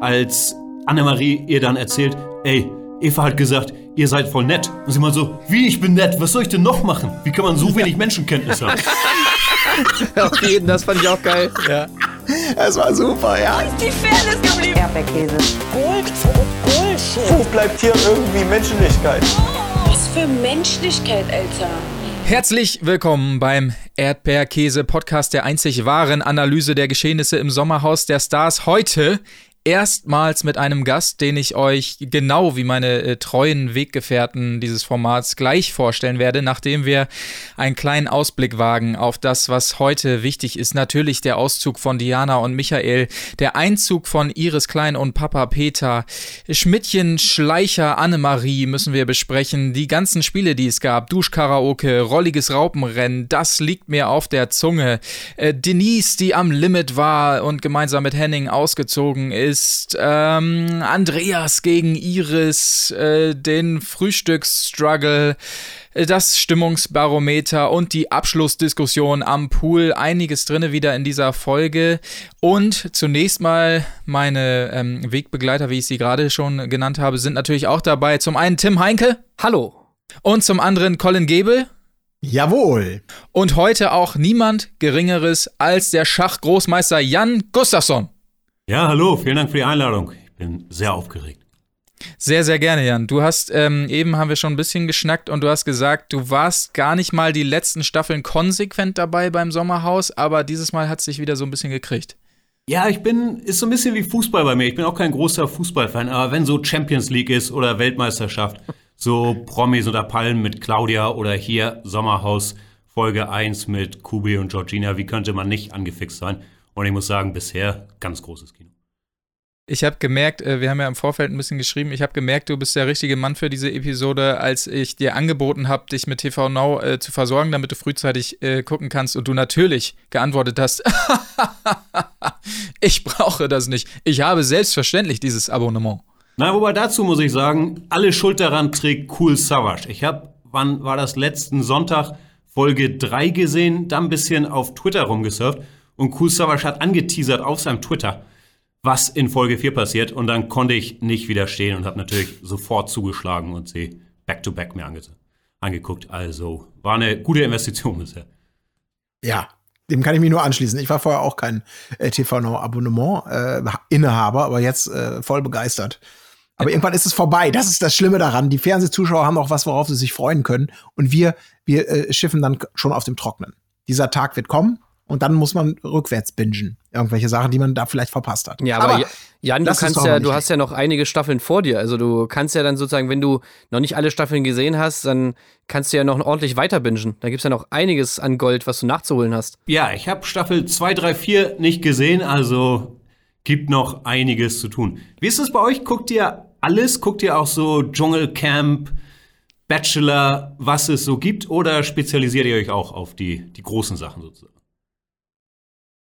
als Annemarie ihr dann erzählt, ey, Eva hat gesagt, ihr seid voll nett. Und sie mal so, wie, ich bin nett, was soll ich denn noch machen? Wie kann man so wenig Menschenkenntnis haben? Auf jeden, das fand ich auch geil. Ja. Es war super, ja. Ist die Fairness geblieben? Erdbeerkäse. Gold, Bullshit. Wo bleibt hier irgendwie Menschlichkeit? Was für Menschlichkeit, Alter. Herzlich willkommen beim Erdbeerkäse-Podcast der einzig wahren Analyse der Geschehnisse im Sommerhaus der Stars. Heute erstmals mit einem Gast, den ich euch genau wie meine äh, treuen Weggefährten dieses Formats gleich vorstellen werde, nachdem wir einen kleinen Ausblick wagen auf das, was heute wichtig ist. Natürlich der Auszug von Diana und Michael, der Einzug von Iris Klein und Papa Peter, Schmidtchen, Schleicher, Annemarie müssen wir besprechen, die ganzen Spiele, die es gab, Duschkaraoke, rolliges Raupenrennen, das liegt mir auf der Zunge. Äh, Denise, die am Limit war und gemeinsam mit Henning ausgezogen ist, ist ähm, Andreas gegen Iris, äh, den Frühstücksstruggle, äh, das Stimmungsbarometer und die Abschlussdiskussion am Pool. Einiges drinne wieder in dieser Folge. Und zunächst mal meine ähm, Wegbegleiter, wie ich sie gerade schon genannt habe, sind natürlich auch dabei. Zum einen Tim Heinke. Hallo. Und zum anderen Colin Gebel. Jawohl. Und heute auch niemand Geringeres als der Schachgroßmeister Jan Gustafsson. Ja, hallo, vielen Dank für die Einladung. Ich bin sehr aufgeregt. Sehr, sehr gerne, Jan. Du hast, ähm, eben haben wir schon ein bisschen geschnackt und du hast gesagt, du warst gar nicht mal die letzten Staffeln konsequent dabei beim Sommerhaus, aber dieses Mal hat es sich wieder so ein bisschen gekriegt. Ja, ich bin, ist so ein bisschen wie Fußball bei mir. Ich bin auch kein großer Fußballfan, aber wenn so Champions League ist oder Weltmeisterschaft, so Promis oder Palmen mit Claudia oder hier Sommerhaus Folge 1 mit Kubi und Georgina, wie könnte man nicht angefixt sein? Und ich muss sagen, bisher ganz großes Kino. Ich habe gemerkt, äh, wir haben ja im Vorfeld ein bisschen geschrieben, ich habe gemerkt, du bist der richtige Mann für diese Episode, als ich dir angeboten habe, dich mit TV Now äh, zu versorgen, damit du frühzeitig äh, gucken kannst und du natürlich geantwortet hast, ich brauche das nicht. Ich habe selbstverständlich dieses Abonnement. Na, wobei dazu muss ich sagen, alle Schuld daran trägt Cool Savage. Ich habe, wann war das letzten Sonntag, Folge 3 gesehen, dann ein bisschen auf Twitter rumgesurft und Kusavasch hat angeteasert auf seinem Twitter, was in Folge 4 passiert. Und dann konnte ich nicht widerstehen und habe natürlich sofort zugeschlagen und sie back-to-back mir ange angeguckt. Also war eine gute Investition bisher. Ja, dem kann ich mich nur anschließen. Ich war vorher auch kein äh, TV Now Abonnement äh, aber jetzt äh, voll begeistert. Aber irgendwann ist es vorbei. Das ist das Schlimme daran. Die Fernsehzuschauer haben auch was, worauf sie sich freuen können. Und wir, wir äh, schiffen dann schon auf dem Trocknen. Dieser Tag wird kommen und dann muss man rückwärts bingen. Irgendwelche Sachen, die man da vielleicht verpasst hat. Ja, aber, aber Jan, du kannst ja, du hast ja noch einige Staffeln vor dir. Also du kannst ja dann sozusagen, wenn du noch nicht alle Staffeln gesehen hast, dann kannst du ja noch ordentlich weiter bingen. Da gibt es ja noch einiges an Gold, was du nachzuholen hast. Ja, ich habe Staffel 2, 3, 4 nicht gesehen, also gibt noch einiges zu tun. Wie ist es bei euch? Guckt ihr alles? Guckt ihr auch so Dschungelcamp, Bachelor, was es so gibt? Oder spezialisiert ihr euch auch auf die, die großen Sachen sozusagen?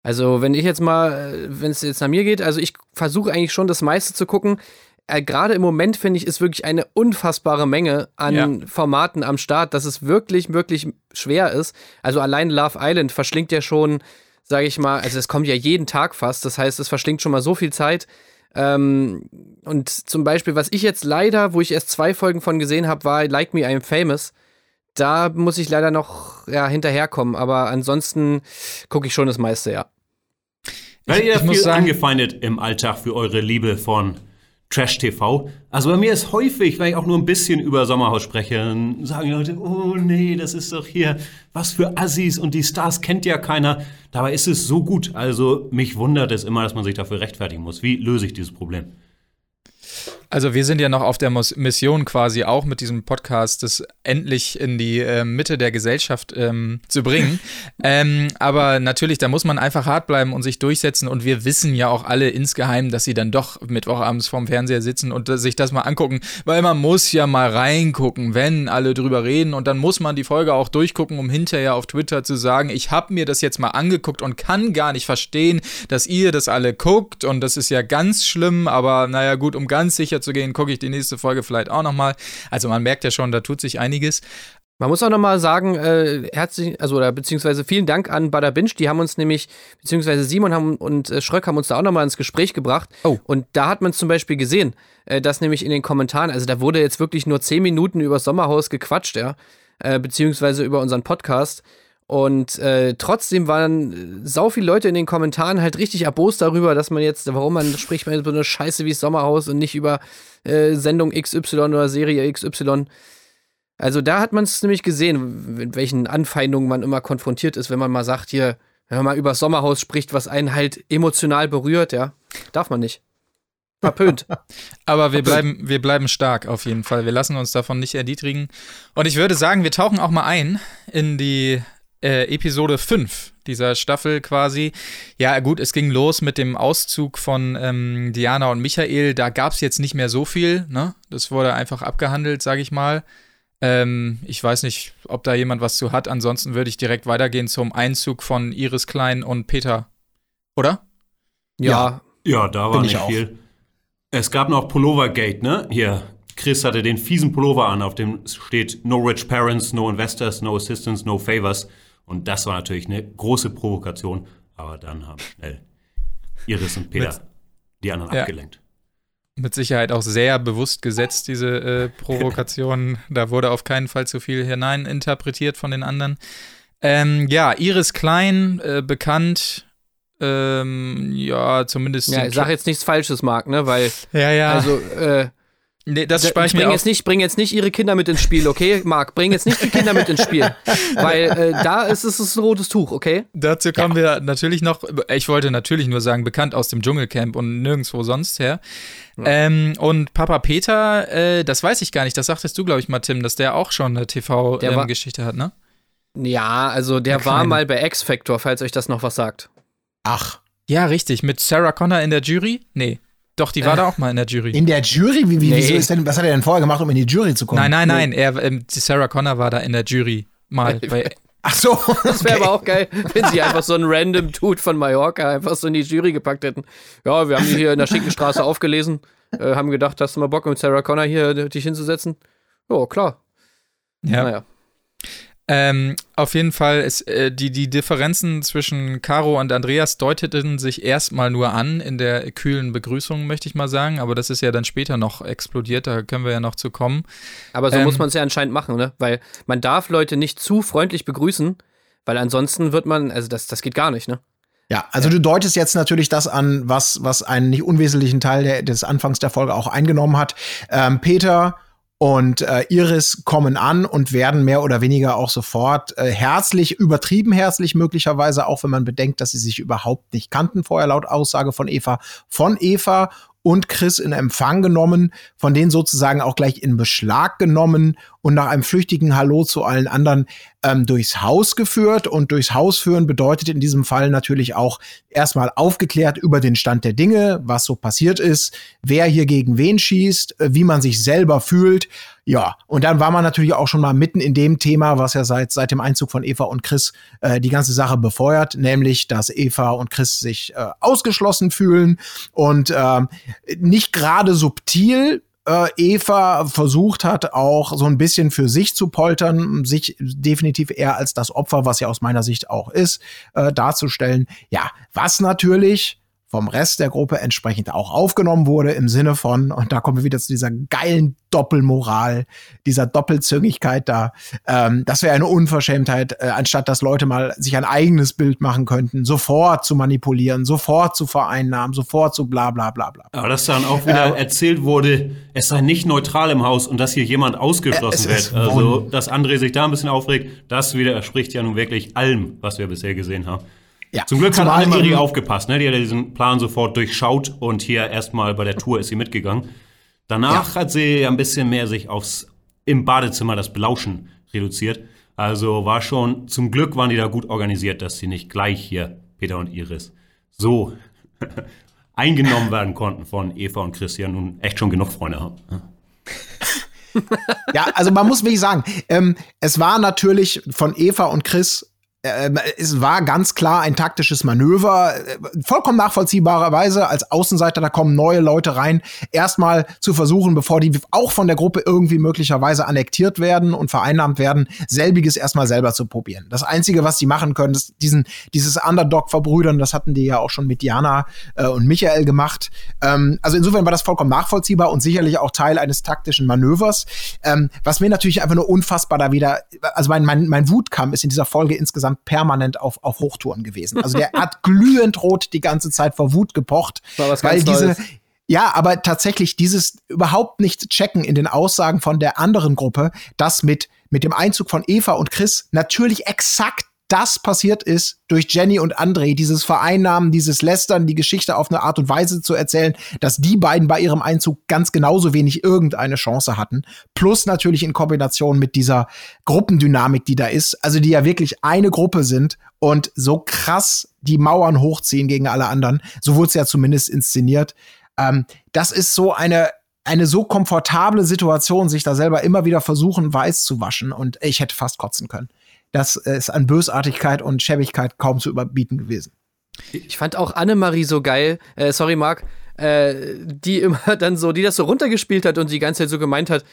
Also, wenn ich jetzt mal, äh, wenn es jetzt nach mir geht, also ich versuche eigentlich schon das meiste zu gucken. Äh, Gerade im Moment finde ich, ist wirklich eine unfassbare Menge an ja. Formaten am Start, dass es wirklich, wirklich schwer ist. Also allein Love Island verschlingt ja schon, sage ich mal, also es kommt ja jeden Tag fast. Das heißt, es verschlingt schon mal so viel Zeit. Ähm, und zum Beispiel, was ich jetzt leider, wo ich erst zwei Folgen von gesehen habe, war Like Me I'm Famous da muss ich leider noch ja, hinterherkommen, aber ansonsten gucke ich schon das meiste, ja. Werdet ihr viel sagen, angefeindet im Alltag für eure Liebe von Trash TV? Also bei mir ist häufig, wenn ich auch nur ein bisschen über Sommerhaus spreche, dann sagen die Leute, oh nee, das ist doch hier was für Assis und die Stars kennt ja keiner. Dabei ist es so gut. Also mich wundert es immer, dass man sich dafür rechtfertigen muss. Wie löse ich dieses Problem? Also wir sind ja noch auf der Mission quasi auch mit diesem Podcast, das endlich in die äh, Mitte der Gesellschaft ähm, zu bringen. ähm, aber natürlich, da muss man einfach hart bleiben und sich durchsetzen. Und wir wissen ja auch alle insgeheim, dass sie dann doch Mittwochabends vorm Fernseher sitzen und sich das mal angucken, weil man muss ja mal reingucken, wenn alle drüber reden. Und dann muss man die Folge auch durchgucken, um hinterher auf Twitter zu sagen, ich habe mir das jetzt mal angeguckt und kann gar nicht verstehen, dass ihr das alle guckt. Und das ist ja ganz schlimm, aber naja gut, um ganz sicher zu gehen, gucke ich die nächste Folge vielleicht auch nochmal. Also man merkt ja schon, da tut sich einiges. Man muss auch nochmal sagen, äh, herzlich, also oder beziehungsweise vielen Dank an Bada Binge, die haben uns nämlich, beziehungsweise Simon haben, und äh, Schröck haben uns da auch nochmal ins Gespräch gebracht. Oh. Und da hat man zum Beispiel gesehen, äh, dass nämlich in den Kommentaren, also da wurde jetzt wirklich nur zehn Minuten über Sommerhaus gequatscht, ja, äh, beziehungsweise über unseren Podcast. Und äh, trotzdem waren äh, sau viele Leute in den Kommentaren halt richtig erbost darüber, dass man jetzt, warum man spricht man über eine Scheiße wie Sommerhaus und nicht über äh, Sendung XY oder Serie XY. Also da hat man es nämlich gesehen, mit welchen Anfeindungen man immer konfrontiert ist, wenn man mal sagt, hier, wenn man mal über Sommerhaus spricht, was einen halt emotional berührt, ja, darf man nicht. Verpönt. Aber wir bleiben, wir bleiben stark auf jeden Fall. Wir lassen uns davon nicht erniedrigen. Und ich würde sagen, wir tauchen auch mal ein in die äh, Episode 5 dieser Staffel quasi. Ja, gut, es ging los mit dem Auszug von ähm, Diana und Michael. Da gab es jetzt nicht mehr so viel, ne? Das wurde einfach abgehandelt, sage ich mal. Ähm, ich weiß nicht, ob da jemand was zu hat. Ansonsten würde ich direkt weitergehen zum Einzug von Iris Klein und Peter. Oder? ja, Ja, da war nicht auch. viel. Es gab noch Pullovergate, ne? Hier, Chris hatte den fiesen Pullover an, auf dem steht No rich parents, no investors, no assistance, no favors. Und das war natürlich eine große Provokation. Aber dann haben schnell Iris und Peter die anderen Ja. abgelenkt. Mit Sicherheit auch sehr bewusst gesetzt, diese äh, Provokation. da wurde auf keinen Fall zu viel hineininterpretiert von den anderen. Ähm, ja, Iris Klein, äh, bekannt. Ähm, ja, zumindest. ja, ich sag jetzt nichts Falsches, Marc, ne, weil, ja, ja. also, äh, nee, das spare ich bring mir auf. jetzt nicht, bring jetzt nicht ihre Kinder mit ins Spiel, okay, Marc, bring jetzt nicht die Kinder mit ins Spiel, weil äh, da ist es ein rotes Tuch, okay? Dazu kommen wir natürlich noch. Ich wollte natürlich nur sagen, bekannt aus dem Dschungelcamp und nirgendwo sonst her. Ähm, und Papa Peter, äh, das weiß ich gar nicht. Das sagtest du, glaube ich, mal, Tim, dass der auch schon eine TV-Geschichte hat, ne? Ja, also der Der war mal bei X Factor, falls euch das noch was sagt. Ach, Ja, richtig. Mit Sarah Connor in der Jury? Nee. Doch, die war Äh. da auch mal in der Jury. in der Jury? Wie, wie, Nee. wieso ist denn, was hat er denn vorher gemacht, um in die Jury zu kommen? nein, nein, nein. Er, ähm, die Sarah Connor war da in der Jury mal. bei, Ach so. Das wäre aber auch geil, wenn sie einfach so einen random Dude von Mallorca einfach so in die Jury gepackt hätten. Ja, wir haben die hier in der Schinkenstraße aufgelesen, äh, haben gedacht, hast du mal Bock mit Sarah Connor hier äh, dich hinzusetzen? Ja, klar. ja. Naja. Ähm, auf jeden Fall ist äh, die, die Differenzen zwischen Caro und Andreas deuteten sich erstmal nur an in der kühlen Begrüßung, möchte ich mal sagen. Aber das ist ja dann später noch explodiert, da können wir ja noch zu kommen. Aber so Ähm. muss man es ja anscheinend machen, ne? Weil man darf Leute nicht zu freundlich begrüßen, weil ansonsten wird man, also das, das geht gar nicht, ne? Ja, also du deutest jetzt natürlich das an, was, was einen nicht unwesentlichen Teil der, des Anfangs der Folge auch eingenommen hat. Ähm, Peter und äh, Iris kommen an und werden mehr oder weniger auch sofort äh, herzlich, übertrieben herzlich möglicherweise, auch wenn man bedenkt, dass sie sich überhaupt nicht kannten vorher laut Aussage von Eva, von Eva und Chris in Empfang genommen, von denen sozusagen auch gleich in Beschlag genommen und nach einem flüchtigen Hallo zu allen anderen ähm, durchs Haus geführt. Und durchs Haus führen bedeutet in diesem Fall natürlich auch erstmal aufgeklärt über den Stand der Dinge, was so passiert ist, wer hier gegen wen schießt, äh, wie man sich selber fühlt. Ja, und dann war man natürlich auch schon mal mitten in dem Thema, was ja seit, seit dem Einzug von Eva und Chris äh, die ganze Sache befeuert, nämlich, dass Eva und Chris sich äh, ausgeschlossen fühlen und ähm, nicht gerade subtil äh, Eva versucht hat, auch so ein bisschen für sich zu poltern, sich definitiv eher als das Opfer, was ja aus meiner Sicht auch ist, äh, darzustellen. Ja, was natürlich vom Rest der Gruppe entsprechend auch aufgenommen wurde im Sinne von, und da kommen wir wieder zu dieser geilen Doppelmoral, dieser Doppelzüngigkeit da. Ähm, das wäre eine Unverschämtheit, äh, anstatt dass Leute mal sich ein eigenes Bild machen könnten, sofort zu manipulieren, sofort zu vereinnahmen, sofort zu bla bla bla bla. Aber dass dann auch wieder erzählt wurde, es sei nicht neutral im Haus und dass hier jemand ausgeschlossen Äh, wird. Also, dass André sich da ein bisschen aufregt, das widerspricht ja nun wirklich allem, was wir bisher gesehen haben. Ja. Zum Glück hat Zumal Annemarie eben- aufgepasst, ne? Die hat ja diesen Plan sofort durchschaut und hier erstmal bei der Tour ist sie mitgegangen. Danach hat sie ja ein bisschen mehr sich aufs im Badezimmer das Belauschen reduziert. Also war schon, zum Glück waren die da gut organisiert, dass sie nicht gleich hier, Peter und Iris, so eingenommen werden konnten von Eva und Chris, die ja nun echt schon genug Freunde haben. Ja, also man muss wirklich sagen, ähm, es war natürlich von Eva und Chris es war ganz klar ein taktisches Manöver, äh, vollkommen nachvollziehbarerweise als Außenseiter, da kommen neue Leute rein, erstmal zu versuchen, bevor die auch von der Gruppe irgendwie möglicherweise annektiert werden und vereinnahmt werden, selbiges erstmal selber zu probieren. Das Einzige, was sie machen können, ist diesen, dieses Underdog-Verbrüdern, das hatten die ja auch schon mit Diana äh, und Michael gemacht. Ähm, also insofern war das vollkommen nachvollziehbar und sicherlich auch Teil eines taktischen Manövers. Ähm, was mir natürlich einfach nur unfassbar da wieder, also mein, mein, mein Wutkamm ist in dieser Folge insgesamt insgesamt permanent auf, auf Hochtouren gewesen. Also der hat glühend rot die ganze Zeit vor Wut gepocht, weil diese, Neues. Ja, aber tatsächlich dieses überhaupt nicht checken in den Aussagen von der anderen Gruppe, das mit, mit dem Einzug von Eva und Chris natürlich exakt das passiert ist durch Jenny und André, dieses Vereinnahmen, dieses Lästern, die Geschichte auf eine Art und Weise zu erzählen, dass die beiden bei ihrem Einzug ganz genauso wenig irgendeine Chance hatten. Plus natürlich in Kombination mit dieser Gruppendynamik, die da ist, also die ja wirklich eine Gruppe sind und so krass die Mauern hochziehen gegen alle anderen. So wurde es ja zumindest inszeniert. Ähm, das ist so eine eine so komfortable Situation, sich da selber immer wieder versuchen, weiß zu waschen. Und ich hätte fast kotzen können das ist an Bösartigkeit und Schäbigkeit kaum zu überbieten gewesen. Ich fand auch Annemarie so geil, äh, sorry Marc, äh, die immer dann so, die das so runtergespielt hat und die ganze Zeit so gemeint hat,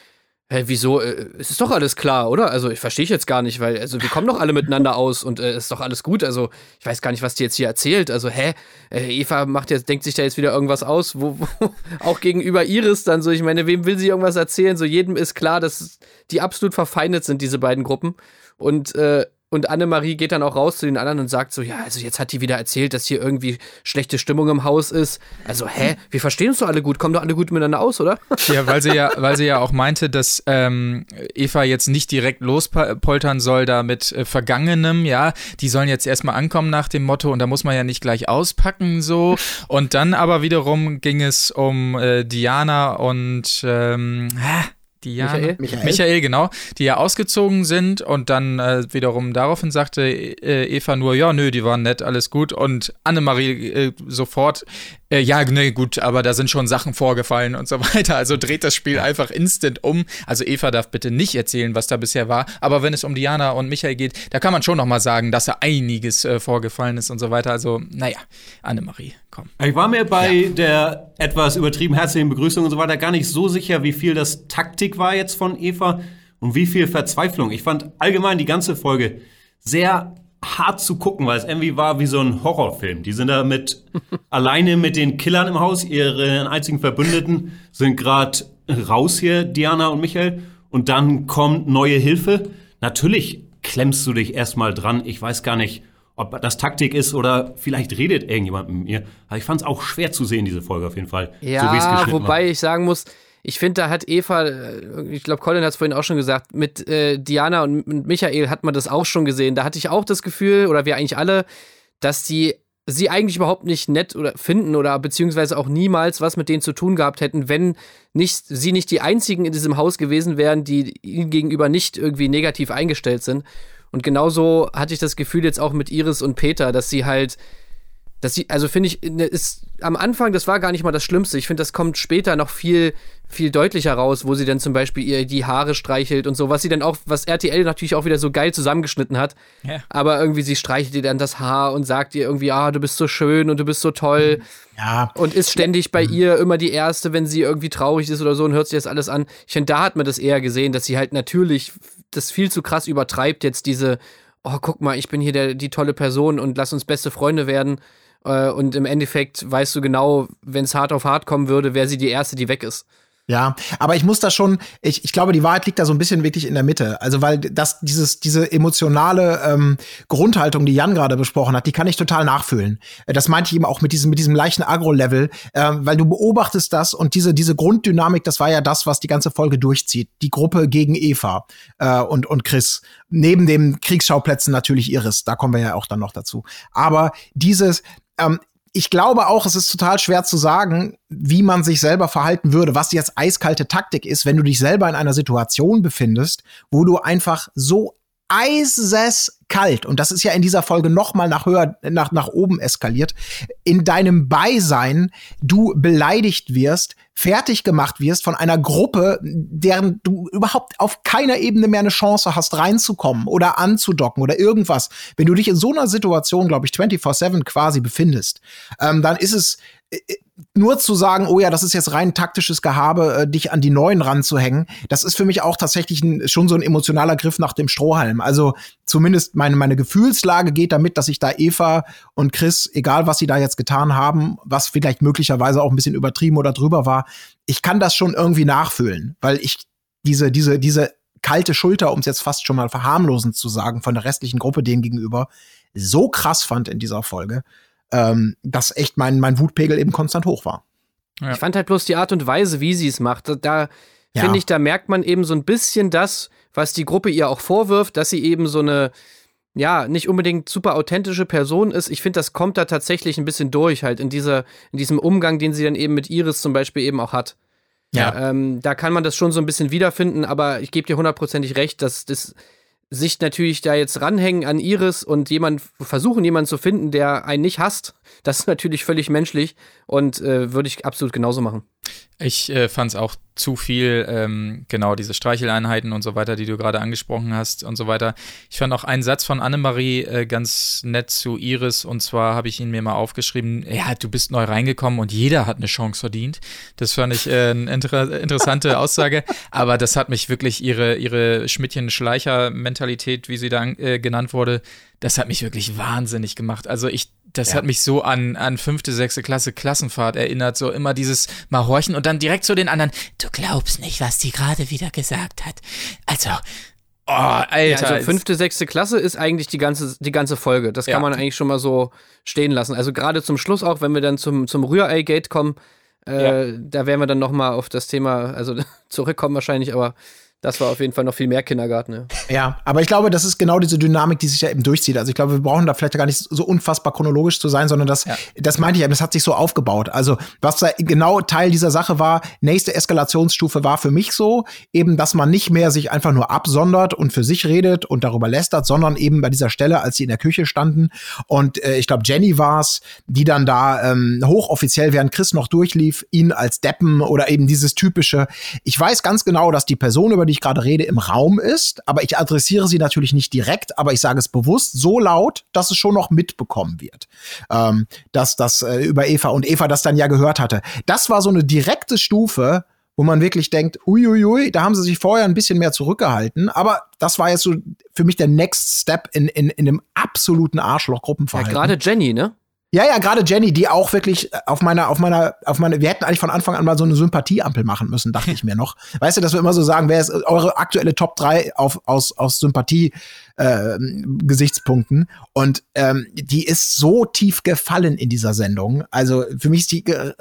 Hä, wieso? Äh, es ist doch alles klar, oder? Also, ich verstehe jetzt gar nicht, weil, also, wir kommen doch alle miteinander aus und äh, ist doch alles gut. Also, ich weiß gar nicht, was die jetzt hier erzählt. Also, hä? Äh, Eva macht jetzt, denkt sich da jetzt wieder irgendwas aus, wo, wo auch gegenüber Iris dann so, ich meine, wem will sie irgendwas erzählen? So, jedem ist klar, dass die absolut verfeindet sind, diese beiden Gruppen. Und äh, und Annemarie geht dann auch raus zu den anderen und sagt so, ja, also jetzt hat die wieder erzählt, dass hier irgendwie schlechte Stimmung im Haus ist. Also, hä? Wir verstehen uns doch alle gut, kommen doch alle gut miteinander aus, oder? Ja, weil sie ja, weil sie ja auch meinte, dass ähm, Eva jetzt nicht direkt lospoltern soll da mit äh, Vergangenem, ja. Die sollen jetzt erstmal ankommen nach dem Motto und da muss man ja nicht gleich auspacken so. Und dann aber wiederum ging es um äh, Diana und ähm, Diana, Michael? Michael? Michael, genau, die ja ausgezogen sind und dann äh, wiederum daraufhin sagte äh, Eva nur, ja, nö, die waren nett, alles gut und Annemarie äh, sofort, äh, ja, ne, gut, aber da sind schon Sachen vorgefallen und so weiter. Also dreht das Spiel einfach instant um. Also Eva darf bitte nicht erzählen, was da bisher war. Aber wenn es um Diana und Michael geht, da kann man schon noch mal sagen, dass da einiges äh, vorgefallen ist und so weiter. Also, naja, Annemarie, komm. Ich war mir bei ja. der etwas übertrieben herzlichen Begrüßung und so weiter gar nicht so sicher, wie viel das Taktik war jetzt von Eva und wie viel Verzweiflung. Ich fand allgemein die ganze Folge sehr hart zu gucken, weil es irgendwie war wie so ein Horrorfilm. Die sind da mit alleine mit den Killern im Haus, ihre einzigen Verbündeten sind gerade raus hier, Diana und Michael, und dann kommt neue Hilfe. Natürlich klemmst du dich erstmal dran. Ich weiß gar nicht, ob das Taktik ist oder vielleicht redet irgendjemand mit mir. Aber ich fand es auch schwer zu sehen, diese Folge auf jeden Fall. Ja, so wobei war. ich sagen muss, ich finde, da hat Eva, äh, ich glaube, Colin hat es vorhin auch schon gesagt, mit äh, Diana und mit Michael hat man das auch schon gesehen. Da hatte ich auch das Gefühl, oder wir eigentlich alle, dass die sie eigentlich überhaupt nicht nett oder finden oder beziehungsweise auch niemals was mit denen zu tun gehabt hätten, wenn nicht, sie nicht die einzigen in diesem Haus gewesen wären, die ihnen gegenüber nicht irgendwie negativ eingestellt sind. Und genauso hatte ich das Gefühl jetzt auch mit Iris und Peter, dass sie halt das sieht, also finde ich, ne, ist am Anfang, das war gar nicht mal das Schlimmste. Ich finde, das kommt später noch viel, viel deutlicher raus, wo sie dann zum Beispiel ihr die Haare streichelt und so, was sie dann auch, was RTL natürlich auch wieder so geil zusammengeschnitten hat. Ja. Aber irgendwie sie streichelt ihr dann das Haar und sagt ihr irgendwie, ah, du bist so schön und du bist so toll. Ja. Und ist ständig bei ihr immer die Erste, wenn sie irgendwie traurig ist oder so und hört sich das alles an. Ich finde, da hat man das eher gesehen, dass sie halt natürlich das viel zu krass übertreibt, jetzt diese, oh, guck mal, ich bin hier der, die tolle Person und lass uns beste Freunde werden. Äh, und im Endeffekt weißt du genau, wenn es hart auf hart kommen würde, wäre sie die Erste, die weg ist. Ja, aber ich muss da schon, ich, ich glaube, die Wahrheit liegt da so ein bisschen wirklich in der Mitte. Also, weil das, dieses, diese emotionale ähm, Grundhaltung, die Jan gerade besprochen hat, die kann ich total nachfühlen. Äh, das meinte ich eben auch mit diesem, mit diesem leichten Agro-Level, äh, weil du beobachtest das und diese, diese Grunddynamik, das war ja das, was die ganze Folge durchzieht. Die Gruppe gegen Eva äh, und, und Chris. Neben den Kriegsschauplätzen natürlich Iris, da kommen wir ja auch dann noch dazu. Aber dieses, ähm, ich glaube auch, es ist total schwer zu sagen, wie man sich selber verhalten würde, was jetzt eiskalte Taktik ist, wenn du dich selber in einer Situation befindest, wo du einfach so eiseskalt, und das ist ja in dieser Folge noch mal nach höher, nach, nach oben eskaliert, in deinem Beisein du beleidigt wirst, fertig gemacht wirst von einer Gruppe, deren du überhaupt auf keiner Ebene mehr eine Chance hast, reinzukommen oder anzudocken oder irgendwas. Wenn du dich in so einer Situation, glaube ich, 24-7 quasi befindest, ähm, dann ist es nur zu sagen, oh ja, das ist jetzt rein taktisches Gehabe, äh, dich an die Neuen ranzuhängen, das ist für mich auch tatsächlich ein, schon so ein emotionaler Griff nach dem Strohhalm. Also zumindest meine, meine Gefühlslage geht damit, dass ich da Eva und Chris, egal was sie da jetzt getan haben, was vielleicht möglicherweise auch ein bisschen übertrieben oder drüber war, ich kann das schon irgendwie nachfühlen, weil ich diese, diese, diese kalte Schulter, um es jetzt fast schon mal verharmlosend zu sagen, von der restlichen Gruppe denen gegenüber, so krass fand in dieser Folge ähm, dass echt mein, mein Wutpegel eben konstant hoch war. Ja. Ich fand halt bloß die Art und Weise, wie sie es macht. Da ja. finde ich, da merkt man eben so ein bisschen das, was die Gruppe ihr auch vorwirft, dass sie eben so eine, ja, nicht unbedingt super authentische Person ist. Ich finde, das kommt da tatsächlich ein bisschen durch, halt in dieser, in diesem Umgang, den sie dann eben mit Iris zum Beispiel eben auch hat. Ja. Ähm, da kann man das schon so ein bisschen wiederfinden, aber ich gebe dir hundertprozentig recht, dass das sich natürlich da jetzt ranhängen an Iris und jemand versuchen, jemanden zu finden, der einen nicht hasst, das ist natürlich völlig menschlich und äh, würde ich absolut genauso machen. Ich äh, fand es auch zu viel, ähm, genau, diese Streicheleinheiten und so weiter, die du gerade angesprochen hast und so weiter. Ich fand auch einen Satz von Annemarie äh, ganz nett zu Iris und zwar habe ich ihn mir mal aufgeschrieben, ja, du bist neu reingekommen und jeder hat eine Chance verdient. Das fand ich äh, eine inter interessante Aussage, aber das hat mich wirklich ihre, ihre Schmidtchen-Schleicher-Mentalität, wie sie da äh, genannt wurde, das hat mich wirklich wahnsinnig gemacht. Also ich das ja. hat mich so an, an fünfte, sechste Klasse Klassenfahrt erinnert. So immer dieses mal horchen und dann direkt zu den anderen. Du glaubst nicht, was die gerade wieder gesagt hat. Also, oh, Alter. Ja, also fünfte, sechste Klasse ist eigentlich die ganze, die ganze Folge. Das kann ja. man eigentlich schon mal so stehen lassen. Also gerade zum Schluss auch, wenn wir dann zum, zum Rührei-Gate kommen, äh, da werden wir dann noch mal auf das Thema, also zurückkommen wahrscheinlich, aber das war auf jeden Fall noch viel mehr Kindergarten. Ja. ja, aber ich glaube, das ist genau diese Dynamik, die sich ja eben durchzieht. Also ich glaube, wir brauchen da vielleicht gar nicht so unfassbar chronologisch zu sein, sondern das, ja. das meinte ich eben, das hat sich so aufgebaut. Also was da genau Teil dieser Sache war, nächste Eskalationsstufe war für mich so, eben, dass man nicht mehr sich einfach nur absondert und für sich redet und darüber lästert, sondern eben bei dieser Stelle, als sie in der Küche standen und äh, ich glaube, Jenny war's, die dann da ähm, hochoffiziell, während Chris noch durchlief, ihn als Deppen oder eben dieses typische, ich weiß ganz genau, dass die Person, über die ich gerade rede, im Raum ist, aber ich adressiere sie natürlich nicht direkt, aber ich sage es bewusst so laut, dass es schon noch mitbekommen wird. Ähm, dass das äh, über Eva und Eva das dann ja gehört hatte. Das war so eine direkte Stufe, wo man wirklich denkt, uiuiui, da haben sie sich vorher ein bisschen mehr zurückgehalten, aber das war jetzt so für mich der Next Step in, in, in dem absoluten Arschloch-Gruppenverhalten. Ja, gerade Jenny, ne? Ja, ja, gerade Jenny, die auch wirklich äh, auf meiner, auf meiner, auf meine, wir hätten eigentlich von Anfang an mal so eine Sympathieampel machen müssen, dachte ich mir noch. Weißt du, dass wir immer so sagen, wer ist eure aktuelle Top 3 auf, aus, aus Sympathie, äh, Gesichtspunkten. Und ähm, die ist so tief gefallen in dieser Sendung. Also für mich ist die äh,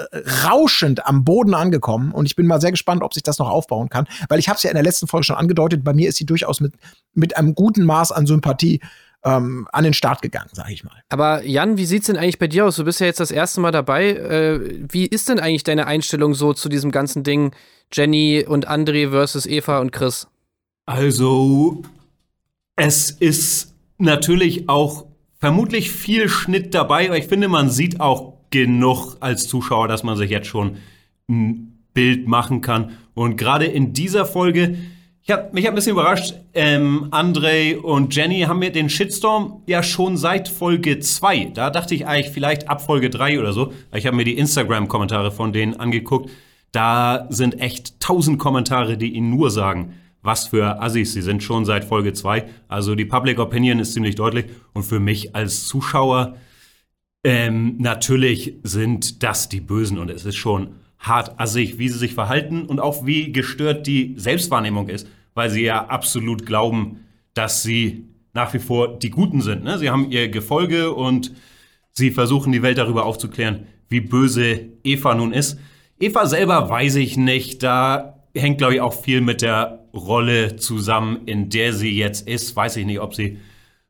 rauschend am Boden angekommen und ich bin mal sehr gespannt, ob sich das noch aufbauen kann, weil ich habe es ja in der letzten Folge schon angedeutet, bei mir ist sie durchaus mit, mit einem guten Maß an Sympathie ähm, an den Start gegangen, sage ich mal. Aber Jan, wie sieht's denn eigentlich bei dir aus? Du bist ja jetzt das erste Mal dabei. Äh, wie ist denn eigentlich deine Einstellung so zu diesem ganzen Ding Jenny und André versus Eva und Chris? Also, es ist natürlich auch vermutlich viel Schnitt dabei, aber ich finde, man sieht auch genug als Zuschauer, dass man sich jetzt schon ein Bild machen kann. Und gerade in dieser Folge ich hab, mich hat ein bisschen überrascht. Ähm, Andre und Jenny haben mir den Shitstorm ja schon seit Folge 2. Da dachte ich eigentlich vielleicht ab Folge 3 oder so. Ich habe mir die Instagram-Kommentare von denen angeguckt. Da sind echt tausend Kommentare, die ihnen nur sagen, was für Assis sie sind, schon seit Folge 2. Also die Public Opinion ist ziemlich deutlich. Und für mich als Zuschauer, ähm, natürlich sind das die Bösen. Und es ist schon hart assig, wie sie sich verhalten und auch wie gestört die Selbstwahrnehmung ist weil sie ja absolut glauben, dass sie nach wie vor die Guten sind. Ne? Sie haben ihr Gefolge und sie versuchen die Welt darüber aufzuklären, wie böse Eva nun ist. Eva selber weiß ich nicht. Da hängt, glaube ich, auch viel mit der Rolle zusammen, in der sie jetzt ist. Weiß ich nicht, ob sie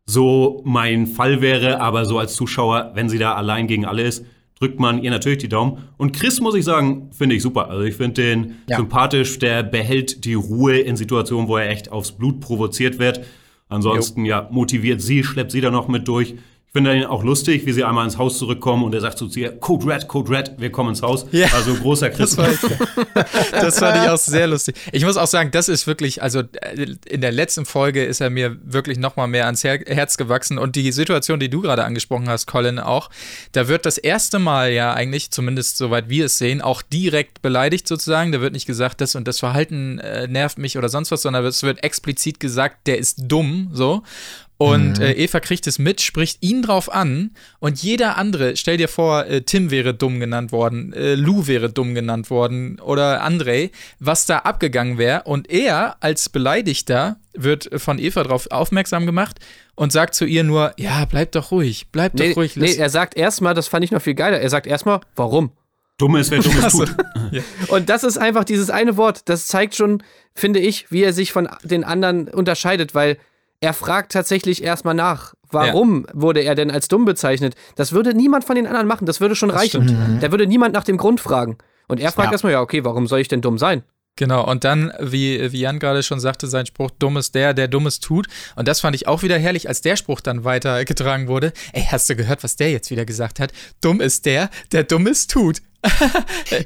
so mein Fall wäre, aber so als Zuschauer, wenn sie da allein gegen alle ist, drückt man ihr natürlich die Daumen. Und Chris, muss ich sagen, finde ich super. Also ich finde den ja. sympathisch, der behält die Ruhe in Situationen, wo er echt aufs Blut provoziert wird. Ansonsten, ja, motiviert sie, schleppt sie da noch mit durch. Ich finde ihn auch lustig, wie sie einmal ins Haus zurückkommen und er sagt so zu ihr, Code Red, Code Red, wir kommen ins Haus. Ja. Also großer Chris. Das, war, das fand ich auch sehr lustig. Ich muss auch sagen, das ist wirklich, also äh, in der letzten Folge ist er mir wirklich noch mal mehr ans Her Herz gewachsen und die Situation, die du gerade angesprochen hast, Colin, auch, da wird das erste Mal ja eigentlich, zumindest soweit wir es sehen, auch direkt beleidigt sozusagen. Da wird nicht gesagt, das und das Verhalten äh, nervt mich oder sonst was, sondern es wird explizit gesagt, der ist dumm, so. Und äh, Eva kriegt es mit, spricht ihn drauf an und jeder andere, stell dir vor, äh, Tim wäre dumm genannt worden, äh, Lou wäre dumm genannt worden oder André, was da abgegangen wäre. Und er als Beleidigter wird von Eva darauf aufmerksam gemacht und sagt zu ihr nur, ja, bleib doch ruhig, bleib Nee, doch ruhig. nee, er sagt erstmal, das fand ich noch viel geiler, er sagt erstmal, warum? Dummes, wer Dummes tut. Und das ist einfach dieses eine Wort, das zeigt schon, finde ich, wie er sich von den anderen unterscheidet, weil er fragt tatsächlich erstmal nach, warum wurde er denn als dumm bezeichnet? Das würde niemand von den anderen machen, das würde schon reichen. Da würde niemand nach dem Grund fragen. Und er fragt Ja. erstmal, ja, okay, warum soll ich denn dumm sein? Genau, und dann, wie, wie Jan gerade schon sagte, sein Spruch, dumm ist der, der Dummes tut. Und das fand ich auch wieder herrlich, als der Spruch dann weitergetragen wurde. Ey, hast du gehört, was der jetzt wieder gesagt hat? Dumm ist der, der Dummes tut.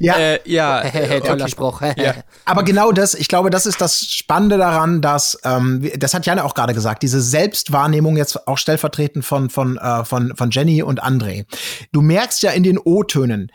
Ja. äh, ja. Toller okay. Spruch. Ja. Aber genau das, ich glaube, das ist das Spannende daran, dass, ähm, das hat Janne auch gerade gesagt, diese Selbstwahrnehmung jetzt auch stellvertretend von, von, äh, von, von Jenny und André. Du merkst ja in den O-Tönen,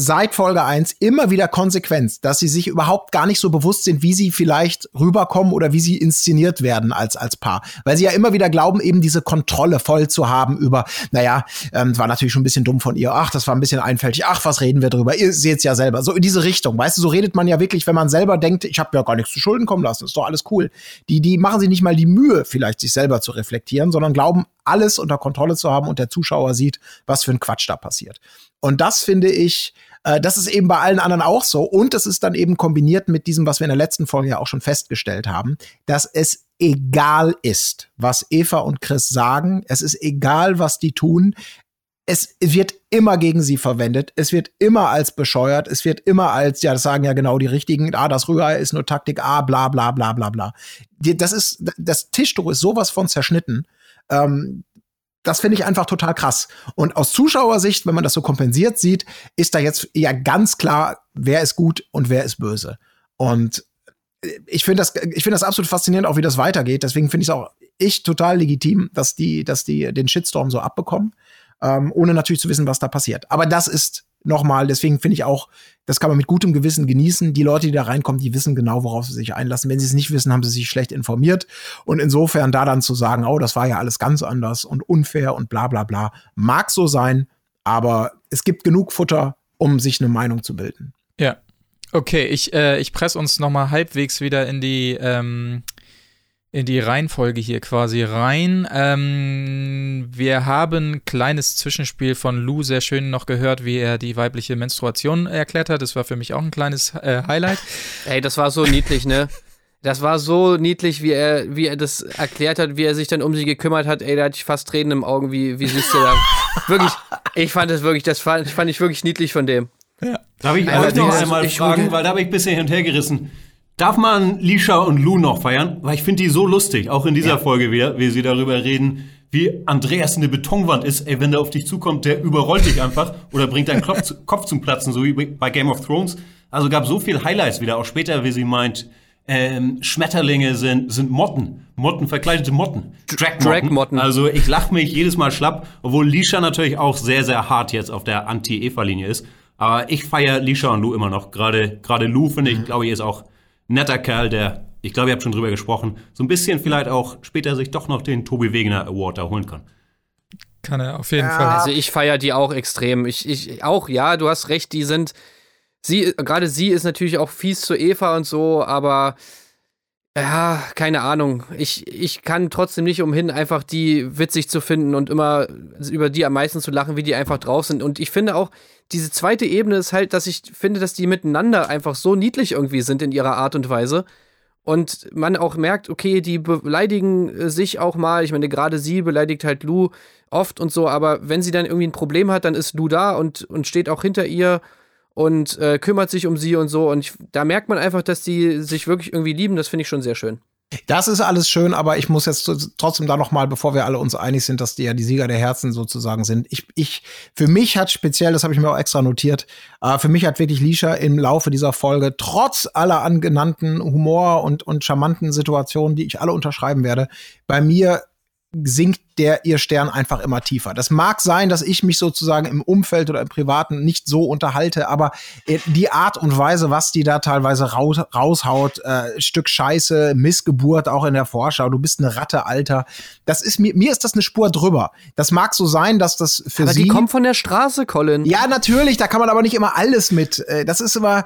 seit Folge 1 immer wieder Konsequenz, dass sie sich überhaupt gar nicht so bewusst sind, wie sie vielleicht rüberkommen oder wie sie inszeniert werden als, als Paar. Weil sie ja immer wieder glauben, eben diese Kontrolle voll zu haben über, naja, ähm, war natürlich schon ein bisschen dumm von ihr, ach, das war ein bisschen einfältig, ach, was reden wir drüber, ihr seht's ja selber. So in diese Richtung, weißt du, so redet man ja wirklich, wenn man selber denkt, ich habe ja gar nichts zu Schulden kommen lassen, ist doch alles cool. Die, die machen sich nicht mal die Mühe, vielleicht sich selber zu reflektieren, sondern glauben, alles unter Kontrolle zu haben und der Zuschauer sieht, was für ein Quatsch da passiert. Und das finde ich, äh, das ist eben bei allen anderen auch so. Und das ist dann eben kombiniert mit diesem, was wir in der letzten Folge ja auch schon festgestellt haben, dass es egal ist, was Eva und Chris sagen. Es ist egal, was die tun. Es wird immer gegen sie verwendet. Es wird immer als bescheuert. Es wird immer als, ja, das sagen ja genau die richtigen, ah, das Rührei ist nur Taktik, ah, bla, bla, bla, bla, bla. Das ist, das Tischtuch ist sowas von zerschnitten. Ähm, das finde ich einfach total krass. Und aus Zuschauersicht, wenn man das so kompensiert sieht, ist da jetzt ja ganz klar, wer ist gut und wer ist böse. Und äh, ich finde das, ich finde das absolut faszinierend, auch wie das weitergeht. Deswegen finde ich es auch ich total legitim, dass die, dass die den Shitstorm so abbekommen, ähm, ohne natürlich zu wissen, was da passiert. Aber das ist nochmal, deswegen finde ich auch, das kann man mit gutem Gewissen genießen. Die Leute, die da reinkommen, die wissen genau, worauf sie sich einlassen. Wenn sie es nicht wissen, haben sie sich schlecht informiert. Und insofern da dann zu sagen, oh, das war ja alles ganz anders und unfair und bla bla bla, mag so sein, aber es gibt genug Futter, um sich eine Meinung zu bilden. Ja. Okay, ich, äh, ich presse uns noch mal halbwegs wieder in die, ähm, in die Reihenfolge hier quasi rein. Ähm, wir haben ein kleines Zwischenspiel von Lou sehr schön noch gehört, wie er die weibliche Menstruation erklärt hat. Das war für mich auch ein kleines äh, Highlight. Ey, das war so niedlich, ne? Das war so niedlich, wie er, wie er das erklärt hat, wie er sich dann um sie gekümmert hat. Ey, da hatte ich fast Tränen im Augen, wie, wie siehst du da? wirklich, ich fand das wirklich, das fand, fand ich wirklich niedlich von dem. Darf ich Also euch noch dieses- einmal fragen, weil da habe ich ein bisschen hin und her gerissen. Darf man Lisha und Lou noch feiern? Weil ich finde die so lustig, auch in dieser Folge wieder, wie sie darüber reden, wie Andreas eine Betonwand ist. Ey, wenn der auf dich zukommt, der überrollt dich einfach oder bringt deinen Kopf, Kopf zum Platzen, so wie bei Game of Thrones. Also gab so viel Highlights wieder, auch später, wie sie meint, ähm, Schmetterlinge sind, sind Motten. Motten, verkleidete Motten. Dragmotten. Also ich lache mich jedes Mal schlapp, obwohl Lisha natürlich auch sehr, sehr hart jetzt auf der Anti-Eva-Linie ist. Aber ich feiere Lisha und Lou immer noch. Gerade, gerade Lou, finde ich, glaube ich, ist auch netter Kerl, der, ich glaube, ihr habt schon drüber gesprochen, so ein bisschen vielleicht auch später sich doch noch den Tobi Wegener Award erholen kann. Kann er auf jeden Ja. Fall. Also ich feiere die auch extrem. Ich, ich auch, ja, du hast recht, die sind. Sie, gerade sie ist natürlich auch fies zu Eva und so, aber ja, keine Ahnung. Ich, ich kann trotzdem nicht umhin, einfach die witzig zu finden und immer über die am meisten zu lachen, wie die einfach drauf sind. Und ich finde auch, diese zweite Ebene ist halt, dass ich finde, dass die miteinander einfach so niedlich irgendwie sind in ihrer Art und Weise. Und man auch merkt, okay, die beleidigen äh, sich auch mal. Ich meine, gerade sie beleidigt halt Lou oft und so, aber wenn sie dann irgendwie ein Problem hat, dann ist Lou da und, und steht auch hinter ihr und äh, kümmert sich um sie und so. Und ich, da merkt man einfach, dass die sich wirklich irgendwie lieben. Das finde ich schon sehr schön. Das ist alles schön, aber ich muss jetzt trotzdem da noch mal, bevor wir alle uns einig sind, dass die ja die Sieger der Herzen sozusagen sind. Ich, ich, für mich hat speziell, das habe ich mir auch extra notiert, äh, für mich hat wirklich Lisha im Laufe dieser Folge trotz aller angenannten Humor und und charmanten Situationen, die ich alle unterschreiben werde, bei mir sinkt der ihr Stern einfach immer tiefer. Das mag sein, dass ich mich sozusagen im Umfeld oder im Privaten nicht so unterhalte, aber äh, die Art und Weise, was die da teilweise raus, raushaut, äh, Stück Scheiße, Missgeburt auch in der Vorschau, du bist eine Ratte, Alter. Das ist mir, mir ist das eine Spur drüber. Das mag so sein, dass das für Aber sie. die kommt von der Straße, Colin. ja, natürlich, da kann man aber nicht immer alles mit. Äh, das ist immer.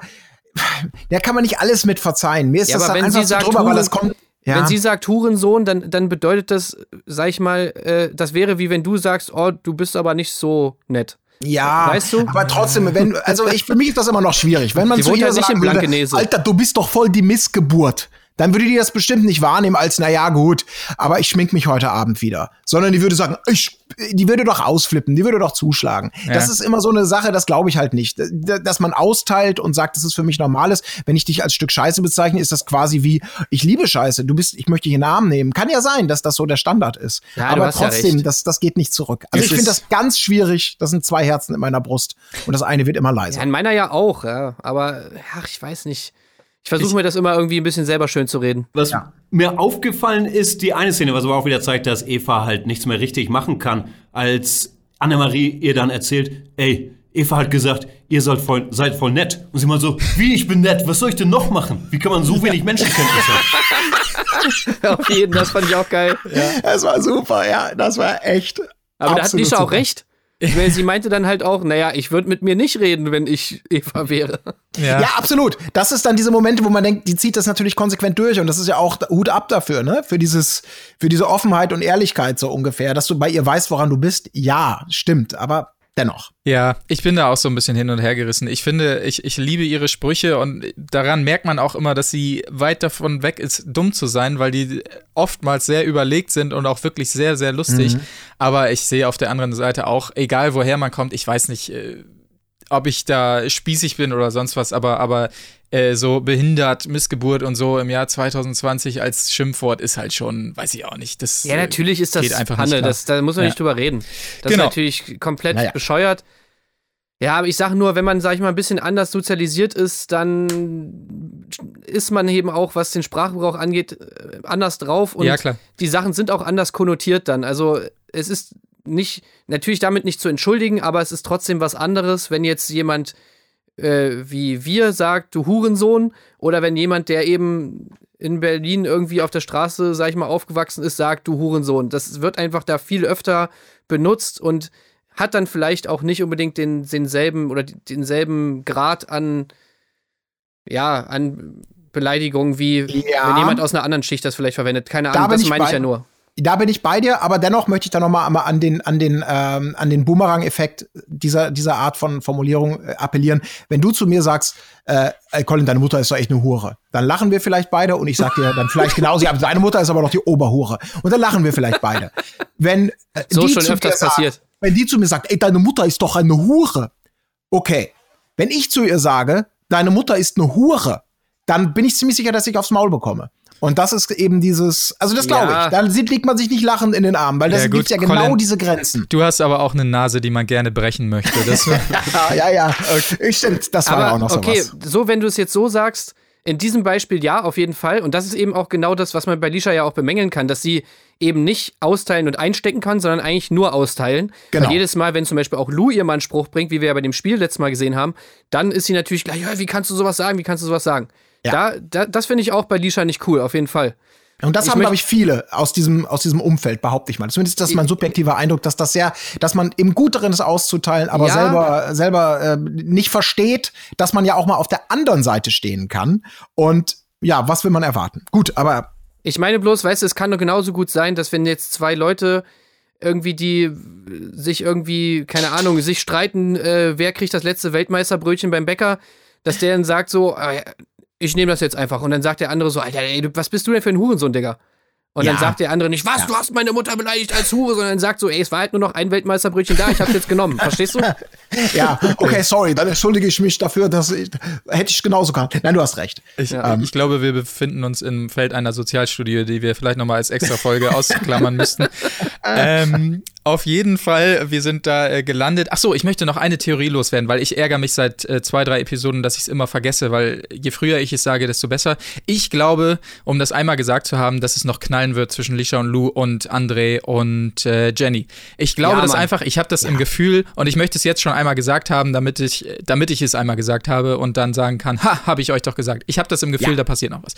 Da kann man nicht alles mit verzeihen. Mir ist Ja, das aber dann einfach sie so sagt, drüber, weil das kommt. Ja. Wenn sie sagt Hurensohn, dann, dann bedeutet das, sag ich mal, äh, das wäre wie wenn du sagst, oh, du bist aber nicht so nett. Ja, Weißt du? aber trotzdem, wenn, also ich, für mich ist das immer noch schwierig. Wenn man Die zu ihr ja nicht sagen würde. Alter, du bist doch voll die Missgeburt, dann würde die das bestimmt nicht wahrnehmen als, na ja, gut, aber ich schmink mich heute Abend wieder. Sondern die würde sagen, ich, die würde doch ausflippen, die würde doch zuschlagen. Das ist immer so eine Sache, das glaube ich halt nicht. Dass man austeilt und sagt, das ist für mich normales. Wenn ich dich als Stück Scheiße bezeichne, ist das quasi wie, ich liebe Scheiße, du bist, ich möchte dich in den Namen nehmen. Kann ja sein, dass das so der Standard ist. Ja, aber ja trotzdem, recht. das, das geht nicht zurück. Also Es ich finde das ganz schwierig. Das sind zwei Herzen in meiner Brust und das eine wird immer leiser. Ja, in meiner ja auch, ja. Aber, ach, ich weiß nicht. Ich versuche mir das immer irgendwie ein bisschen selber schön zu reden. Was mir aufgefallen ist, die eine Szene, was aber auch wieder zeigt, dass Eva halt nichts mehr richtig machen kann, als Annemarie ihr dann erzählt, ey, Eva hat gesagt, ihr sollt voll, seid voll nett. Und sie mal so, wie, ich bin nett, was soll ich denn noch machen? Wie kann man so wenig Menschenkenntnis haben? Auf jeden, das fand ich auch geil. Das war super, ja, das war echt. Aber da hat Nisha auch recht. Ich meine, sie meinte dann halt auch, naja, ich würde mit mir nicht reden, wenn ich Eva wäre. Ja. Ja, absolut. Das ist dann diese Momente, wo man denkt, die zieht das natürlich konsequent durch und das ist ja auch Hut ab dafür, ne? Für dieses, für diese Offenheit und Ehrlichkeit so ungefähr, dass du bei ihr weißt, woran du bist. Ja, stimmt, aber dennoch. Ja, ich bin da auch so ein bisschen hin und her gerissen. Ich finde, ich, ich liebe ihre Sprüche und daran merkt man auch immer, dass sie weit davon weg ist, dumm zu sein, weil die oftmals sehr überlegt sind und auch wirklich sehr, sehr lustig. Aber ich sehe auf der anderen Seite auch, egal woher man kommt, ich weiß nicht, äh, ob ich da spießig bin oder sonst was, aber, aber äh, so behindert, Missgeburt und so im Jahr 2020 als Schimpfwort ist halt schon, weiß ich auch nicht. Das, Ja, natürlich ist das einfach klar. das, da muss man Ja. nicht drüber reden. Das Genau. ist natürlich komplett Naja. bescheuert. Ja, aber ich sage nur, wenn man, sag ich mal, ein bisschen anders sozialisiert ist, dann ist man eben auch, was den Sprachgebrauch angeht, äh, anders drauf. Und Ja, klar. die Sachen sind auch anders konnotiert dann. Also es ist nicht, natürlich damit nicht zu entschuldigen, aber es ist trotzdem was anderes, wenn jetzt jemand äh, wie wir sagt, du Hurensohn, oder wenn jemand, der eben in Berlin irgendwie auf der Straße, sag ich mal, aufgewachsen ist, sagt, du Hurensohn. Das wird einfach da viel öfter benutzt und hat dann vielleicht auch nicht unbedingt den, denselben oder denselben Grad an, ja, an Beleidigung, wie Ja. wenn jemand aus einer anderen Schicht das vielleicht verwendet. Keine Da Ahnung, bin das meine ich ja nur. Da bin ich bei dir, aber dennoch möchte ich da noch mal einmal an den an den ähm, an den Boomerang-Effekt dieser dieser Art von Formulierung äh, appellieren. Wenn du zu mir sagst, äh, Colin, deine Mutter ist doch echt eine Hure, dann lachen wir vielleicht beide und ich sag dir dann vielleicht genauso, ja, deine Mutter ist aber doch die Oberhure und dann lachen wir vielleicht beide. Wenn äh, So die schon zu öfters mir sagt- passiert. Wenn die zu mir sagt, ey, deine Mutter ist doch eine Hure, okay. Wenn ich zu ihr sage, deine Mutter ist eine Hure, dann bin ich ziemlich sicher, dass ich aufs Maul bekomme. Und das ist eben dieses, also das glaube Ja. ich. Dann sieht, liegt man sich nicht lachend in den Armen, weil das Ja, gibt ja genau Colin. diese Grenzen. Du hast aber auch eine Nase, die man gerne brechen möchte. Das, Ja, ja, ja. Ich stimmt, das war ja auch Aber noch so okay, so wenn du es jetzt so sagst, in diesem Beispiel ja, auf jeden Fall. Und das ist eben auch genau das, was man bei Lisha ja auch bemängeln kann, dass sie eben nicht austeilen und einstecken kann, sondern eigentlich nur austeilen. Genau. Weil jedes Mal, wenn zum Beispiel auch Lou ihr mal einen Spruch bringt, wie wir ja bei dem Spiel letztes Mal gesehen haben, dann ist sie natürlich gleich, ja, wie kannst du sowas sagen, wie kannst du sowas sagen? Ja. Da, da, das finde ich auch bei Lisha nicht cool, auf jeden Fall. Und das ich haben, glaube ich, viele aus diesem, aus diesem Umfeld, behaupte ich mal. Zumindest ist das mein subjektiver Eindruck, dass das sehr, dass man im Guteren ist auszuteilen, aber Ja. selber, selber äh, nicht versteht, dass man ja auch mal auf der anderen Seite stehen kann. Und ja, was will man erwarten? Gut, aber Ich meine bloß, weißt du, es kann doch genauso gut sein, dass wenn jetzt zwei Leute irgendwie die sich irgendwie, keine Ahnung, sich streiten, äh, wer kriegt das letzte Weltmeisterbrötchen beim Bäcker, dass der dann sagt so, äh, ich nehme das jetzt einfach. Und dann sagt der andere so, Alter, ey, was bist du denn für ein Hurensohn, Digga? Und Ja. dann sagt der andere nicht, was, du hast meine Mutter beleidigt als Hure, sondern sagt so, ey, es war halt nur noch ein Weltmeisterbrötchen da, ich hab's jetzt genommen. Verstehst du? Ja, okay, sorry, dann entschuldige ich mich dafür, dass ich, hätte ich genauso gehabt. Nein, du hast recht. Ich, Ähm. ich glaube, wir befinden uns im Feld einer Sozialstudie, die wir vielleicht nochmal als extra Folge ausklammern müssten. Ähm, auf jeden Fall, wir sind da äh, gelandet. Ach so, ich möchte noch eine Theorie loswerden, weil ich ärgere mich seit äh, zwei, drei Episoden, dass ich es immer vergesse, weil je früher ich es sage, desto besser. Ich glaube, um das einmal gesagt zu haben, dass es noch knallen wird zwischen Lisha und Lou und André und äh, Jenny. Ich glaube Ja, das einfach, ich habe das im Gefühl und ich möchte es jetzt schon einmal gesagt haben, damit ich, damit ich es einmal gesagt habe und dann sagen kann, ha, habe ich euch doch gesagt. Ich habe das im Gefühl, Ja. da passiert noch was.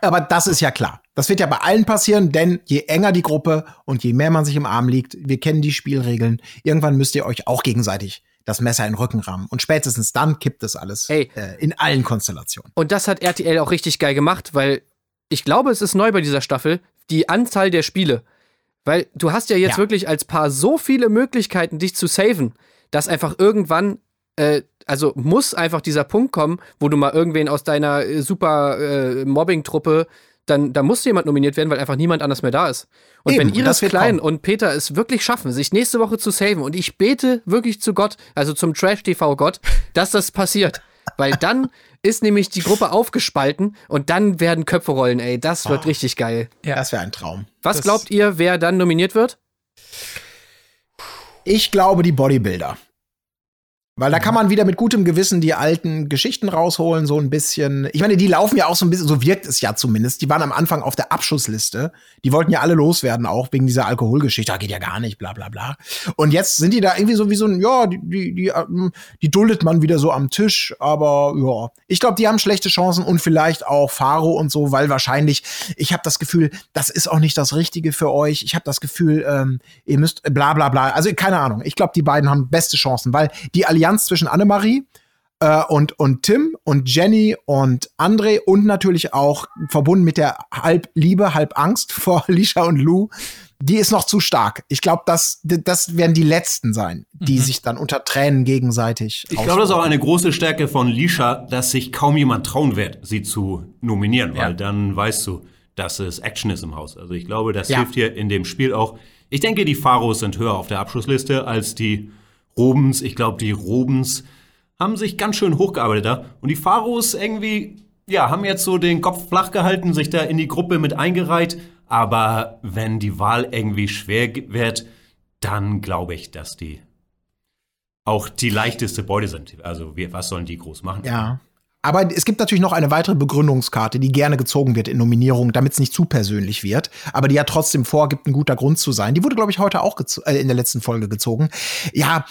Aber das ist ja klar. Das wird ja bei allen passieren, denn je enger die Gruppe und je mehr man sich im Arm liegt, wir kennen die Spielregeln, irgendwann müsst ihr euch auch gegenseitig das Messer in den Rücken rammen. Und spätestens dann kippt es alles äh, in allen Konstellationen. Und das hat RTL auch richtig geil gemacht, weil ich glaube, es ist neu bei dieser Staffel, die Anzahl der Spiele. Weil du hast ja jetzt Ja. wirklich als Paar so viele Möglichkeiten, dich zu saven, dass einfach irgendwann, äh, also muss einfach dieser Punkt kommen, wo du mal irgendwen aus deiner äh, super äh, Mobbing-Truppe, dann da muss jemand nominiert werden, weil einfach niemand anders mehr da ist. Und Eben, wenn Iris Klein kommen. und Peter es wirklich schaffen, sich nächste Woche zu saven, und ich bete wirklich zu Gott, also zum Trash-TV-Gott, dass das passiert. Weil dann ist nämlich die Gruppe aufgespalten und dann werden Köpfe rollen, ey. Das wird Oh. richtig geil. Ja. Das wäre ein Traum. Was Das- glaubt ihr, wer dann nominiert wird? Ich glaube, die Bodybuilder. Weil da kann man wieder mit gutem Gewissen die alten Geschichten rausholen, so ein bisschen. Ich meine, die laufen ja auch so ein bisschen, so wirkt es ja zumindest. Die waren am Anfang auf der Abschussliste. Die wollten ja alle loswerden, auch wegen dieser Alkoholgeschichte. Da geht ja gar nicht, bla bla bla. Und jetzt sind die da irgendwie so wie so ein, ja, die, die, die, ähm, die duldet man wieder so am Tisch. Aber ja, ich glaube, die haben schlechte Chancen und vielleicht auch Faro und so, weil wahrscheinlich, ich habe das Gefühl, das ist auch nicht das Richtige für euch. Ich habe das Gefühl, ähm, ihr müsst bla bla bla. Also keine Ahnung. Ich glaube, die beiden haben beste Chancen, weil die Allianz zwischen Annemarie äh, und, und Tim und Jenny und André und natürlich auch verbunden mit der halb Liebe, halb Angst vor Lisha und Lou, die ist noch zu stark. Ich glaube, das, das werden die letzten sein, die sich dann unter Tränen gegenseitig. Ich glaube, das ist auch eine große Stärke von Lisha, dass sich kaum jemand trauen wird, sie zu nominieren, weil Ja. dann weißt du, dass es Action ist im Haus. Also ich glaube, das Ja. hilft hier in dem Spiel auch. Ich denke, die Pharos sind höher auf der Abschlussliste als die Robens. Ich glaube, die Robens haben sich ganz schön hochgearbeitet da. Und die Pharos irgendwie, ja, haben jetzt so den Kopf flach gehalten, sich da in die Gruppe mit eingereiht. Aber wenn die Wahl irgendwie schwer wird, dann glaube ich, dass die auch die leichteste Beute sind. Also, wir, was sollen die groß machen? Ja. Aber es gibt natürlich noch eine weitere Begründungskarte, die gerne gezogen wird in Nominierungen, damit es nicht zu persönlich wird, aber die ja trotzdem vorgibt, ein guter Grund zu sein. Die wurde, glaube ich, heute auch äh, in der letzten Folge gezogen. Ja,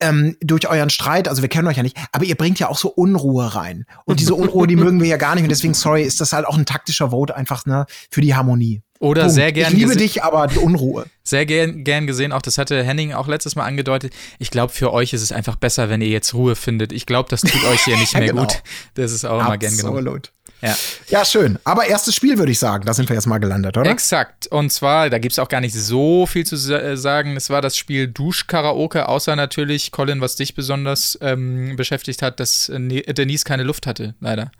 ähm, durch euren Streit, also wir kennen euch ja nicht, aber ihr bringt ja auch so Unruhe rein. Und diese Unruhe, die mögen wir ja gar nicht. Und deswegen, sorry, ist das halt auch ein taktischer Vote einfach ne, für die Harmonie. Oder Punkt. sehr gern Ich liebe dich, aber die Unruhe. Sehr gern, gern gesehen, auch das hatte Henning auch letztes Mal angedeutet. Ich glaube, für euch ist es einfach besser, wenn ihr jetzt Ruhe findet. Ich glaube, das tut euch hier nicht Ja, mehr genau. gut. Das ist auch immer gern genommen. Absolut. Ja. Ja, schön. Aber erstes Spiel, würde ich sagen. Da sind wir jetzt mal gelandet, oder? Exakt. Und zwar, da gibt es auch gar nicht so viel zu äh, sagen. Es war das Spiel Duschkaraoke, außer natürlich, Colin, was dich besonders ähm, beschäftigt hat, dass äh, Ne- Denise keine Luft hatte, leider.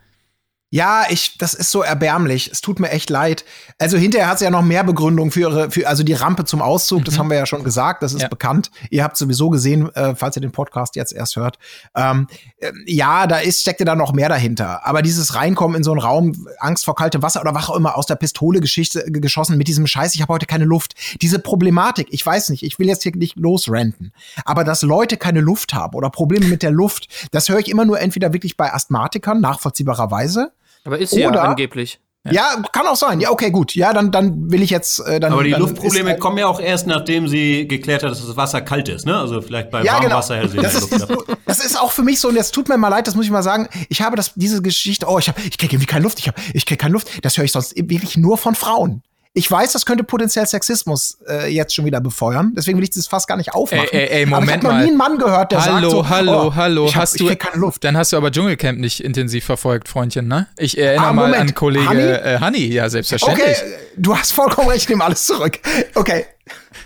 Ja, ich, das ist so erbärmlich. Es tut mir echt leid. Also hinterher hat sie ja noch mehr Begründung für ihre, für, also die Rampe zum Auszug, das haben wir ja schon gesagt, das ist Ja. bekannt. Ihr habt sowieso gesehen, äh, falls ihr den Podcast jetzt erst hört. Ähm, äh, ja, da ist, steckte da noch mehr dahinter. Aber dieses Reinkommen in so einen Raum, Angst vor kaltem Wasser oder was auch immer, aus der Pistole Geschichte, äh, geschossen mit diesem Scheiß, ich habe heute keine Luft. Diese Problematik, ich weiß nicht, ich will jetzt hier nicht losrenten. Aber dass Leute keine Luft haben oder Probleme mit der Luft, das höre ich immer nur entweder wirklich bei Asthmatikern, nachvollziehbarerweise. Aber ist sie ja Oder- angeblich. Ja. kann auch sein. Ja, okay, gut. Ja, dann, dann will ich jetzt. Äh, dann, Aber die dann Luftprobleme ist, äh, kommen ja auch erst, nachdem sie geklärt hat, dass das Wasser kalt ist. Ne? Also vielleicht bei Ja, warmem genau. Wasser hätte sie Das ist, Luft gehabt. das ist auch für mich so, und jetzt tut mir mal leid, das muss ich mal sagen. Ich habe das, diese Geschichte, oh, ich, hab, ich kriege irgendwie keine Luft, ich, hab, ich kriege keine Luft. Das höre ich sonst wirklich nur von Frauen. Ich weiß, das könnte potenziell Sexismus äh, jetzt schon wieder befeuern. Deswegen will ich das fast gar nicht aufmachen. Ey, ey, ey, Aber Moment ich habe noch nie einen Mann gehört, der hallo, sagt so, hallo, oh, hallo. Ich, hab, hast ich du krieg keine Luft. Dann hast du aber Dschungelcamp nicht intensiv verfolgt, Freundchen, ne? Ich erinnere Ah, mal an Kollege Hanni? äh, Hanni, ja, selbstverständlich. Okay, du hast vollkommen recht, ich nehme alles zurück. Okay.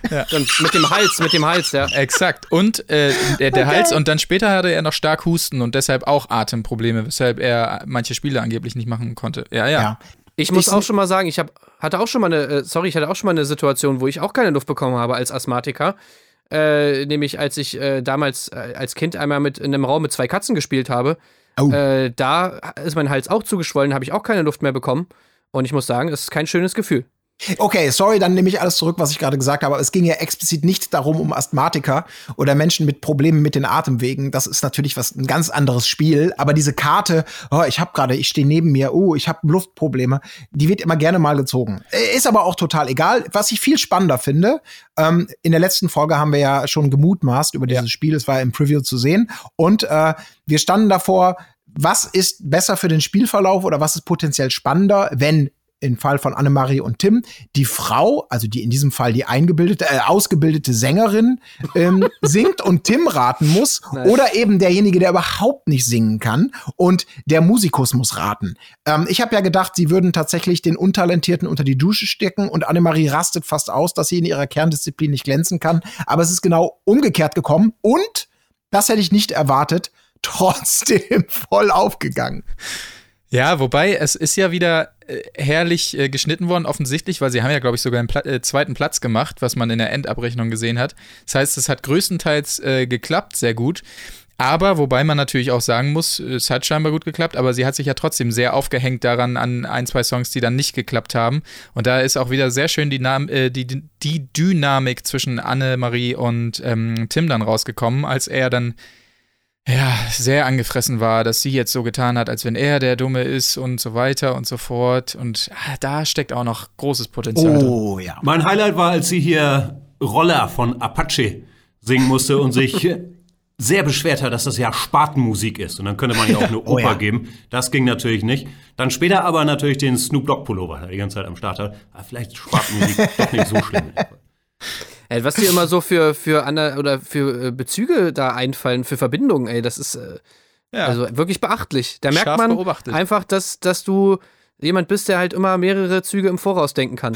Und mit dem Hals, mit dem Hals, ja. Exakt. Und äh, der, der Hals, und dann später hatte er noch stark Husten und deshalb auch Atemprobleme, weshalb er manche Spiele angeblich nicht machen konnte. Ja, ja. Ja. Ich muss Ich- auch schon mal sagen, ich hab, hatte auch schon mal eine, äh, sorry, ich hatte auch schon mal eine Situation, wo ich auch keine Luft bekommen habe als Asthmatiker. Äh, nämlich als ich äh, damals äh, als Kind einmal mit in einem Raum mit zwei Katzen gespielt habe. Oh. Da ist mein Hals auch zugeschwollen, habe ich auch keine Luft mehr bekommen. Und ich muss sagen, es ist kein schönes Gefühl. Okay, sorry, dann nehme ich alles zurück, was ich gerade gesagt habe. Aber es ging ja explizit nicht darum, um Asthmatiker oder Menschen mit Problemen mit den Atemwegen. Das ist natürlich was ein ganz anderes Spiel. Aber diese Karte, oh, ich habe gerade, ich stehe neben mir, oh, ich habe Luftprobleme, die wird immer gerne mal gezogen. Äh, Ist aber auch total egal. Was ich viel spannender finde, ähm, in der letzten Folge haben wir ja schon gemutmaßt über dieses Spiel. Es war im Preview zu sehen. Und äh, wir standen davor, was ist besser für den Spielverlauf oder was ist potenziell spannender, wenn im Fall von Annemarie und Tim, die Frau, also die in diesem Fall die eingebildete, äh, ausgebildete Sängerin, ähm, singt und Tim raten muss, Nice. oder eben derjenige, der überhaupt nicht singen kann und der Musikus muss raten. Ähm, ich habe ja gedacht, sie würden tatsächlich den Untalentierten unter die Dusche stecken und Annemarie rastet fast aus, dass sie in ihrer Kerndisziplin nicht glänzen kann. Aber es ist genau umgekehrt gekommen und, das hätte ich nicht erwartet, trotzdem voll aufgegangen. Ja, wobei es ist ja wieder herrlich äh, geschnitten worden, offensichtlich, weil sie haben ja, glaube ich, sogar einen Pla äh, zweiten Platz gemacht, was man in der Endabrechnung gesehen hat. Das heißt, es hat größtenteils äh, geklappt, sehr gut. Aber wobei man natürlich auch sagen muss, es hat scheinbar gut geklappt, aber sie hat sich ja trotzdem sehr aufgehängt daran an ein, zwei Songs, die dann nicht geklappt haben. Und da ist auch wieder sehr schön die, Nam äh, die, die Dynamik zwischen Anne-Marie und ähm, Tim dann rausgekommen, als er dann ja, sehr angefressen war, dass sie jetzt so getan hat, als wenn er der Dumme ist und so weiter und so fort. Und ah, da steckt auch noch großes Potenzial drin. Oh ja. Mein Highlight war, als sie hier Roller von Apache singen musste und sich sehr beschwert hat, dass das ja Spatenmusik ist. Und dann könnte man ja auch eine Oper Oh ja. geben. Das ging natürlich nicht. Dann später aber natürlich den Snoop Dogg Pullover, der die ganze Zeit am Start hat. Ah, vielleicht ist Spatenmusik doch nicht so schlimm. Ey, was dir immer so für, für Anna oder für äh, Bezüge da einfallen, für Verbindungen, ey, das ist äh, Ja. also wirklich beachtlich. Da merkt Scharf man beobachtet. einfach, dass, dass du jemand bist, der halt immer mehrere Züge im Voraus denken kann.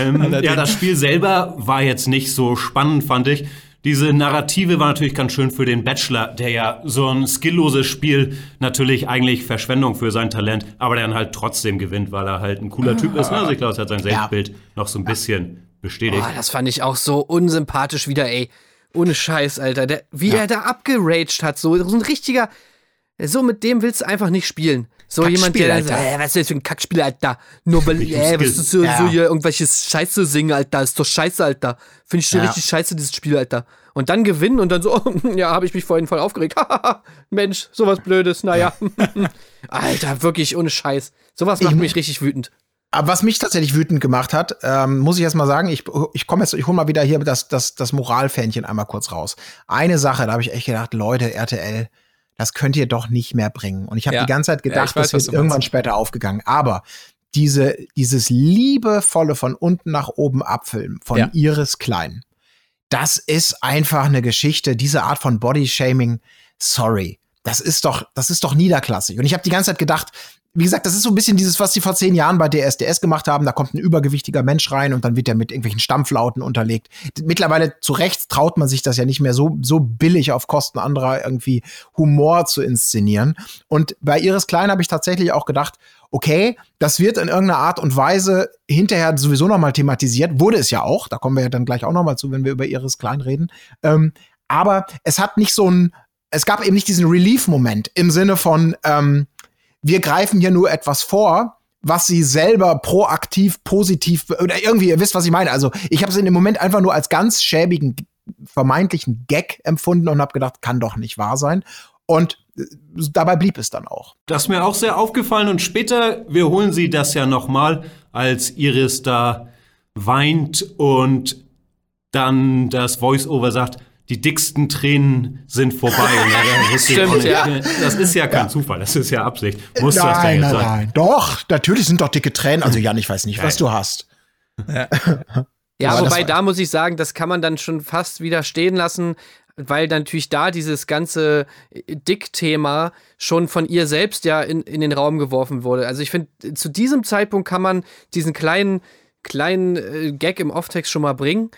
Ähm, ja, das Spiel selber war jetzt nicht so spannend, fand ich. Diese Narrative war natürlich ganz schön für den Bachelor, der ja so ein skillloses Spiel natürlich eigentlich Verschwendung für sein Talent, aber der dann halt trotzdem gewinnt, weil er halt ein cooler Typ ist. Ne? Also ich glaube, es hat sein Selbstbild noch so ein bisschen bestätigt. Boah, das fand ich auch so unsympathisch wieder, ey. Ohne Scheiß, Alter. Der, wie er da abgeraged hat, so, so ein richtiger. So, mit dem willst du einfach nicht spielen. So jemand, der dann sagt, äh, was ist das für ein Kackspiel, Alter? Nur weil, äh, was ist so, Ja. so hier irgendwelche Scheiße singen, Alter. Ist doch scheiße, Alter. Finde ich schon Ja. richtig scheiße, dieses Spiel, Alter. Und dann gewinnen und dann so, ja, habe ich mich vorhin voll aufgeregt. Mensch, sowas Blödes, naja. Alter, wirklich ohne Scheiß. Sowas macht Ich- mich richtig wütend. Aber was mich tatsächlich wütend gemacht hat, ähm, muss ich erst mal sagen, ich, ich komme jetzt, ich hole mal wieder hier das, das, das Moralfähnchen einmal kurz raus. Eine Sache, da habe ich echt gedacht, Leute, RTL, das könnt ihr doch nicht mehr bringen. Und ich habe Ja. die ganze Zeit Ja, gedacht, ich weiß, das wird irgendwann meinst. später aufgegangen. Aber diese, dieses liebevolle von unten nach oben abfilmen von Ja. Iris Klein, das ist einfach eine Geschichte, diese Art von Bodyshaming, sorry. Das ist doch, das ist doch niederklassig. Und ich habe die ganze Zeit gedacht, wie gesagt, das ist so ein bisschen dieses, was sie vor zehn Jahren bei DSDS gemacht haben. Da kommt ein übergewichtiger Mensch rein und dann wird er mit irgendwelchen Stampflauten unterlegt. Mittlerweile zu Recht traut man sich das ja nicht mehr so, so billig auf Kosten anderer irgendwie Humor zu inszenieren. Und bei Iris Klein habe ich tatsächlich auch gedacht, okay, das wird in irgendeiner Art und Weise hinterher sowieso nochmal thematisiert. Wurde es ja auch. Da kommen wir ja dann gleich auch nochmal zu, wenn wir über Iris Klein reden. Ähm, aber es hat nicht so ein, es gab eben nicht diesen Relief-Moment im Sinne von, ähm, wir greifen hier nur etwas vor, was sie selber proaktiv, positiv oder irgendwie, ihr wisst, was ich meine. Also ich habe es in dem Moment einfach nur als ganz schäbigen, vermeintlichen Gag empfunden und habe gedacht, kann doch nicht wahr sein. Und äh, dabei blieb es dann auch. Das ist mir auch sehr aufgefallen und später wiederholen sie das ja nochmal, als Iris da weint und dann das Voice-Over sagt, die dicksten Tränen sind vorbei. Und dann wusste ich Stimmt, ja. Das ist ja kein Zufall, das ist ja Absicht. Muss das denn nein, jetzt nein, sein? nein. Doch, natürlich sind doch dicke Tränen. Also Jan, ich weiß nicht, was du hast. Ja, Aber das wobei war- da muss ich sagen, das kann man dann schon fast wieder stehen lassen, weil dann natürlich da dieses ganze Dick-Thema schon von ihr selbst ja in, in den Raum geworfen wurde. Also ich finde, zu diesem Zeitpunkt kann man diesen kleinen, kleinen äh, Gag im Off-Text schon mal bringen.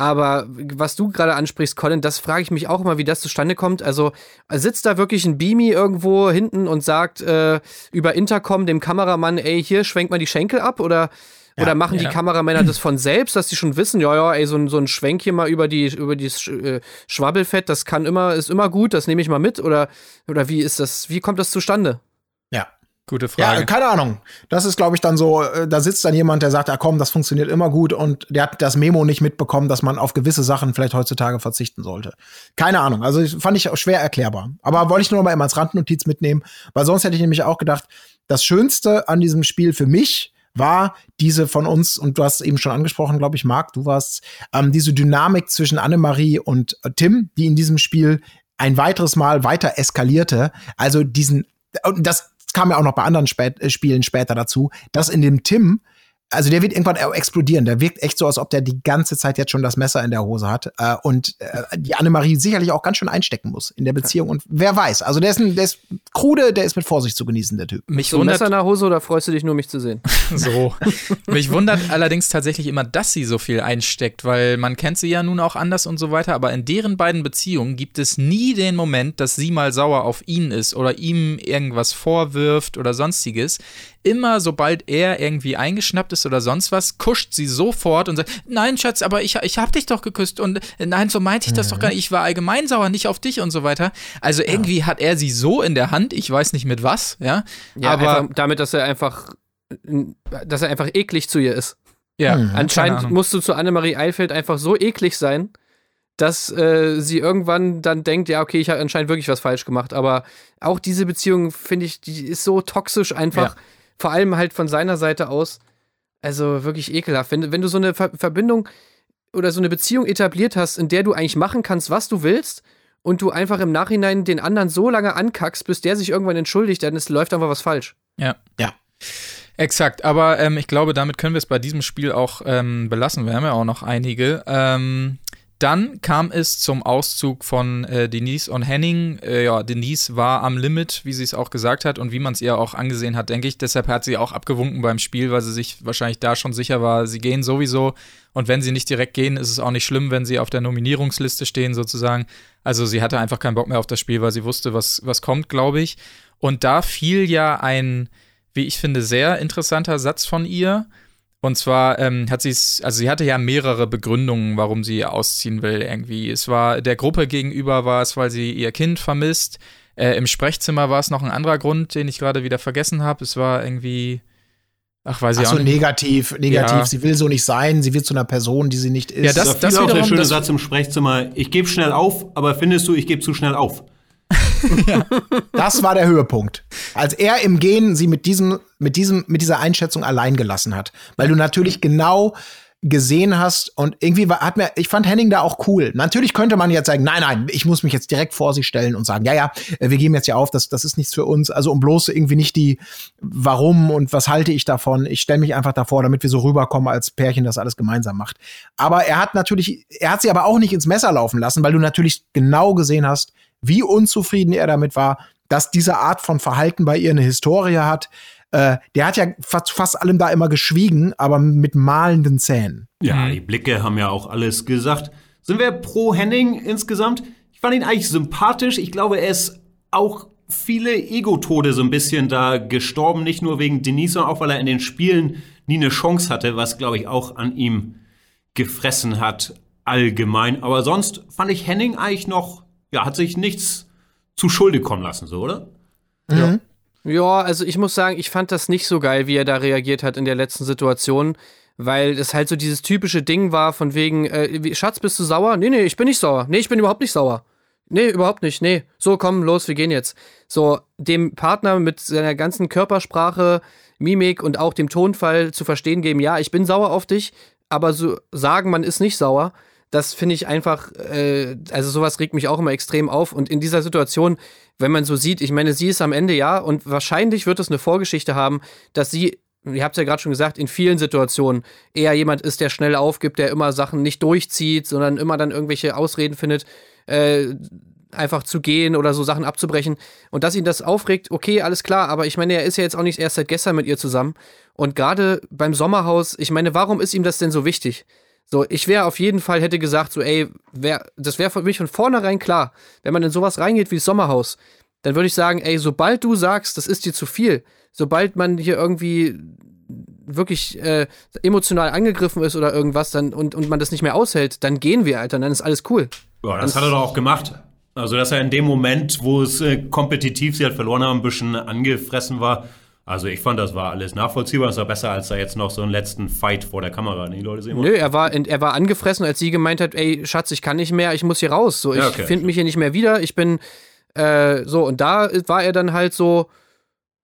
Aber was du gerade ansprichst, Colin, das frage ich mich auch immer, wie das zustande kommt. Also sitzt da wirklich ein Beamy irgendwo hinten und sagt äh, über Intercom dem Kameramann, ey, hier schwenkt mal die Schenkel ab oder oder machen ja. die Kameramänner das von selbst, dass sie schon wissen, ja, ja, ey, so ein, so ein Schwenk hier mal über die über dieses äh, Schwabbelfett, das kann immer ist immer gut, das nehme ich mal mit oder oder wie ist das? Wie kommt das zustande? Ja. Gute Frage. Ja, keine Ahnung. Das ist, glaube ich, dann so, äh, da sitzt dann jemand, der sagt, ah komm, das funktioniert immer gut und der hat das Memo nicht mitbekommen, dass man auf gewisse Sachen vielleicht heutzutage verzichten sollte. Keine Ahnung. Also fand ich auch schwer erklärbar. Aber wollte ich nur noch mal immer als Randnotiz mitnehmen, weil sonst hätte ich nämlich auch gedacht, das Schönste an diesem Spiel für mich war diese von uns, und du hast es eben schon angesprochen, glaube ich, Marc, du warst, ähm, diese Dynamik zwischen Annemarie und äh, Tim, die in diesem Spiel ein weiteres Mal weiter eskalierte. Also diesen, und das kam ja auch noch bei anderen Spät äh, Spielen später dazu, dass in dem Tim, also der wird irgendwann explodieren. Der wirkt echt so, als ob der die ganze Zeit jetzt schon das Messer in der Hose hat äh, und äh, die Annemarie sicherlich auch ganz schön einstecken muss in der Beziehung. Und wer weiß, also der ist, ein, der ist krude, der ist mit Vorsicht zu genießen, der Typ. Mich So ein Messer in der Hose oder freust du dich nur, mich zu sehen? so. Mich wundert allerdings tatsächlich immer, dass sie so viel einsteckt, weil man kennt sie ja nun auch anders und so weiter, aber in deren beiden Beziehungen gibt es nie den Moment, dass sie mal sauer auf ihn ist oder ihm irgendwas vorwirft oder sonstiges. Immer sobald er irgendwie eingeschnappt ist oder sonst was, kuscht sie sofort und sagt, nein, Schatz, aber ich, ich hab dich doch geküsst und äh, nein, so meinte ich das doch gar nicht. Ich war allgemein sauer, nicht auf dich und so weiter. Also irgendwie hat er sie so in der Hand, ich weiß nicht mit was, ja. Ja, aber damit, dass er einfach, dass er einfach eklig zu ihr ist. ja, Hm. keine Anscheinend musst du zu Annemarie Eifeld einfach so eklig sein, dass äh, sie irgendwann dann denkt, ja, okay, ich habe anscheinend wirklich was falsch gemacht. Aber auch diese Beziehung, finde ich, die ist so toxisch einfach. Ja. Vor allem halt von seiner Seite aus. Also wirklich ekelhaft. Wenn, wenn du so eine Ver Verbindung oder so eine Beziehung etabliert hast, in der du eigentlich machen kannst, was du willst, und du einfach im Nachhinein den anderen so lange ankackst, bis der sich irgendwann entschuldigt, dann ist, läuft einfach was falsch. Ja. Ja. Exakt, aber ähm, ich glaube, damit können wir es bei diesem Spiel auch ähm, belassen. Wir haben ja auch noch einige. Ähm, dann kam es zum Auszug von äh, Denise und Henning. Äh, ja, Denise war am Limit, wie sie es auch gesagt hat und wie man es ihr auch angesehen hat, denke ich. Deshalb hat sie auch abgewunken beim Spiel, weil sie sich wahrscheinlich da schon sicher war, sie gehen sowieso. Und wenn sie nicht direkt gehen, ist es auch nicht schlimm, wenn sie auf der Nominierungsliste stehen, sozusagen. Also sie hatte einfach keinen Bock mehr auf das Spiel, weil sie wusste, was, was kommt, glaube ich. Und da fiel ja ein, wie ich finde, sehr interessanter Satz von ihr. Und zwar ähm, hat sie es, also sie hatte ja mehrere Begründungen, warum sie ausziehen will irgendwie. Es war der Gruppe gegenüber war es, weil sie ihr Kind vermisst. Äh, Im Sprechzimmer war es noch ein anderer Grund, den ich gerade wieder vergessen habe. Es war irgendwie, ach weiß ich Ach auch so, nicht. negativ, negativ. Ja. Sie will so nicht sein, sie wird zu einer Person, die sie nicht ist. Ja, das- Da fiel auch der schöne das- Satz im Sprechzimmer, ich gebe schnell auf, aber findest du, ich gebe zu schnell auf? Das war der Höhepunkt. Als er im Gehen sie mit diesem, mit diesem, mit dieser Einschätzung allein gelassen hat. Weil du natürlich genau gesehen hast und irgendwie war, hat mir, ich fand Henning da auch cool. Natürlich könnte man jetzt sagen, nein, nein, ich muss mich jetzt direkt vor sie stellen und sagen, ja, ja, wir geben jetzt ja auf, das, das ist nichts für uns. Also um bloß irgendwie nicht die, warum und was halte ich davon. Ich stelle mich einfach davor, damit wir so rüberkommen als Pärchen, das alles gemeinsam macht. Aber er hat natürlich, er hat sie aber auch nicht ins Messer laufen lassen, weil du natürlich genau gesehen hast, wie unzufrieden er damit war, dass diese Art von Verhalten bei ihr eine Historie hat. Äh, der hat ja fast, fast allem da immer geschwiegen, aber mit malenden Zähnen. Ja, die Blicke haben ja auch alles gesagt. Sind wir pro Henning insgesamt? Ich fand ihn eigentlich sympathisch. Ich glaube, er ist auch viele Ego-Tode so ein bisschen da gestorben. Nicht nur wegen Denise, sondern auch, weil er in den Spielen nie eine Chance hatte, was, glaube ich, auch an ihm gefressen hat, allgemein. Aber sonst fand ich Henning eigentlich noch, ja, hat sich nichts zu Schulde kommen lassen, so, oder? Ja, also ich muss sagen, ich fand das nicht so geil, wie er da reagiert hat in der letzten Situation, weil es halt so dieses typische Ding war von wegen, äh, wie- Schatz, bist du sauer? Nee, nee, ich bin nicht sauer. Nee, ich bin überhaupt nicht sauer. Nee, überhaupt nicht. Nee, so komm, los, wir gehen jetzt. So, dem Partner mit seiner ganzen Körpersprache, Mimik und auch dem Tonfall zu verstehen geben, ja, ich bin sauer auf dich, aber so sagen, man ist nicht sauer, das finde ich einfach, äh, also sowas regt mich auch immer extrem auf. Und in dieser Situation, wenn man so sieht, ich meine, sie ist am Ende ja und wahrscheinlich wird es eine Vorgeschichte haben, dass sie, ihr habt es ja gerade schon gesagt, in vielen Situationen eher jemand ist, der schnell aufgibt, der immer Sachen nicht durchzieht, sondern immer dann irgendwelche Ausreden findet, äh, einfach zu gehen oder so Sachen abzubrechen. Und dass ihn das aufregt, okay, alles klar, aber ich meine, er ist ja jetzt auch nicht erst seit gestern mit ihr zusammen. Und gerade beim Sommerhaus, ich meine, warum ist ihm das denn so wichtig? So, ich wäre auf jeden Fall, hätte gesagt, so, ey, wär, das wäre für mich von vornherein klar, wenn man in sowas reingeht wie das Sommerhaus, dann würde ich sagen, ey, sobald du sagst, das ist dir zu viel, sobald man hier irgendwie wirklich äh, emotional angegriffen ist oder irgendwas dann und, und man das nicht mehr aushält, dann gehen wir, Alter, dann ist alles cool. Ja, das hat er doch auch gemacht. Also, dass er in dem Moment, wo es äh, kompetitiv sie halt verloren haben, ein bisschen angefressen war. Also, ich fand, das war alles nachvollziehbar. Das war besser, als da jetzt noch so einen letzten Fight vor der Kamera. Die Leute sehen Nö, er war, er war angefressen, als sie gemeint hat, ey, Schatz, ich kann nicht mehr, ich muss hier raus. So, ich Ja, okay. finde mich hier nicht mehr wieder. Ich bin äh, so, und da war er dann halt so,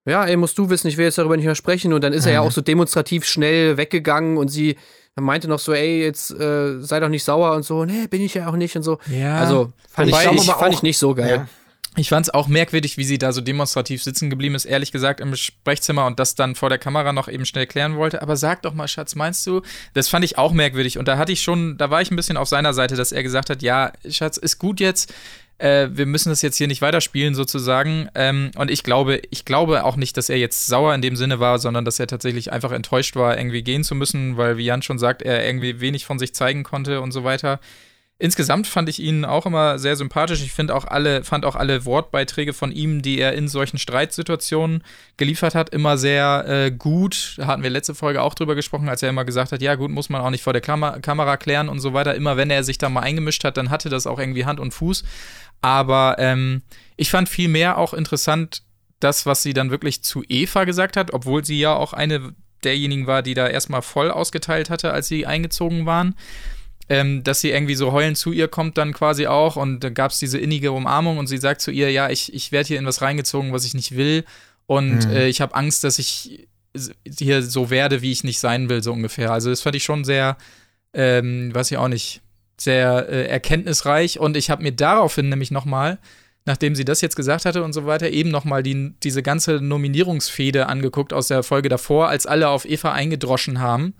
ja, ey, musst du wissen, ich will jetzt darüber nicht mehr sprechen. Und dann ist er ja auch so demonstrativ schnell weggegangen und sie meinte noch so, ey, jetzt äh, sei doch nicht sauer und so, nee, bin ich ja auch nicht und so. Ja. Also fand, ich, Wobei ich fand auch- ich nicht so geil. Ja. Ich fand es auch merkwürdig, wie sie da so demonstrativ sitzen geblieben ist, ehrlich gesagt, im Sprechzimmer und das dann vor der Kamera noch eben schnell klären wollte. Aber sag doch mal, Schatz, meinst du? Das fand ich auch merkwürdig. Und da hatte ich schon, da war ich ein bisschen auf seiner Seite, dass er gesagt hat, ja, Schatz, ist gut jetzt. Äh, wir müssen das jetzt hier nicht weiterspielen, sozusagen. Ähm, und ich glaube, ich glaube auch nicht, dass er jetzt sauer in dem Sinne war, sondern dass er tatsächlich einfach enttäuscht war, irgendwie gehen zu müssen, weil, wie Jan schon sagt, er irgendwie wenig von sich zeigen konnte und so weiter. Insgesamt fand ich ihn auch immer sehr sympathisch. Ich finde auch alle, fand auch alle Wortbeiträge von ihm, die er in solchen Streitsituationen geliefert hat, immer sehr äh, gut. Da hatten wir letzte Folge auch drüber gesprochen, als er immer gesagt hat, ja gut, muss man auch nicht vor der Klam Kamera klären und so weiter. Immer wenn er sich da mal eingemischt hat, dann hatte das auch irgendwie Hand und Fuß. Aber ähm, ich fand viel mehr auch interessant, das, was sie dann wirklich zu Eva gesagt hat, obwohl sie ja auch eine derjenigen war, die da erstmal voll ausgeteilt hatte, als sie eingezogen waren ähm, dass sie irgendwie so heulend zu ihr kommt dann quasi auch und dann gab es diese innige Umarmung und sie sagt zu ihr, ja, ich, ich werde hier in was reingezogen, was ich nicht will und äh, ich habe Angst, dass ich hier so werde, wie ich nicht sein will, so ungefähr. Also das fand ich schon sehr, ähm, weiß ich auch nicht, sehr äh, erkenntnisreich und ich habe mir daraufhin nämlich noch mal nachdem sie das jetzt gesagt hatte und so weiter, eben noch mal die, diese ganze Nominierungsfehde angeguckt aus der Folge davor, als alle auf Eva eingedroschen haben.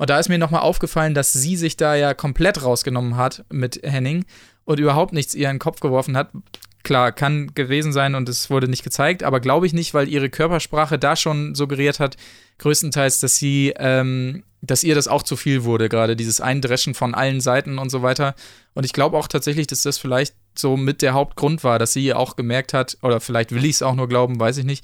Und da ist mir nochmal aufgefallen, dass sie sich da ja komplett rausgenommen hat mit Henning und überhaupt nichts ihr in den Kopf geworfen hat. Klar, kann gewesen sein und es wurde nicht gezeigt, aber glaube ich nicht, weil ihre Körpersprache da schon suggeriert hat, größtenteils, dass sie, ähm, dass ihr das auch zu viel wurde, gerade dieses Eindreschen von allen Seiten und so weiter. Und ich glaube auch tatsächlich, dass das vielleicht so mit der Hauptgrund war, dass sie auch gemerkt hat, oder vielleicht will ich es auch nur glauben, weiß ich nicht,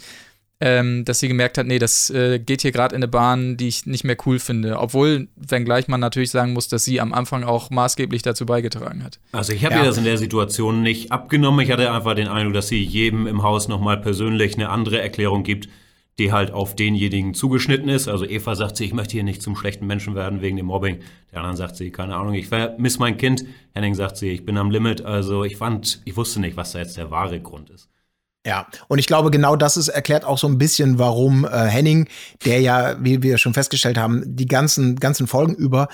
ähm, dass sie gemerkt hat, nee, das äh, geht hier gerade in eine Bahn, die ich nicht mehr cool finde. Obwohl, wenngleich man natürlich sagen muss, dass sie am Anfang auch maßgeblich dazu beigetragen hat. Also ich habe Ja. ihr das in der Situation nicht abgenommen. Ich hatte einfach den Eindruck, dass sie jedem im Haus nochmal persönlich eine andere Erklärung gibt, die halt auf denjenigen zugeschnitten ist. Also Eva sagt sie, ich möchte hier nicht zum schlechten Menschen werden wegen dem Mobbing. Der anderen sagt sie, keine Ahnung, ich vermisse mein Kind. Henning sagt sie, ich bin am Limit. Also ich fand, ich wusste nicht, was da jetzt der wahre Grund ist. Ja, und ich glaube, genau das ist, erklärt auch so ein bisschen, warum äh, Henning, der ja, wie wir schon festgestellt haben, die ganzen, ganzen Folgen über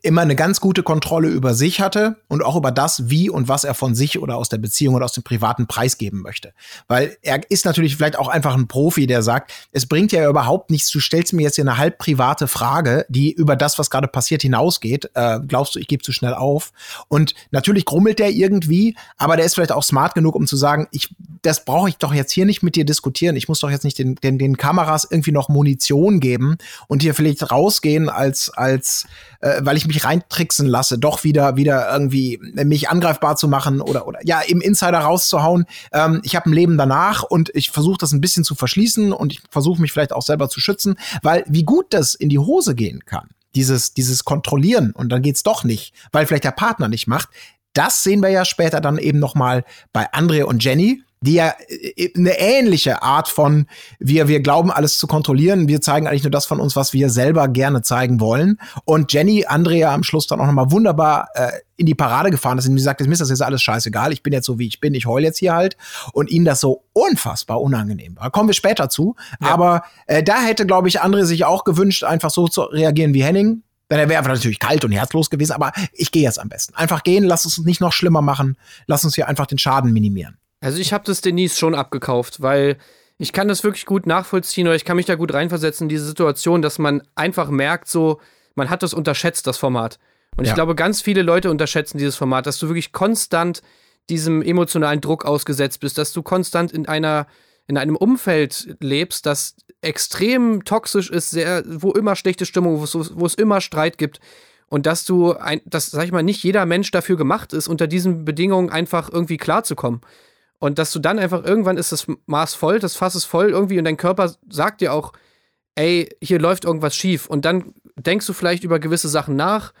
immer eine ganz gute Kontrolle über sich hatte und auch über das, wie und was er von sich oder aus der Beziehung oder aus dem Privaten preisgeben möchte. Weil er ist natürlich vielleicht auch einfach ein Profi, der sagt, es bringt ja überhaupt nichts, du stellst mir jetzt hier eine halb private Frage, die über das, was gerade passiert, hinausgeht. Äh, glaubst du, ich gebe zu schnell auf? Und natürlich grummelt der irgendwie, aber der ist vielleicht auch smart genug, um zu sagen, ich, das brauche ich doch jetzt hier nicht mit dir diskutieren. Ich muss doch jetzt nicht den, den, den Kameras irgendwie noch Munition geben und hier vielleicht rausgehen als, als äh, weil ich mich reintricksen lasse, doch wieder, wieder irgendwie mich angreifbar zu machen oder, oder ja, im Insider rauszuhauen. Ähm, ich habe ein Leben danach und ich versuche das ein bisschen zu verschließen und ich versuche mich vielleicht auch selber zu schützen, weil wie gut das in die Hose gehen kann, dieses, dieses Kontrollieren und dann geht's doch nicht, weil vielleicht der Partner nicht macht. Das sehen wir ja später dann eben noch mal bei Andre und Jenny, die ja äh, eine ähnliche Art von wir wir glauben alles zu kontrollieren, wir zeigen eigentlich nur das von uns, was wir selber gerne zeigen wollen. Und Jenny Andrea am Schluss dann auch noch mal wunderbar äh, in die Parade gefahren ist und mir sagt, mir ist das jetzt alles scheißegal, ich bin jetzt so wie ich bin, ich heul jetzt hier halt. Und ihnen das so unfassbar unangenehm war. Kommen wir später zu, aber äh, da hätte glaube ich Andre sich auch gewünscht, einfach so zu reagieren wie Henning. Denn er wäre einfach natürlich kalt und herzlos gewesen, aber ich gehe jetzt am besten. Einfach gehen, lass es uns nicht noch schlimmer machen, lass uns hier einfach den Schaden minimieren. Also ich habe das Denise schon abgekauft, weil ich kann das wirklich gut nachvollziehen oder ich kann mich da gut reinversetzen in diese Situation, dass man einfach merkt, so, man hat das unterschätzt, das Format. Und ich Ja. glaube, ganz viele Leute unterschätzen dieses Format, dass du wirklich konstant diesem emotionalen Druck ausgesetzt bist, dass du konstant in einer in einem Umfeld lebst, das extrem toxisch ist, sehr, wo immer schlechte Stimmung, wo es, wo es immer Streit gibt. und dass du, ein, dass, sag ich mal, nicht jeder Mensch dafür gemacht ist, unter diesen Bedingungen einfach irgendwie klarzukommen. Und dass du dann einfach irgendwann ist das Maß voll, das Fass ist voll irgendwie und dein Körper sagt dir auch, ey, hier läuft irgendwas schief. Und dann denkst du vielleicht über gewisse Sachen nach,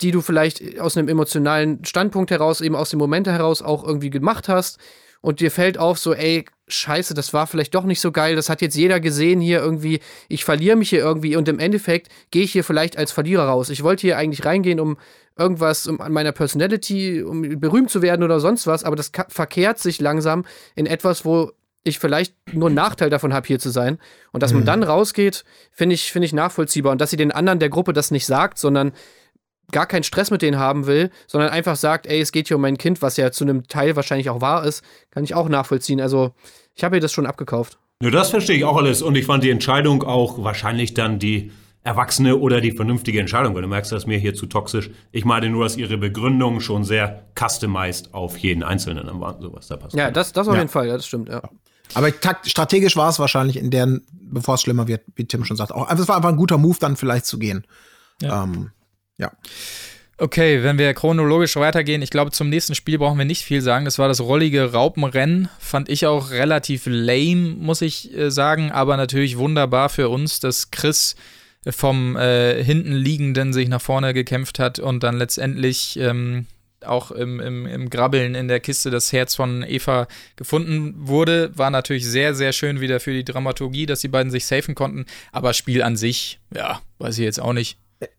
die du vielleicht aus einem emotionalen Standpunkt heraus, eben aus dem Moment heraus auch irgendwie gemacht hast. Und dir fällt auf, so, ey, scheiße, das war vielleicht doch nicht so geil, das hat jetzt jeder gesehen hier irgendwie, ich verliere mich hier irgendwie und im Endeffekt gehe ich hier vielleicht als Verlierer raus. Ich wollte hier eigentlich reingehen, um irgendwas um, an meiner Personality, um berühmt zu werden oder sonst was, aber das verkehrt sich langsam in etwas, wo ich vielleicht nur einen Nachteil davon habe, hier zu sein. Und dass man mhm. dann rausgeht, finde ich, finde ich nachvollziehbar. Und dass sie den anderen der Gruppe das nicht sagt, sondern gar keinen Stress mit denen haben will, sondern einfach sagt, ey, es geht hier um mein Kind, was ja zu einem Teil wahrscheinlich auch wahr ist, kann ich auch nachvollziehen. Also, ich habe ihr das schon abgekauft. Ja, das verstehe ich auch alles. Und ich fand die Entscheidung auch wahrscheinlich dann die erwachsene oder die vernünftige Entscheidung. Weil du merkst, das ist mir hier zu toxisch. Ich meine nur, dass ihre Begründung schon sehr customized auf jeden Einzelnen war, sowas da passt. Ja, das, das auf ja. jeden Fall, ja, das stimmt, ja. Aber takt, strategisch war es wahrscheinlich in deren, bevor es schlimmer wird, wie Tim schon sagt, auch, es war einfach ein guter Move, dann vielleicht zu gehen. Ja. Ähm, ja. Okay, wenn wir chronologisch weitergehen, ich glaube, zum nächsten Spiel brauchen wir nicht viel sagen. Das war das rollige Raupenrennen. Fand ich auch relativ lame, muss ich äh, sagen, aber natürlich wunderbar für uns, dass Chris vom äh, hinten liegenden sich nach vorne gekämpft hat und dann letztendlich ähm, auch im, im, im Grabbeln in der Kiste das Herz von Eva gefunden wurde. War natürlich sehr, sehr schön wieder für die Dramaturgie, dass die beiden sich safen konnten. Aber Spiel an sich, ja, weiß ich jetzt auch nicht.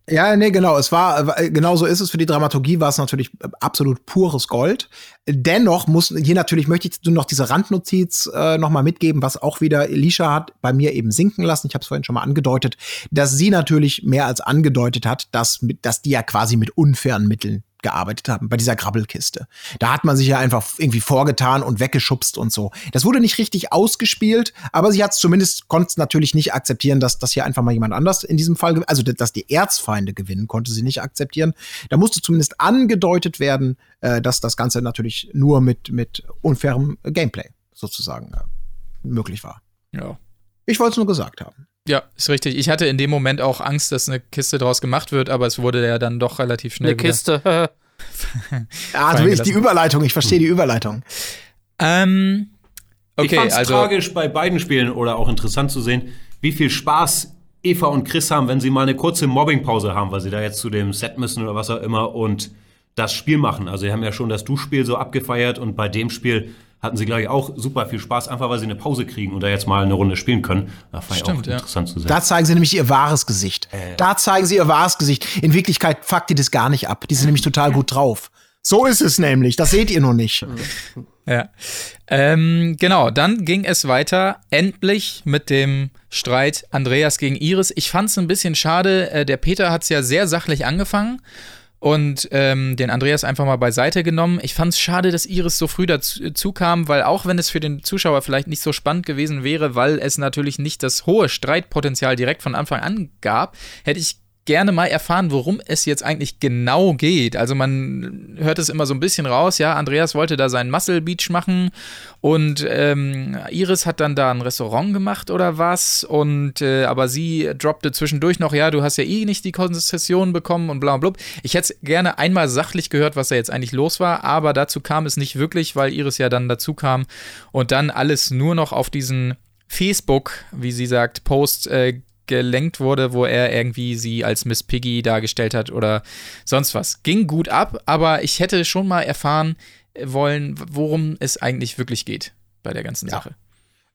Ja, nee, genau. Es war, genau so ist es. Für die Dramaturgie war es natürlich absolut pures Gold. Dennoch muss, hier natürlich möchte ich noch diese Randnotiz äh, noch mal mitgeben, was auch wieder Elisha hat bei mir eben sinken lassen. Ich habe es vorhin schon mal angedeutet, dass sie natürlich mehr als angedeutet hat, dass, dass die ja quasi mit unfairen Mitteln gearbeitet haben, bei dieser Grabbelkiste. Da hat man sich ja einfach irgendwie vorgetan und weggeschubst und so. Das wurde nicht richtig ausgespielt, aber sie hat es zumindest, konnte es natürlich nicht akzeptieren, dass das hier einfach mal jemand anders in diesem Fall, also dass die Erzfeinde gewinnen, konnte sie nicht akzeptieren. Da musste zumindest angedeutet werden, äh, dass das Ganze natürlich nur mit, mit unfairem Gameplay sozusagen äh, möglich war. Ja. Ich wollte es nur gesagt haben. Ja, ist richtig. Ich hatte in dem Moment auch Angst, dass eine Kiste draus gemacht wird, aber es wurde ja dann doch relativ schnell. Eine Kiste. ja, also ich die Überleitung, ich verstehe die Überleitung. Ähm, okay, ich fand's also tragisch bei beiden Spielen oder auch interessant zu sehen, wie viel Spaß Eva und Chris haben, wenn sie mal eine kurze Mobbingpause haben, weil sie da jetzt zu dem Set müssen oder was auch immer und das Spiel machen. Also, sie haben ja schon das Duschspiel so abgefeiert und bei dem Spiel hatten sie, glaube ich, auch super viel Spaß, einfach weil sie eine Pause kriegen und da jetzt mal eine Runde spielen können. Das war Stimmt, ja auch interessant zu sehen. Da zeigen sie nämlich ihr wahres Gesicht. Äh. Da zeigen sie ihr wahres Gesicht. In Wirklichkeit fuckt die das gar nicht ab. Die sind nämlich total gut drauf. So ist es nämlich. Das seht ihr noch nicht. Ja. Ähm, genau, dann ging es weiter. Endlich mit dem Streit Andreas gegen Iris. Ich fand es ein bisschen schade. Äh, der Peter hat es ja sehr sachlich angefangen und ähm, den Andreas einfach mal beiseite genommen. Ich fand es schade, dass Iris so früh dazu kam, weil auch wenn es für den Zuschauer vielleicht nicht so spannend gewesen wäre, weil es natürlich nicht das hohe Streitpotenzial direkt von Anfang an gab, hätte ich gerne mal erfahren, worum es jetzt eigentlich genau geht. Also man hört es immer so ein bisschen raus, ja, Andreas wollte da seinen Muscle Beach machen und ähm, Iris hat dann da ein Restaurant gemacht oder was und äh, aber sie droppte zwischendurch noch, ja, du hast ja eh nicht die Konzession bekommen und bla bla bla. Ich hätte gerne einmal sachlich gehört, was da jetzt eigentlich los war, aber dazu kam es nicht wirklich, weil Iris ja dann dazu kam und dann alles nur noch auf diesen Facebook, wie sie sagt, Post äh, gelenkt wurde, wo er irgendwie sie als Miss Piggy dargestellt hat oder sonst was. Ging gut ab, aber ich hätte schon mal erfahren wollen, worum es eigentlich wirklich geht bei der ganzen ja. Sache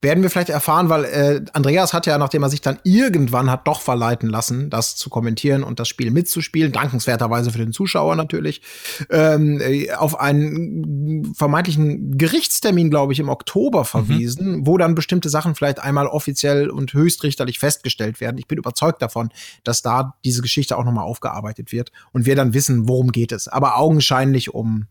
werden wir vielleicht erfahren, weil äh, Andreas hat ja, nachdem er sich dann irgendwann hat doch verleiten lassen, das zu kommentieren und das Spiel mitzuspielen, dankenswerterweise für den Zuschauer natürlich, ähm, äh, auf einen vermeintlichen Gerichtstermin, glaube ich, im Oktober mhm. verwiesen, mhm. wo dann bestimmte Sachen vielleicht einmal offiziell und höchstrichterlich festgestellt werden. Ich bin überzeugt davon, dass da diese Geschichte auch nochmal aufgearbeitet wird und wir dann wissen, worum geht es. Aber augenscheinlich um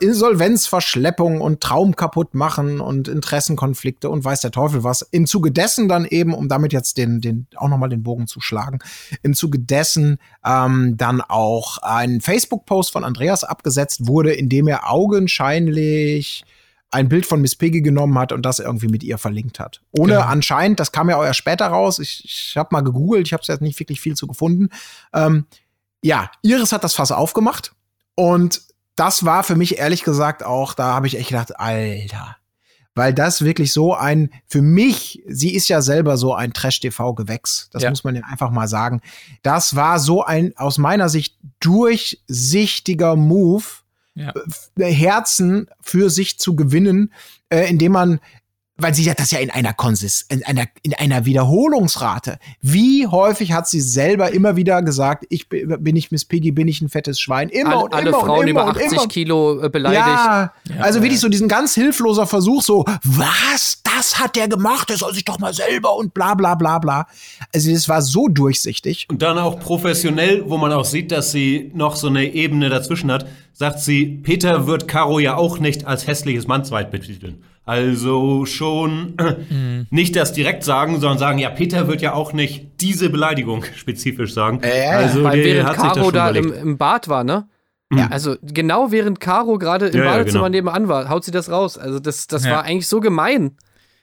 Insolvenz, Verschleppung und Traum kaputt machen und Interessenkonflikte und weiß der Teufel was. Im Zuge dessen dann eben, um damit jetzt den, den auch nochmal den Bogen zu schlagen, im Zuge dessen ähm, dann auch ein Facebook-Post von Andreas abgesetzt wurde, in dem er augenscheinlich ein Bild von Miss Piggy genommen hat und das irgendwie mit ihr verlinkt hat. Ohne genau. anscheinend, das kam ja auch erst später raus, ich, ich habe mal gegoogelt, ich habe jetzt nicht wirklich viel zu gefunden, ähm, ja, Iris hat das Fass aufgemacht und das war für mich ehrlich gesagt auch, da habe ich echt gedacht, Alter, weil das wirklich so ein, für mich, sie ist ja selber so ein Trash-TV-Gewächs, das Ja. muss man ja einfach mal sagen. Das war so ein aus meiner Sicht durchsichtiger Move, Ja. äh, Herzen für sich zu gewinnen, äh, indem man weil sie hat das ja in einer Konsis, in einer, in einer Wiederholungsrate. Wie häufig hat sie selber immer wieder gesagt, ich bin, ich Miss Piggy, bin ich ein fettes Schwein? Immer Alle, und alle immer Frauen und immer über und 80 immer. Kilo äh, beleidigt. Ja, Ja. also wirklich so diesen ganz hilfloser Versuch, so, was, das hat der gemacht, der soll sich doch mal selber und bla bla bla bla. Also das war so durchsichtig. Und dann auch professionell, wo man auch sieht, dass sie noch so eine Ebene dazwischen hat, sagt sie, Peter wird Caro ja auch nicht als hässliches Mannsweit betiteln. Also schon äh, nicht das direkt sagen, sondern sagen, ja, Peter wird ja auch nicht diese Beleidigung spezifisch sagen. ja, also Weil der während hat Caro da im, im Bad war, ne? Ja. Also genau während Caro gerade im Ja, ja, Badezimmer genau. nebenan war, haut sie das raus. Also das, das Ja. war eigentlich so gemein.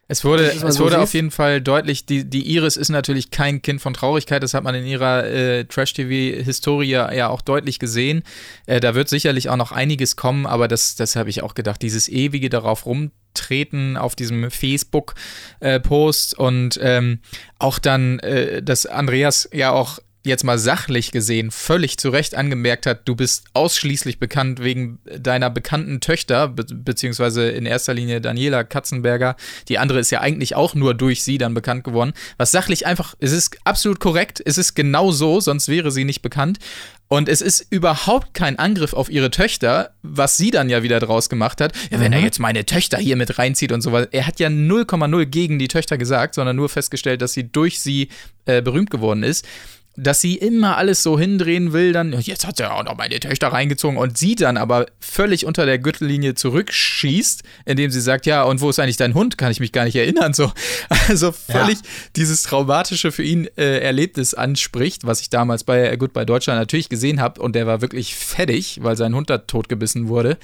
Es wurde, es so wurde auf jeden Fall deutlich, die, die Iris ist natürlich kein Kind von Traurigkeit, das hat man in ihrer äh, Trash-TV-Historie ja auch deutlich gesehen. Äh, da wird sicherlich auch noch einiges kommen, aber das, das habe ich auch gedacht, dieses ewige darauf rumtreten auf diesem Facebook-Post und ähm, auch dann, äh, dass Andreas ja auch jetzt mal sachlich gesehen völlig zu Recht angemerkt hat, du bist ausschließlich bekannt wegen deiner bekannten Töchter, be beziehungsweise in erster Linie Daniela Katzenberger. Die andere ist ja eigentlich auch nur durch sie dann bekannt geworden. Was sachlich einfach, es ist absolut korrekt, es ist genau so, sonst wäre sie nicht bekannt. Und es ist überhaupt kein Angriff auf ihre Töchter, was sie dann ja wieder draus gemacht hat. Ja, wenn er jetzt meine Töchter hier mit reinzieht und sowas. Er hat ja 0,0 gegen die Töchter gesagt, sondern nur festgestellt, dass sie durch sie äh, berühmt geworden ist dass sie immer alles so hindrehen will, dann, jetzt hat sie ja auch noch meine Töchter reingezogen und sie dann aber völlig unter der Gürtellinie zurückschießt, indem sie sagt, ja, und wo ist eigentlich dein Hund? Kann ich mich gar nicht erinnern. So, also völlig dieses traumatische für ihn äh, Erlebnis anspricht, was ich damals bei Goodbye Deutschland natürlich gesehen habe und der war wirklich fettig, weil sein Hund da totgebissen wurde.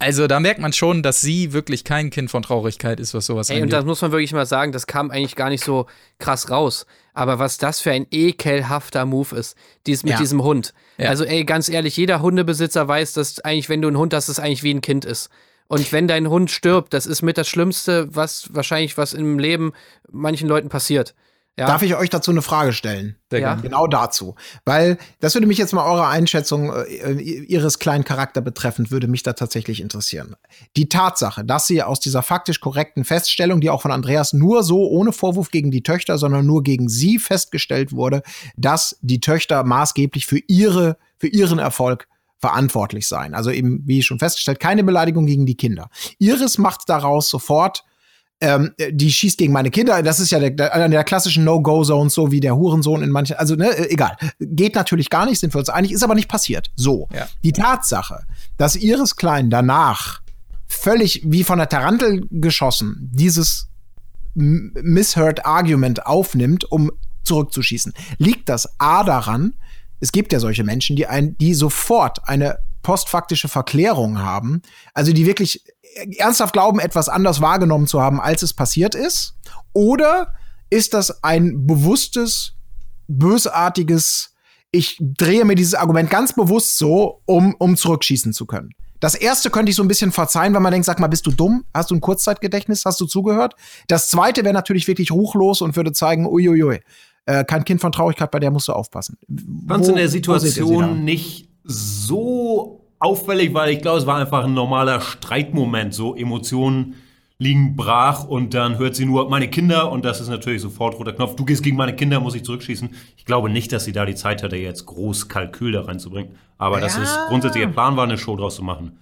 Also da merkt man schon, dass sie wirklich kein Kind von Traurigkeit ist, was sowas Ey, und angeht. das muss man wirklich mal sagen, das kam eigentlich gar nicht so krass raus. Aber was das für ein ekelhafter Move ist, dies mit Ja. diesem Hund. Ja. Also, ey, ganz ehrlich, jeder Hundebesitzer weiß, dass eigentlich, wenn du einen Hund hast, das eigentlich wie ein Kind ist. Und wenn dein Hund stirbt, das ist mit das Schlimmste, was wahrscheinlich was im Leben manchen Leuten passiert. Ja. Darf ich euch dazu eine Frage stellen? Sehr Ja. gerne. Genau dazu. Weil das würde mich jetzt mal eure Einschätzung äh, ihres kleinen Charakter betreffend, würde mich da tatsächlich interessieren. Die Tatsache, dass sie aus dieser faktisch korrekten Feststellung, die auch von Andreas nur so ohne Vorwurf gegen die Töchter, sondern nur gegen sie festgestellt wurde, dass die Töchter maßgeblich für ihre, für ihren Erfolg verantwortlich seien. Also eben, wie schon festgestellt, keine Beleidigung gegen die Kinder. Iris macht daraus sofort ähm, die schießt gegen meine Kinder. Das ist ja der, der, einer der klassischen No-Go-Zones, so wie der Hurensohn in manchen. Also, ne, äh, egal. Geht natürlich gar nicht, sind wir uns einig, ist aber nicht passiert. So. Ja. Die Tatsache, dass Iris Klein danach völlig wie von der Tarantel geschossen dieses Misheard Argument aufnimmt, um zurückzuschießen, liegt das A daran, es gibt ja solche Menschen, die ein, die sofort eine postfaktische Verklärung haben, also die wirklich ernsthaft glauben, etwas anders wahrgenommen zu haben, als es passiert ist? Oder ist das ein bewusstes, bösartiges, ich drehe mir dieses Argument ganz bewusst so, um, um zurückschießen zu können? Das erste könnte ich so ein bisschen verzeihen, weil man denkt, sag mal, bist du dumm? Hast du ein Kurzzeitgedächtnis? Hast du zugehört? Das zweite wäre natürlich wirklich ruchlos und würde zeigen, uiuiui, äh, kein Kind von Traurigkeit, bei der musst du aufpassen. fand es Wo- in der? Situation nicht so auffällig, weil ich glaube, es war einfach ein normaler Streitmoment. So Emotionen liegen brach und dann hört sie nur meine Kinder und das ist natürlich sofort roter Knopf. Du gehst gegen meine Kinder, muss ich zurückschießen. Ich glaube nicht, dass sie da die Zeit hatte, jetzt groß Kalkül da reinzubringen. Aber das Ja. ist grundsätzlich ihr Plan war, eine Show draus zu machen.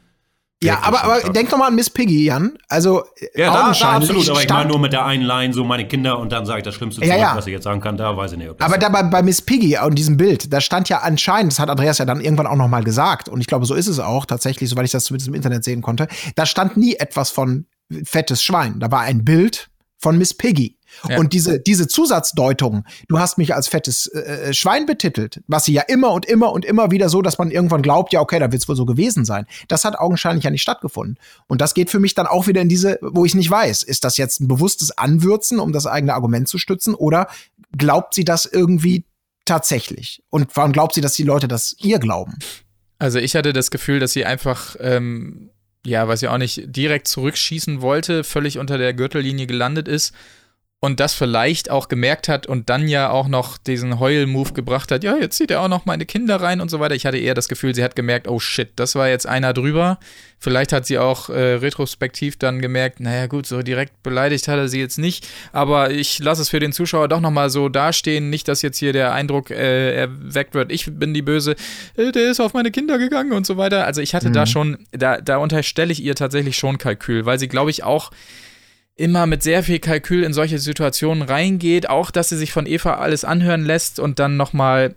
Ja, aber, aber denk doch mal an Miss Piggy, Jan. Also, Ja, da, da absolut, aber ich meine nur mit der einen Line, so meine Kinder und dann sage ich das Schlimmste zurück, ja. was ich jetzt sagen kann, da weiß ich nicht, ob das Aber da bei, bei Miss Piggy und diesem Bild, da stand ja anscheinend, das hat Andreas ja dann irgendwann auch noch mal gesagt, und ich glaube, so ist es auch tatsächlich, soweit ich das zumindest im Internet sehen konnte, da stand nie etwas von fettes Schwein. Da war ein Bild von Miss Piggy. Ja. Und diese, diese Zusatzdeutung, du hast mich als fettes äh, Schwein betitelt, was sie ja immer und immer und immer wieder so, dass man irgendwann glaubt, ja, okay, da wird es wohl so gewesen sein. Das hat augenscheinlich ja nicht stattgefunden. Und das geht für mich dann auch wieder in diese, wo ich nicht weiß, ist das jetzt ein bewusstes Anwürzen, um das eigene Argument zu stützen, oder glaubt sie das irgendwie tatsächlich? Und warum glaubt sie, dass die Leute das ihr glauben? Also ich hatte das Gefühl, dass sie einfach, ähm, ja, weiß ich auch nicht, direkt zurückschießen wollte, völlig unter der Gürtellinie gelandet ist und das vielleicht auch gemerkt hat und dann ja auch noch diesen Heul-Move gebracht hat, ja, jetzt zieht er auch noch meine Kinder rein und so weiter. Ich hatte eher das Gefühl, sie hat gemerkt, oh shit, das war jetzt einer drüber. Vielleicht hat sie auch äh, retrospektiv dann gemerkt, naja gut, so direkt beleidigt hat er sie jetzt nicht, aber ich lasse es für den Zuschauer doch nochmal so dastehen, nicht, dass jetzt hier der Eindruck äh, erweckt wird, ich bin die Böse, äh, der ist auf meine Kinder gegangen und so weiter. Also ich hatte Mhm. da schon, da, da unterstelle ich ihr tatsächlich schon Kalkül, weil sie, glaube ich, auch immer mit sehr viel Kalkül in solche Situationen reingeht, auch dass sie sich von Eva alles anhören lässt und dann nochmal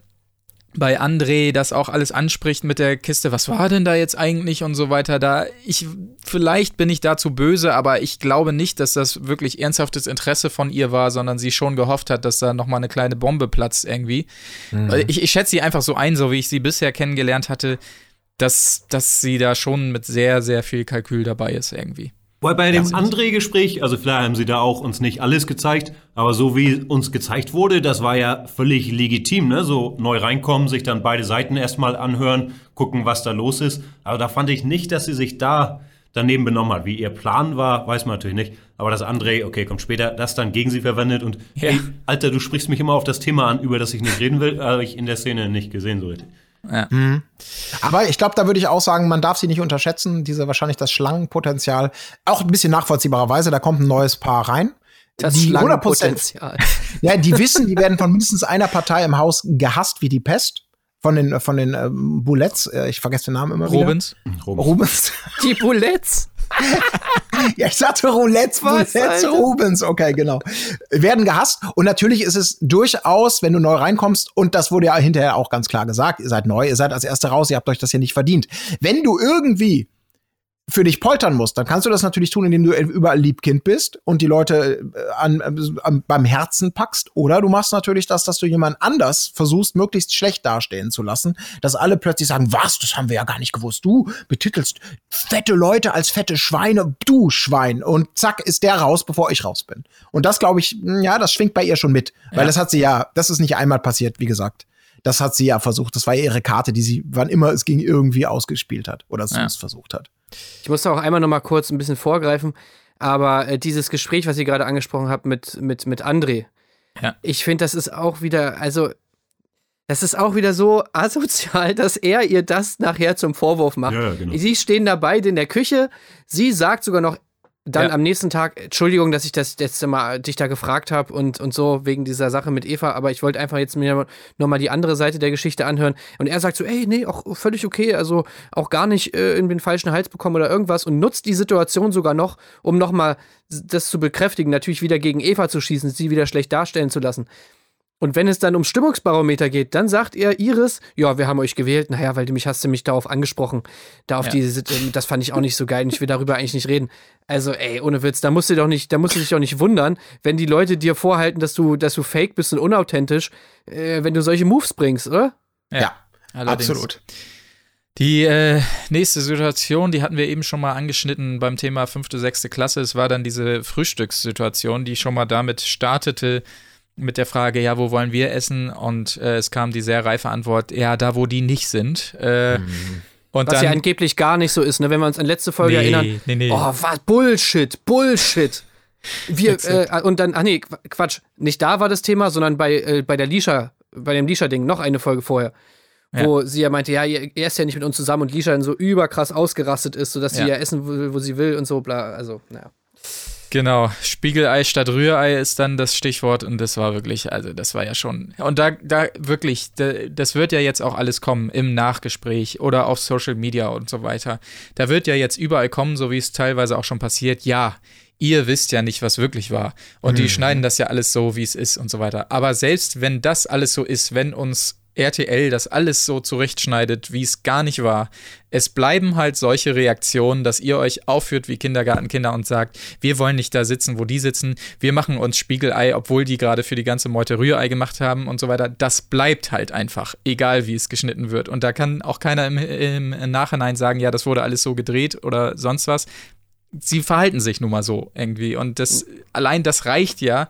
bei André das auch alles anspricht mit der Kiste, was war denn da jetzt eigentlich und so weiter. Da ich vielleicht bin ich da zu böse, aber ich glaube nicht, dass das wirklich ernsthaftes Interesse von ihr war, sondern sie schon gehofft hat, dass da noch mal eine kleine Bombe platzt irgendwie. Weil Ich, ich schätze sie einfach so ein, so wie ich sie bisher kennengelernt hatte, dass dass sie da schon mit sehr sehr viel Kalkül dabei ist irgendwie. Weil bei dem André-Gespräch, also vielleicht haben sie da auch uns nicht alles gezeigt, aber so wie uns gezeigt wurde, das war ja völlig legitim, ne? So neu reinkommen, sich dann beide Seiten erstmal anhören, gucken, was da los ist. Aber da fand ich nicht, dass sie sich da daneben benommen hat. Wie ihr Plan war, weiß man natürlich nicht. Aber dass André, okay, kommt später, das dann gegen sie verwendet und Ja. hey, Alter, du sprichst mich immer auf das Thema an, über das ich nicht reden will, habe ich in der Szene nicht gesehen so richtig. Aber ich glaube, da würde ich auch sagen, man darf sie nicht unterschätzen. Diese wahrscheinlich das Schlangenpotenzial. Auch ein bisschen nachvollziehbarerweise, da kommt ein neues Paar rein. Das die 100%, Schlangenpotenzial. ja, die wissen, die werden von mindestens einer Partei im Haus gehasst wie die Pest. Von den, von den ähm, Bullets, äh, ich vergesse den Namen immer wieder. Robins? Rubens. Die Bullets. Ja, ich sagte Was, Roulettes, Alter? Rubens, okay, genau. Werden gehasst. Und natürlich ist es durchaus, wenn du neu reinkommst, und das wurde ja hinterher auch ganz klar gesagt, ihr seid neu, ihr seid als Erste raus, ihr habt euch das hier nicht verdient. Wenn du irgendwie für dich poltern musst, dann kannst du das natürlich tun, indem du überall Liebkind bist und die Leute äh, an, an, beim Herzen packst. Oder du machst natürlich das, dass du jemand anders versuchst, möglichst schlecht dastehen zu lassen, dass alle plötzlich sagen, was, das haben wir ja gar nicht gewusst. Du betitelst fette Leute als fette Schweine, du Schwein. Und zack, ist der raus, bevor ich raus bin. Und das, glaube ich, mh, ja, das schwingt bei ihr schon mit. Weil Ja. das hat sie ja, das ist nicht einmal passiert, wie gesagt. Das hat sie ja versucht. Das war ja ihre Karte, die sie, wann immer es ging, irgendwie ausgespielt hat. Oder Ja. sonst versucht hat. Ich musste auch einmal noch mal kurz ein bisschen vorgreifen, aber äh, dieses Gespräch, was ihr gerade angesprochen habt mit, mit, mit André, Ja. ich finde, das ist auch wieder, also, das ist auch wieder so asozial, dass er ihr das nachher zum Vorwurf macht. Ja, genau. Sie stehen da beide in der Küche, sie sagt sogar noch dann Ja. am nächsten Tag, Entschuldigung, dass ich das letzte Mal dich da gefragt habe und, und so wegen dieser Sache mit Eva, aber ich wollte einfach jetzt mir nochmal die andere Seite der Geschichte anhören. Und er sagt so, ey, nee, auch völlig okay, also auch gar nicht äh, in den falschen Hals bekommen oder irgendwas und nutzt die Situation sogar noch, um nochmal das zu bekräftigen, natürlich wieder gegen Eva zu schießen, sie wieder schlecht darstellen zu lassen. Und wenn es dann um Stimmungsbarometer geht, dann sagt er Iris, ja, wir haben euch gewählt, naja, weil du mich hast du mich darauf angesprochen. Da auf Ja. diese, das fand ich auch nicht so geil und ich will darüber eigentlich nicht reden. Also, ey, ohne Witz, da musst du doch nicht, da musst du dich doch nicht wundern, wenn die Leute dir vorhalten, dass du, dass du fake bist und unauthentisch, äh, wenn du solche Moves bringst, oder? Ja, allerdings. absolut. Die äh, nächste Situation, die hatten wir eben schon mal angeschnitten beim Thema fünfte, sechste Klasse. Es war dann diese Frühstückssituation, die schon mal damit startete mit der Frage, ja, wo wollen wir essen? Und äh, es kam die sehr reife Antwort, ja, da, wo die nicht sind. Äh, Und Was dann, ja angeblich gar nicht so ist, ne? Wenn wir uns an letzte Folge Nee, erinnern. nee, nee. Oh, was? Bullshit, Bullshit. Wir, äh, Exakt. und dann, ach nee, Qu- Quatsch, nicht da war das Thema, sondern bei, äh, bei der Lisha, bei dem Lisha-Ding, noch eine Folge vorher. Wo sie ja meinte, ja, er ist ja nicht mit uns zusammen und Lisha dann so überkrass ausgerastet ist, sodass sie Ja. ja essen will, wo sie will und so, bla, also, naja. Genau, Spiegelei statt Rührei ist dann das Stichwort und das war wirklich, also das war ja schon. Und da, da wirklich, da, das wird ja jetzt auch alles kommen im Nachgespräch oder auf Social Media und so weiter. Da wird ja jetzt überall kommen, so wie es teilweise auch schon passiert. Ja, ihr wisst ja nicht, was wirklich war. Und die schneiden das ja alles so, wie es ist und so weiter. Aber selbst wenn das alles so ist, wenn uns RTL das alles so zurechtschneidet, wie es gar nicht war. Es bleiben halt solche Reaktionen, dass ihr euch aufführt wie Kindergartenkinder und sagt, wir wollen nicht da sitzen, wo die sitzen, wir machen uns Spiegelei, obwohl die gerade für die ganze Meute Rührei gemacht haben und so weiter. Das bleibt halt einfach, egal wie es geschnitten wird. Und da kann auch keiner im, im Nachhinein sagen, ja, das wurde alles so gedreht oder sonst was. Sie verhalten sich nun mal so irgendwie. Und das, allein das reicht ja,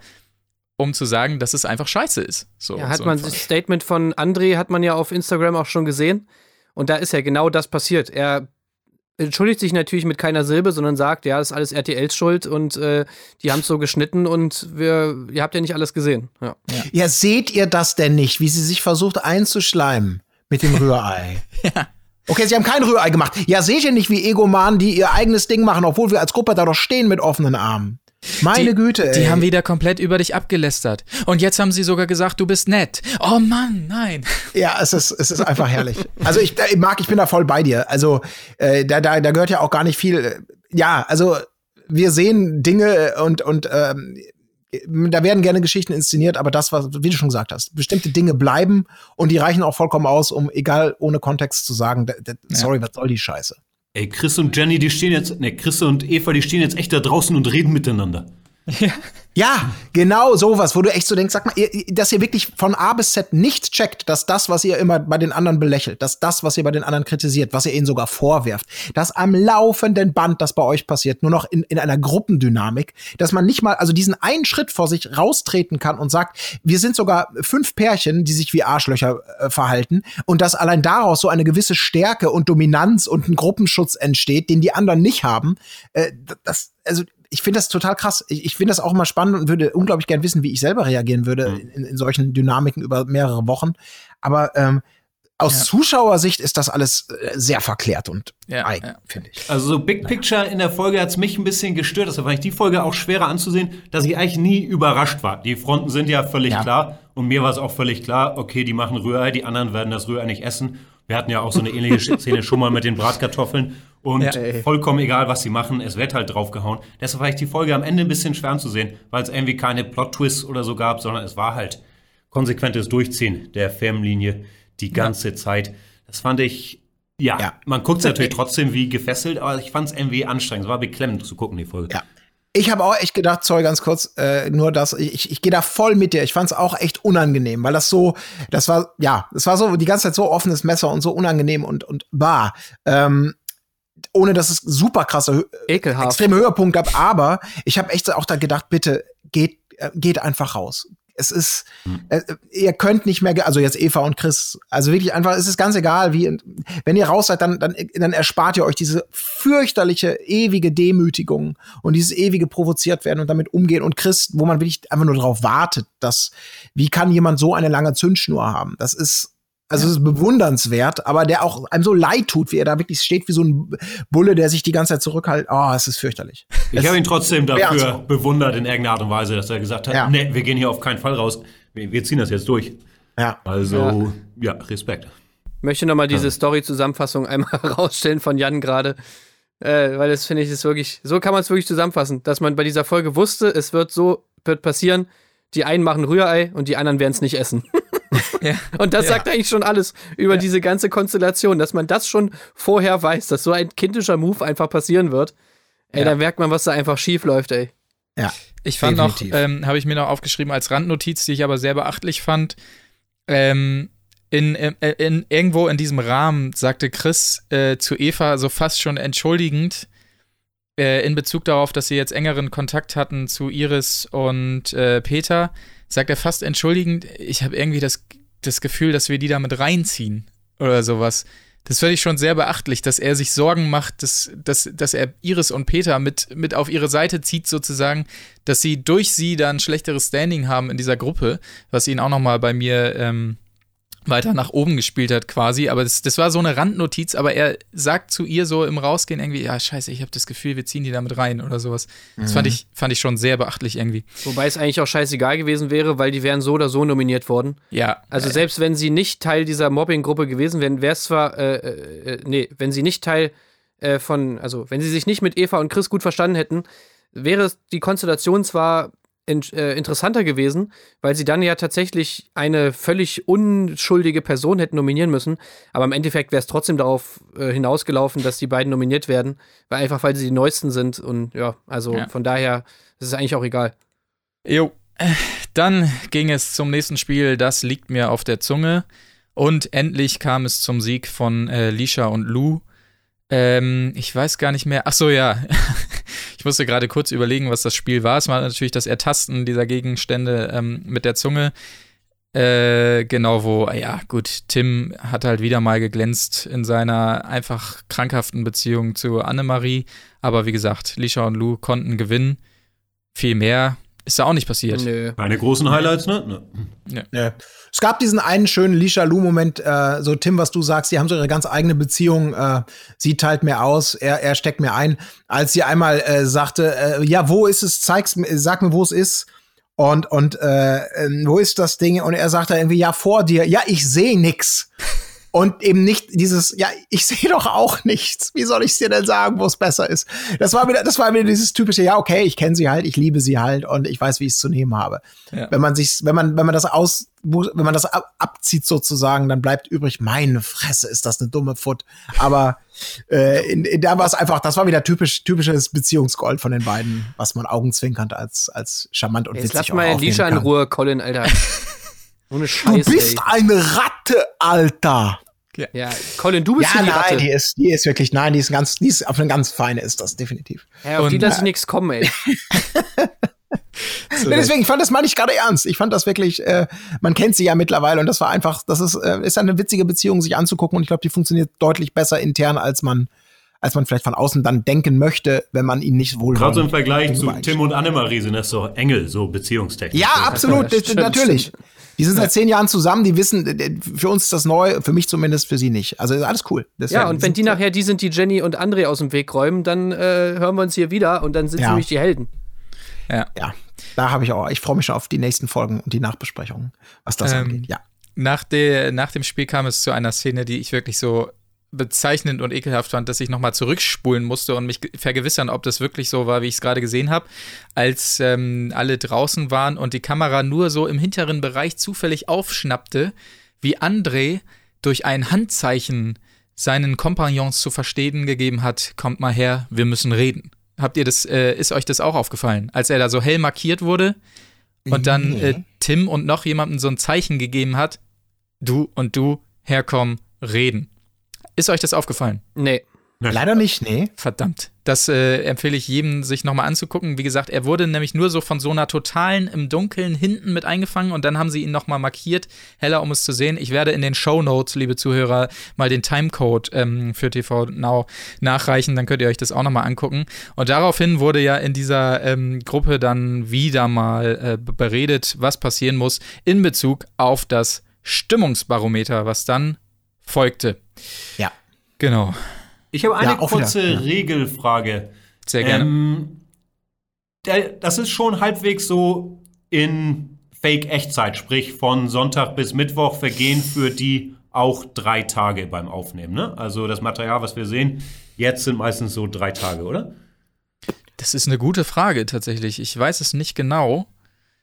um zu sagen, dass es einfach scheiße ist. So, Ja, hat so man das Statement von André hat man ja auf Instagram auch schon gesehen. Und da ist ja genau das passiert. Er entschuldigt sich natürlich mit keiner Silbe, sondern sagt, ja, das ist alles RTLs Schuld und äh, die haben es so geschnitten und wir, ihr habt ja nicht alles gesehen. Ja. Ja, seht ihr das denn nicht, wie sie sich versucht einzuschleimen mit dem Rührei? ja. Okay, sie haben kein Rührei gemacht. Ja, seht ihr nicht, wie Egomanen, die ihr eigenes Ding machen, obwohl wir als Gruppe da doch stehen mit offenen Armen? Meine die, Güte, ey. Die haben wieder komplett über dich abgelästert. Und jetzt haben sie sogar gesagt, du bist nett. Oh Mann, nein. Ja, es ist, es ist einfach herrlich. Also ich, mag, ich bin da voll bei dir. Also äh, da, da, da gehört ja auch gar nicht viel. äh, Ja, also wir sehen Dinge und und ähm, da werden gerne Geschichten inszeniert, aber das, was wie du schon gesagt hast, bestimmte Dinge bleiben und die reichen auch vollkommen aus, um egal ohne Kontext zu sagen, sorry, was soll die Scheiße? Ey, Chris und Jenny, die stehen jetzt, ne, Chris und Eva, die stehen jetzt echt da draußen und reden miteinander. Ja, genau sowas, wo du echt so denkst, sag mal, ihr- dass ihr wirklich von A bis Z nicht checkt, dass das, was ihr immer bei den anderen belächelt, dass das, was ihr bei den anderen kritisiert, was ihr ihnen sogar vorwerft, dass am laufenden Band das bei euch passiert, nur noch in, in einer Gruppendynamik, dass man nicht mal, also diesen einen Schritt vor sich raustreten kann und sagt, wir sind sogar fünf Pärchen, die sich wie Arschlöcher äh, verhalten und dass allein daraus so eine gewisse Stärke und Dominanz und ein Gruppenschutz entsteht, den die anderen nicht haben, äh, das, also ich finde das total krass. Ich, ich finde das auch mal spannend und würde unglaublich gern wissen, wie ich selber reagieren würde Mhm. in, in solchen Dynamiken über mehrere Wochen. Aber ähm, aus Zuschauersicht ist das alles äh, sehr verklärt und Ja, eigen, ja. finde ich. Also so Big Picture in der Folge hat's mich ein bisschen gestört. Deshalb fand ich die Folge auch schwerer anzusehen, dass ich eigentlich nie überrascht war. Die Fronten sind ja völlig Ja. klar. Und mir war es auch völlig klar, okay, die machen Rührei, die anderen werden das Rührei nicht essen. Wir hatten ja auch so eine ähnliche Szene schon mal mit den Bratkartoffeln. Und Ja. vollkommen egal, was sie machen, es wird halt draufgehauen. Deshalb war ich die Folge am Ende ein bisschen schwer anzusehen, weil es irgendwie keine Plot-Twists oder so gab, sondern es war halt konsequentes Durchziehen der Firmenlinie die ganze Zeit. Das fand ich, ja, Ja. man guckt natürlich trotzdem wie gefesselt, aber ich fand es irgendwie anstrengend. Es war beklemmend zu gucken, die Folge. Ja. Ich habe auch echt gedacht, sorry, ganz kurz, äh, nur das, ich, ich, ich gehe da voll mit dir. Ich fand es auch echt unangenehm, weil das so, das war, ja, das war so die ganze Zeit so offenes Messer und so unangenehm und, und bar. Ähm, ohne dass es super krasse, Hö- Ekelhaft. extreme Höhepunkt gab, aber ich habe echt auch da gedacht, bitte geht, äh, geht einfach raus. Es ist, äh, ihr könnt nicht mehr, also jetzt Eva und Chris, also wirklich einfach, es ist ganz egal, wie, wenn ihr raus seid, dann, dann, dann erspart ihr euch diese fürchterliche, ewige Demütigung und dieses ewige provoziert werden und damit umgehen. Und Chris, wo man wirklich einfach nur darauf wartet, dass, wie kann jemand so eine lange Zündschnur haben? Das ist, also es ist bewundernswert, aber der auch einem so leid tut, wie er da wirklich steht, wie so ein Bulle, der sich die ganze Zeit zurückhält. Oh, es ist fürchterlich. Ich habe ihn trotzdem dafür Ja, bewundert in irgendeiner Art und Weise, dass er gesagt hat, Ja. nee, wir gehen hier auf keinen Fall raus. Wir, wir ziehen das jetzt durch. Ja. Also, ja, Respekt. möchte noch mal diese Story-Zusammenfassung einmal rausstellen von Jan gerade. Äh, weil das finde ich ist wirklich, so kann man es wirklich zusammenfassen, dass man bei dieser Folge wusste, es wird so, wird passieren, die einen machen Rührei und die anderen werden es nicht essen. Ja. Und das Ja. sagt eigentlich schon alles über diese ganze Konstellation, dass man das schon vorher weiß, dass so ein kindischer Move einfach passieren wird. Ey, Ja. da merkt man, was da einfach schief läuft, ey. Ja. Ich fand Definitiv. noch, ähm, habe ich mir noch aufgeschrieben als Randnotiz, die ich aber sehr beachtlich fand. Ähm, in, in, in, irgendwo in diesem Rahmen sagte Chris äh, zu Eva so fast schon entschuldigend äh, in Bezug darauf, dass sie jetzt engeren Kontakt hatten zu Iris und äh, Peter, sagt er fast entschuldigend, ich habe irgendwie das, das Gefühl, dass wir die damit reinziehen oder sowas. Das finde ich schon sehr beachtlich, dass er sich Sorgen macht, dass, dass, dass er Iris und Peter mit, mit auf ihre Seite zieht, sozusagen, dass sie durch sie da ein schlechteres Standing haben in dieser Gruppe, was ihn auch noch mal bei mir ähm, weiter nach oben gespielt hat quasi. Aber das, das war so eine Randnotiz, aber er sagt zu ihr so im Rausgehen irgendwie, ja scheiße, ich habe das Gefühl, wir ziehen die damit rein oder sowas. Das fand, ich, fand ich schon sehr beachtlich irgendwie. Wobei es eigentlich auch scheißegal gewesen wäre, weil die wären so oder so nominiert worden. Ja, Also selbst wenn sie nicht Teil dieser Mobbing-Gruppe gewesen wären, wäre es zwar, äh, äh, nee, wenn sie nicht Teil äh, von, also wenn sie sich nicht mit Eva und Chris gut verstanden hätten, wäre die Konstellation zwar in, äh, interessanter gewesen, weil sie dann ja tatsächlich eine völlig unschuldige Person hätten nominieren müssen, aber im Endeffekt wäre es trotzdem darauf äh, hinausgelaufen, dass die beiden nominiert werden, weil einfach weil sie die Neuesten sind und ja, also Ja. von daher ist es eigentlich auch egal. Jo. Dann ging es zum nächsten Spiel, das liegt mir auf der Zunge. Und endlich kam es zum Sieg von äh, Lisha und Lou. Ähm, ich weiß gar nicht mehr. Ach so, ja. ich musste gerade kurz überlegen, was das Spiel war. Es war natürlich das Ertasten dieser Gegenstände ähm, mit der Zunge. Äh, genau, wo, ja, gut, Tim hat halt wieder mal geglänzt in seiner einfach krankhaften Beziehung zu Annemarie. Aber wie gesagt, Lisha und Lou konnten gewinnen. Viel mehr ist da auch nicht passiert. Nö. Keine großen Highlights, ne? ne? Ja. Es gab diesen einen schönen Lisha Lu-Moment, äh, so Tim, was du sagst, die haben so ihre ganz eigene Beziehung, äh, sie teilt mir aus, er, er steckt mir ein, als sie einmal äh, sagte, äh, ja, wo ist es, zeig's mir, sag mir, wo es ist. Und, und äh, äh, wo ist das Ding? Und er sagt da irgendwie, ja, vor dir, ja, ich sehe nix. Und eben nicht dieses, ja, ich sehe doch auch nichts. Wie soll ich dir denn sagen, wo es besser ist? Das war wieder, das war wieder dieses typische, ja, okay, ich kenne sie halt, ich liebe sie halt und ich weiß, wie ich es zu nehmen habe. Ja. Wenn man sich, wenn man, wenn man das aus, wenn man das ab, abzieht sozusagen, dann bleibt übrig, meine Fresse, ist das eine dumme Foot. Aber äh, in, in, da war es einfach, das war wieder typisch, typisches Beziehungsgold von den beiden, was man augenzwinkernd als, als charmant und Jetzt witzig lass auch mal Lisha in. Ruhe, Colin, Alter. Ohne Du Scheiß, bist ey. eine Ratte, Alter. Ja, Colin, du bist Ja, die nein, Ratte. die ist, die ist wirklich, nein, die ist ganz, die ist auf eine ganz feine ist das definitiv. Ja, auf die Und- lasse ich nichts kommen, ey. Nee, deswegen, ich fand das meine ich gerade ernst. Ich fand das wirklich, äh, man kennt sie ja mittlerweile und das war einfach, das ist, äh, ist eine witzige Beziehung, sich anzugucken und ich glaube, die funktioniert deutlich besser intern, als man, als man vielleicht von außen dann denken möchte, wenn man ihn nicht wohl Gerade so im Vergleich zu Tim und Annemarie sind das so Engel, so beziehungstechnisch. Ja, So. absolut, das, stimmt, natürlich. stimmt. Die sind seit zehn Jahren zusammen, die wissen, für uns ist das neu, für mich zumindest, für sie nicht. Also ist alles cool. Deswegen, Ja, und wenn die nachher die sind, die Jenny und André aus dem Weg räumen, dann äh, hören wir uns hier wieder und dann sind sie Ja. nämlich die Helden. Ja, da habe ich auch, ich freue mich schon auf die nächsten Folgen und die Nachbesprechungen, was das Ähm, angeht. Ja. Nach, der, nach dem Spiel kam es zu einer Szene, die ich wirklich so bezeichnend und ekelhaft fand, dass ich nochmal zurückspulen musste und mich ge- vergewissern, ob das wirklich so war, wie ich es gerade gesehen habe, als ähm, alle draußen waren und die Kamera nur so im hinteren Bereich zufällig aufschnappte, wie André durch ein Handzeichen seinen Kompagnons zu verstehen gegeben hat, kommt mal her, wir müssen reden. Habt ihr das, äh, ist euch das auch aufgefallen? Als er da so hell markiert wurde und dann äh, Tim und noch jemandem so ein Zeichen gegeben hat, du und du herkommen, reden. Ist euch das aufgefallen? Nee. Leider nicht, nee. Verdammt. Das äh, empfehle ich jedem, sich nochmal anzugucken. Wie gesagt, er wurde nämlich nur so von so einer totalen im Dunkeln hinten mit eingefangen und dann haben sie ihn nochmal markiert, heller, um es zu sehen. Ich werde in den Show Notes, liebe Zuhörer, mal den Timecode ähm, für TV Now nachreichen, dann könnt ihr euch das auch nochmal angucken. Und daraufhin wurde ja in dieser ähm, Gruppe dann wieder mal äh, beredet, was passieren muss in Bezug auf das Stimmungsbarometer, was dann folgte. Ja. Genau. Ich habe eine Ja, wieder, kurze ja. Regelfrage. Sehr gerne. Ähm, das ist schon halbwegs so in Fake-Echtzeit, sprich von Sonntag bis Mittwoch vergehen für die auch drei Tage beim Aufnehmen. Ne? Also das Material, was wir sehen, jetzt sind meistens so drei Tage, oder? Das ist eine gute Frage tatsächlich. Ich weiß es nicht genau.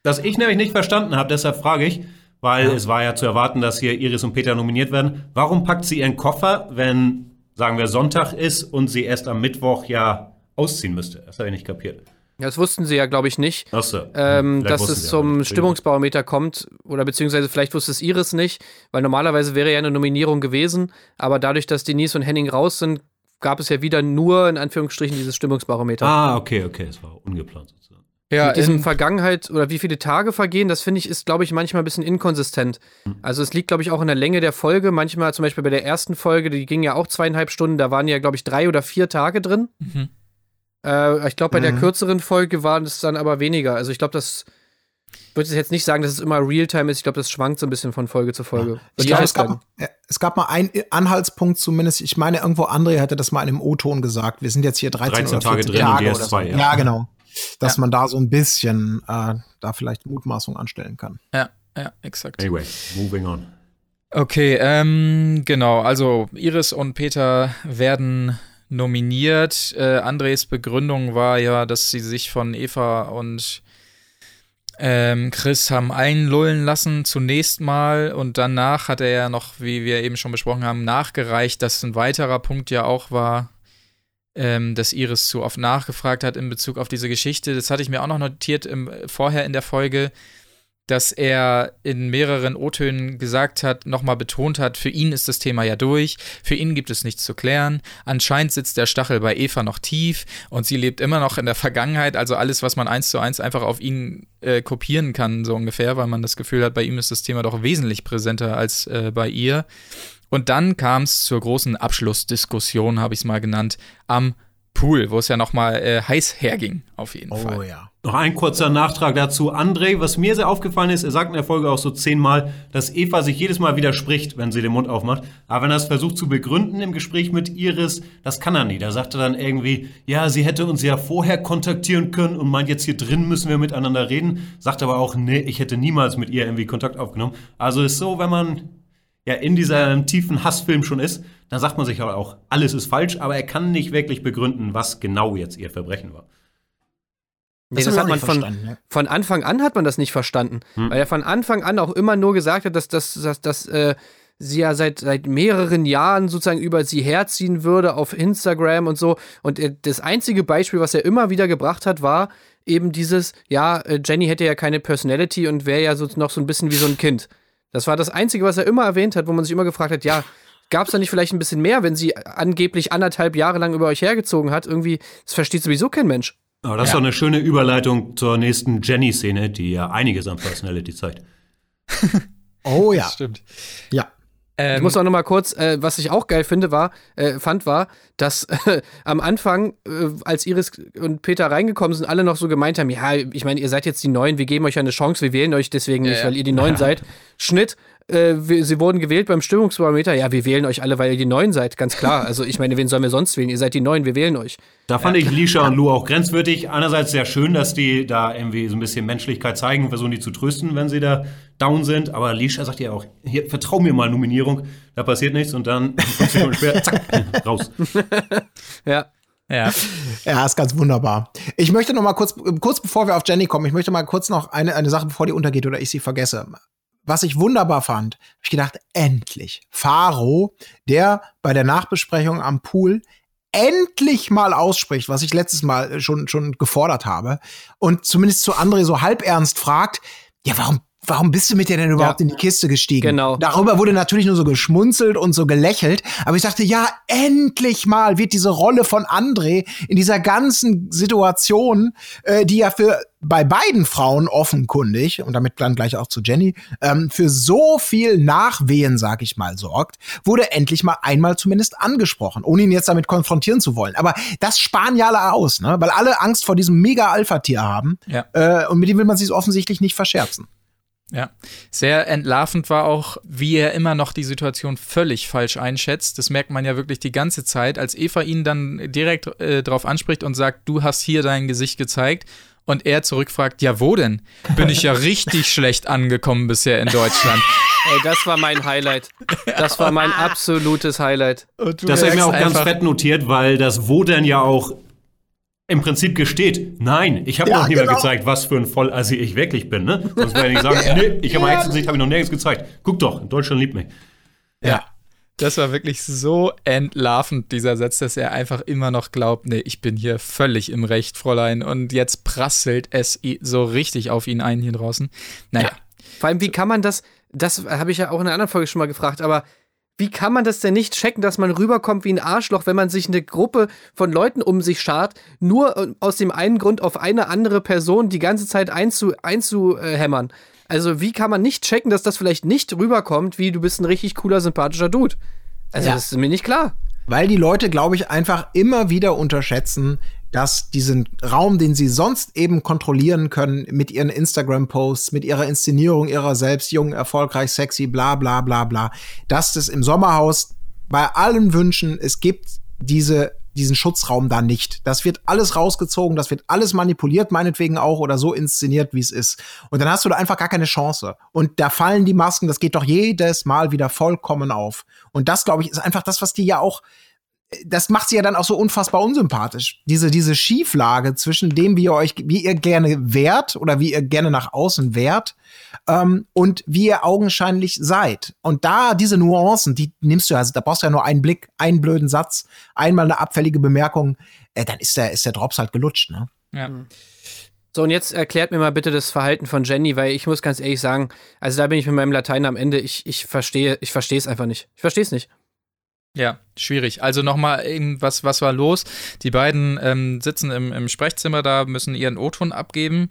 Das ich nämlich nicht verstanden habe, deshalb frage ich, weil es war ja zu erwarten, dass hier Iris und Peter nominiert werden. Warum packt sie ihren Koffer, wenn, sagen wir, Sonntag ist und sie erst am Mittwoch ja ausziehen müsste? Das habe ich nicht kapiert. Das wussten sie ja, glaube ich, nicht. Achso. Ähm, Vielleicht dass es zum. Stimmungsbarometer kommt, oder beziehungsweise vielleicht wusste es Iris nicht, weil normalerweise wäre ja eine Nominierung gewesen, aber dadurch, dass Denise und Henning raus sind, gab es ja wieder nur in Anführungsstrichen dieses Stimmungsbarometer. Ah, okay, okay, es war ungeplant sozusagen. Ja, Mit diesem in, Vergangenheit oder wie viele Tage vergehen, das finde ich, ist, glaube ich, manchmal ein bisschen inkonsistent. Also es liegt, glaube ich, auch in der Länge der Folge. Manchmal, zum Beispiel bei der ersten Folge, die ging ja auch zweieinhalb Stunden, da waren ja, glaube ich, drei oder vier Tage drin. Mhm. Äh, ich glaube, bei der Mhm. kürzeren Folge waren es dann aber weniger. Also ich glaube, das ich würde jetzt nicht sagen, dass es immer Realtime ist. Ich glaube, das schwankt so ein bisschen von Folge zu Folge. Ich Wird glaube, es gab, ja, es gab mal einen Anhaltspunkt zumindest. Ich meine, irgendwo André hatte das mal in einem O-Ton gesagt. Wir sind jetzt hier 13, 13 oder Tage 14 drin und Tage die oder erst so. zwei, ja. Ja, genau. Dass Ja. man da so ein bisschen äh, da vielleicht Mutmaßung anstellen kann. ja, ja, exakt. Anyway, moving on. Okay, ähm, genau. Also Iris und Peter werden nominiert. Äh, Andres Begründung war ja, dass sie sich von Eva und ähm, Chris haben einlullen lassen zunächst mal und danach hat er ja noch, wie wir eben schon besprochen haben, nachgereicht, dass ein weiterer Punkt ja auch war, ähm, dass Iris zu oft nachgefragt hat in Bezug auf diese Geschichte. Das hatte ich mir auch noch notiert im, vorher in der Folge, dass er in mehreren O-Tönen gesagt hat, nochmal betont hat, für ihn ist das Thema ja durch, für ihn gibt es nichts zu klären. Anscheinend sitzt der Stachel bei Eva noch tief und sie lebt immer noch in der Vergangenheit, also alles, was man eins zu eins einfach auf ihn äh, kopieren kann, so ungefähr, weil man das Gefühl hat, bei ihm ist das Thema doch wesentlich präsenter als äh, bei ihr. Und dann kam es zur großen Abschlussdiskussion, habe ich es mal genannt, am Pool, wo es ja nochmal äh, heiß herging, auf jeden Oh Fall. ja. Noch ein kurzer Nachtrag dazu. André, was mir sehr aufgefallen ist, er sagt in der Folge auch so zehnmal, dass Eva sich jedes Mal widerspricht, wenn sie den Mund aufmacht. Aber wenn er es versucht zu begründen im Gespräch mit Iris, das kann er nie. Da sagt er dann irgendwie, ja, sie hätte uns ja vorher kontaktieren können und meint jetzt hier drin müssen wir miteinander reden. Sagt aber auch, nee, ich hätte niemals mit ihr irgendwie Kontakt aufgenommen. Also ist so, wenn man ja in diesem tiefen Hassfilm schon ist, dann sagt man sich aber auch, alles ist falsch, aber er kann nicht wirklich begründen, was genau jetzt ihr Verbrechen war. Nee, das, hab ich hat man nicht von, verstanden, ja. von Anfang an hat man das nicht verstanden. Weil er von Anfang an auch immer nur gesagt hat, dass, dass, dass, dass äh, sie ja seit, seit mehreren Jahren sozusagen über sie herziehen würde auf Instagram und so. Und äh, das einzige Beispiel, was er immer wieder gebracht hat, war eben dieses, ja, äh, Jenny hätte ja keine Personality und wäre ja so, noch so ein bisschen wie so ein Kind. Das war das Einzige, was er immer erwähnt hat, wo man sich immer gefragt hat, ja, gab es da nicht vielleicht ein bisschen mehr, wenn sie angeblich anderthalb Jahre lang über euch hergezogen hat? Irgendwie, das versteht sowieso kein Mensch. Aber das ist doch eine schöne Überleitung zur nächsten Jenny-Szene, die ja einiges an Personality zeigt. Oh ja. Stimmt. Ja. Ähm, Ich muss auch noch mal kurz, äh, was ich auch geil finde, war, äh, fand, war, dass äh, am Anfang, äh, als Iris und Peter reingekommen sind, alle noch so gemeint haben, ja, ich meine, ihr seid jetzt die Neuen, wir geben euch eine Chance, wir wählen euch deswegen Ja, nicht, ja. weil ihr die Neuen seid. Schnitt, äh, wir, sie wurden gewählt beim Stimmungsbarometer, ja, wir wählen euch alle, weil ihr die Neuen seid, ganz klar. Also ich meine, wen sollen wir sonst wählen? Ihr seid die Neuen, wir wählen euch. Da fand ich Lisha und Lou auch grenzwertig. Einerseits sehr schön, dass die da irgendwie so ein bisschen Menschlichkeit zeigen und versuchen, die zu trösten, wenn sie da down sind. Aber Lisha sagt ja auch, hier, vertrau mir mal Nominierung, da passiert nichts und dann fünf Sekunden später, zack, raus. Ja. ja. Ja, ist ganz wunderbar. Ich möchte noch mal kurz, kurz bevor wir auf Jenny kommen, ich möchte mal kurz noch eine, eine Sache, bevor die untergeht oder ich sie vergesse. Was ich wunderbar fand, hab ich gedacht, endlich. Faro, der bei der Nachbesprechung am Pool endlich mal ausspricht, was ich letztes Mal schon, schon gefordert habe und zumindest zu André so halb ernst fragt, ja, warum Warum bist du mit dir denn überhaupt Ja. in die Kiste gestiegen? Genau. Darüber wurde natürlich nur so geschmunzelt und so gelächelt. Aber ich dachte, ja, endlich mal wird diese Rolle von André in dieser ganzen Situation, äh, die ja für bei beiden Frauen offenkundig, und damit dann gleich auch zu Jenny, ähm, für so viel Nachwehen, sag ich mal, sorgt, wurde endlich mal einmal zumindest angesprochen, ohne ihn jetzt damit konfrontieren zu wollen. Aber das sparen ja alle aus, ne? weil alle Angst vor diesem Mega-Alpha-Tier haben. Ja. Äh, und mit dem will man sich offensichtlich nicht verscherzen. Ja, sehr entlarvend war auch, wie er immer noch die Situation völlig falsch einschätzt. Das merkt man ja wirklich die ganze Zeit, als Eva ihn dann direkt äh, drauf anspricht und sagt, du hast hier dein Gesicht gezeigt. Und er zurückfragt, ja, wo denn? Bin ich ja richtig schlecht angekommen bisher in Deutschland. Ey, das war mein Highlight. Das war mein absolutes Highlight. Das habe ich mir auch ganz fett notiert, weil das Wo denn ja auch im Prinzip gesteht, nein, ich habe Ja, noch niemand genau. gezeigt, was für ein Vollassi ich wirklich bin. Ne? Sonst würde ich nicht sagen, nee, ich habe mein Hexensicht, habe ich noch nirgends gezeigt. Guck doch, Deutschland liebt mich. Ja. Das war wirklich so entlarvend, dieser Satz, dass er einfach immer noch glaubt, nee, ich bin hier völlig im Recht, Fräulein. Und jetzt prasselt es so richtig auf ihn ein hier draußen. Naja. Vor allem, wie kann man das, das habe ich ja auch in einer anderen Folge schon mal gefragt, aber wie kann man das denn nicht checken, dass man rüberkommt wie ein Arschloch, wenn man sich eine Gruppe von Leuten um sich schart, nur äh, aus dem einen Grund auf eine andere Person die ganze Zeit einzu, einzuhämmern? Also, wie kann man nicht checken, dass das vielleicht nicht rüberkommt, wie du bist ein richtig cooler, sympathischer Dude? Also, Ja. das ist mir nicht klar. Weil die Leute, glaube ich, einfach immer wieder unterschätzen, dass diesen Raum, den sie sonst eben kontrollieren können mit ihren Instagram-Posts, mit ihrer Inszenierung ihrer selbst, jung, erfolgreich, sexy, bla bla bla bla, dass das im Sommerhaus bei allen Wünschen, es gibt diese, diesen Schutzraum da nicht. Das wird alles rausgezogen, das wird alles manipuliert, meinetwegen auch, oder so inszeniert, wie es ist. Und dann hast du da einfach gar keine Chance. Und da fallen die Masken, das geht doch jedes Mal wieder vollkommen auf. Und das, glaube ich, ist einfach das, was die ja auch das macht sie ja dann auch so unfassbar unsympathisch. Diese, diese Schieflage zwischen dem, wie ihr euch, wie ihr gerne wärt oder wie ihr gerne nach außen wärt, ähm, und wie ihr augenscheinlich seid. Und da diese Nuancen, die nimmst du also, da brauchst du ja nur einen Blick, einen blöden Satz, einmal eine abfällige Bemerkung, äh, dann ist der, ist der Drops halt gelutscht, ne? Ja. So, und jetzt erklärt mir mal bitte das Verhalten von Jenny, weil ich muss ganz ehrlich sagen, also da bin ich mit meinem Latein am Ende, ich, ich verstehe, ich verstehe es einfach nicht. Ich verstehe es nicht. Ja, schwierig. Also nochmal, was, was war los? Die beiden ähm, sitzen im, im Sprechzimmer da, müssen ihren O-Ton abgeben.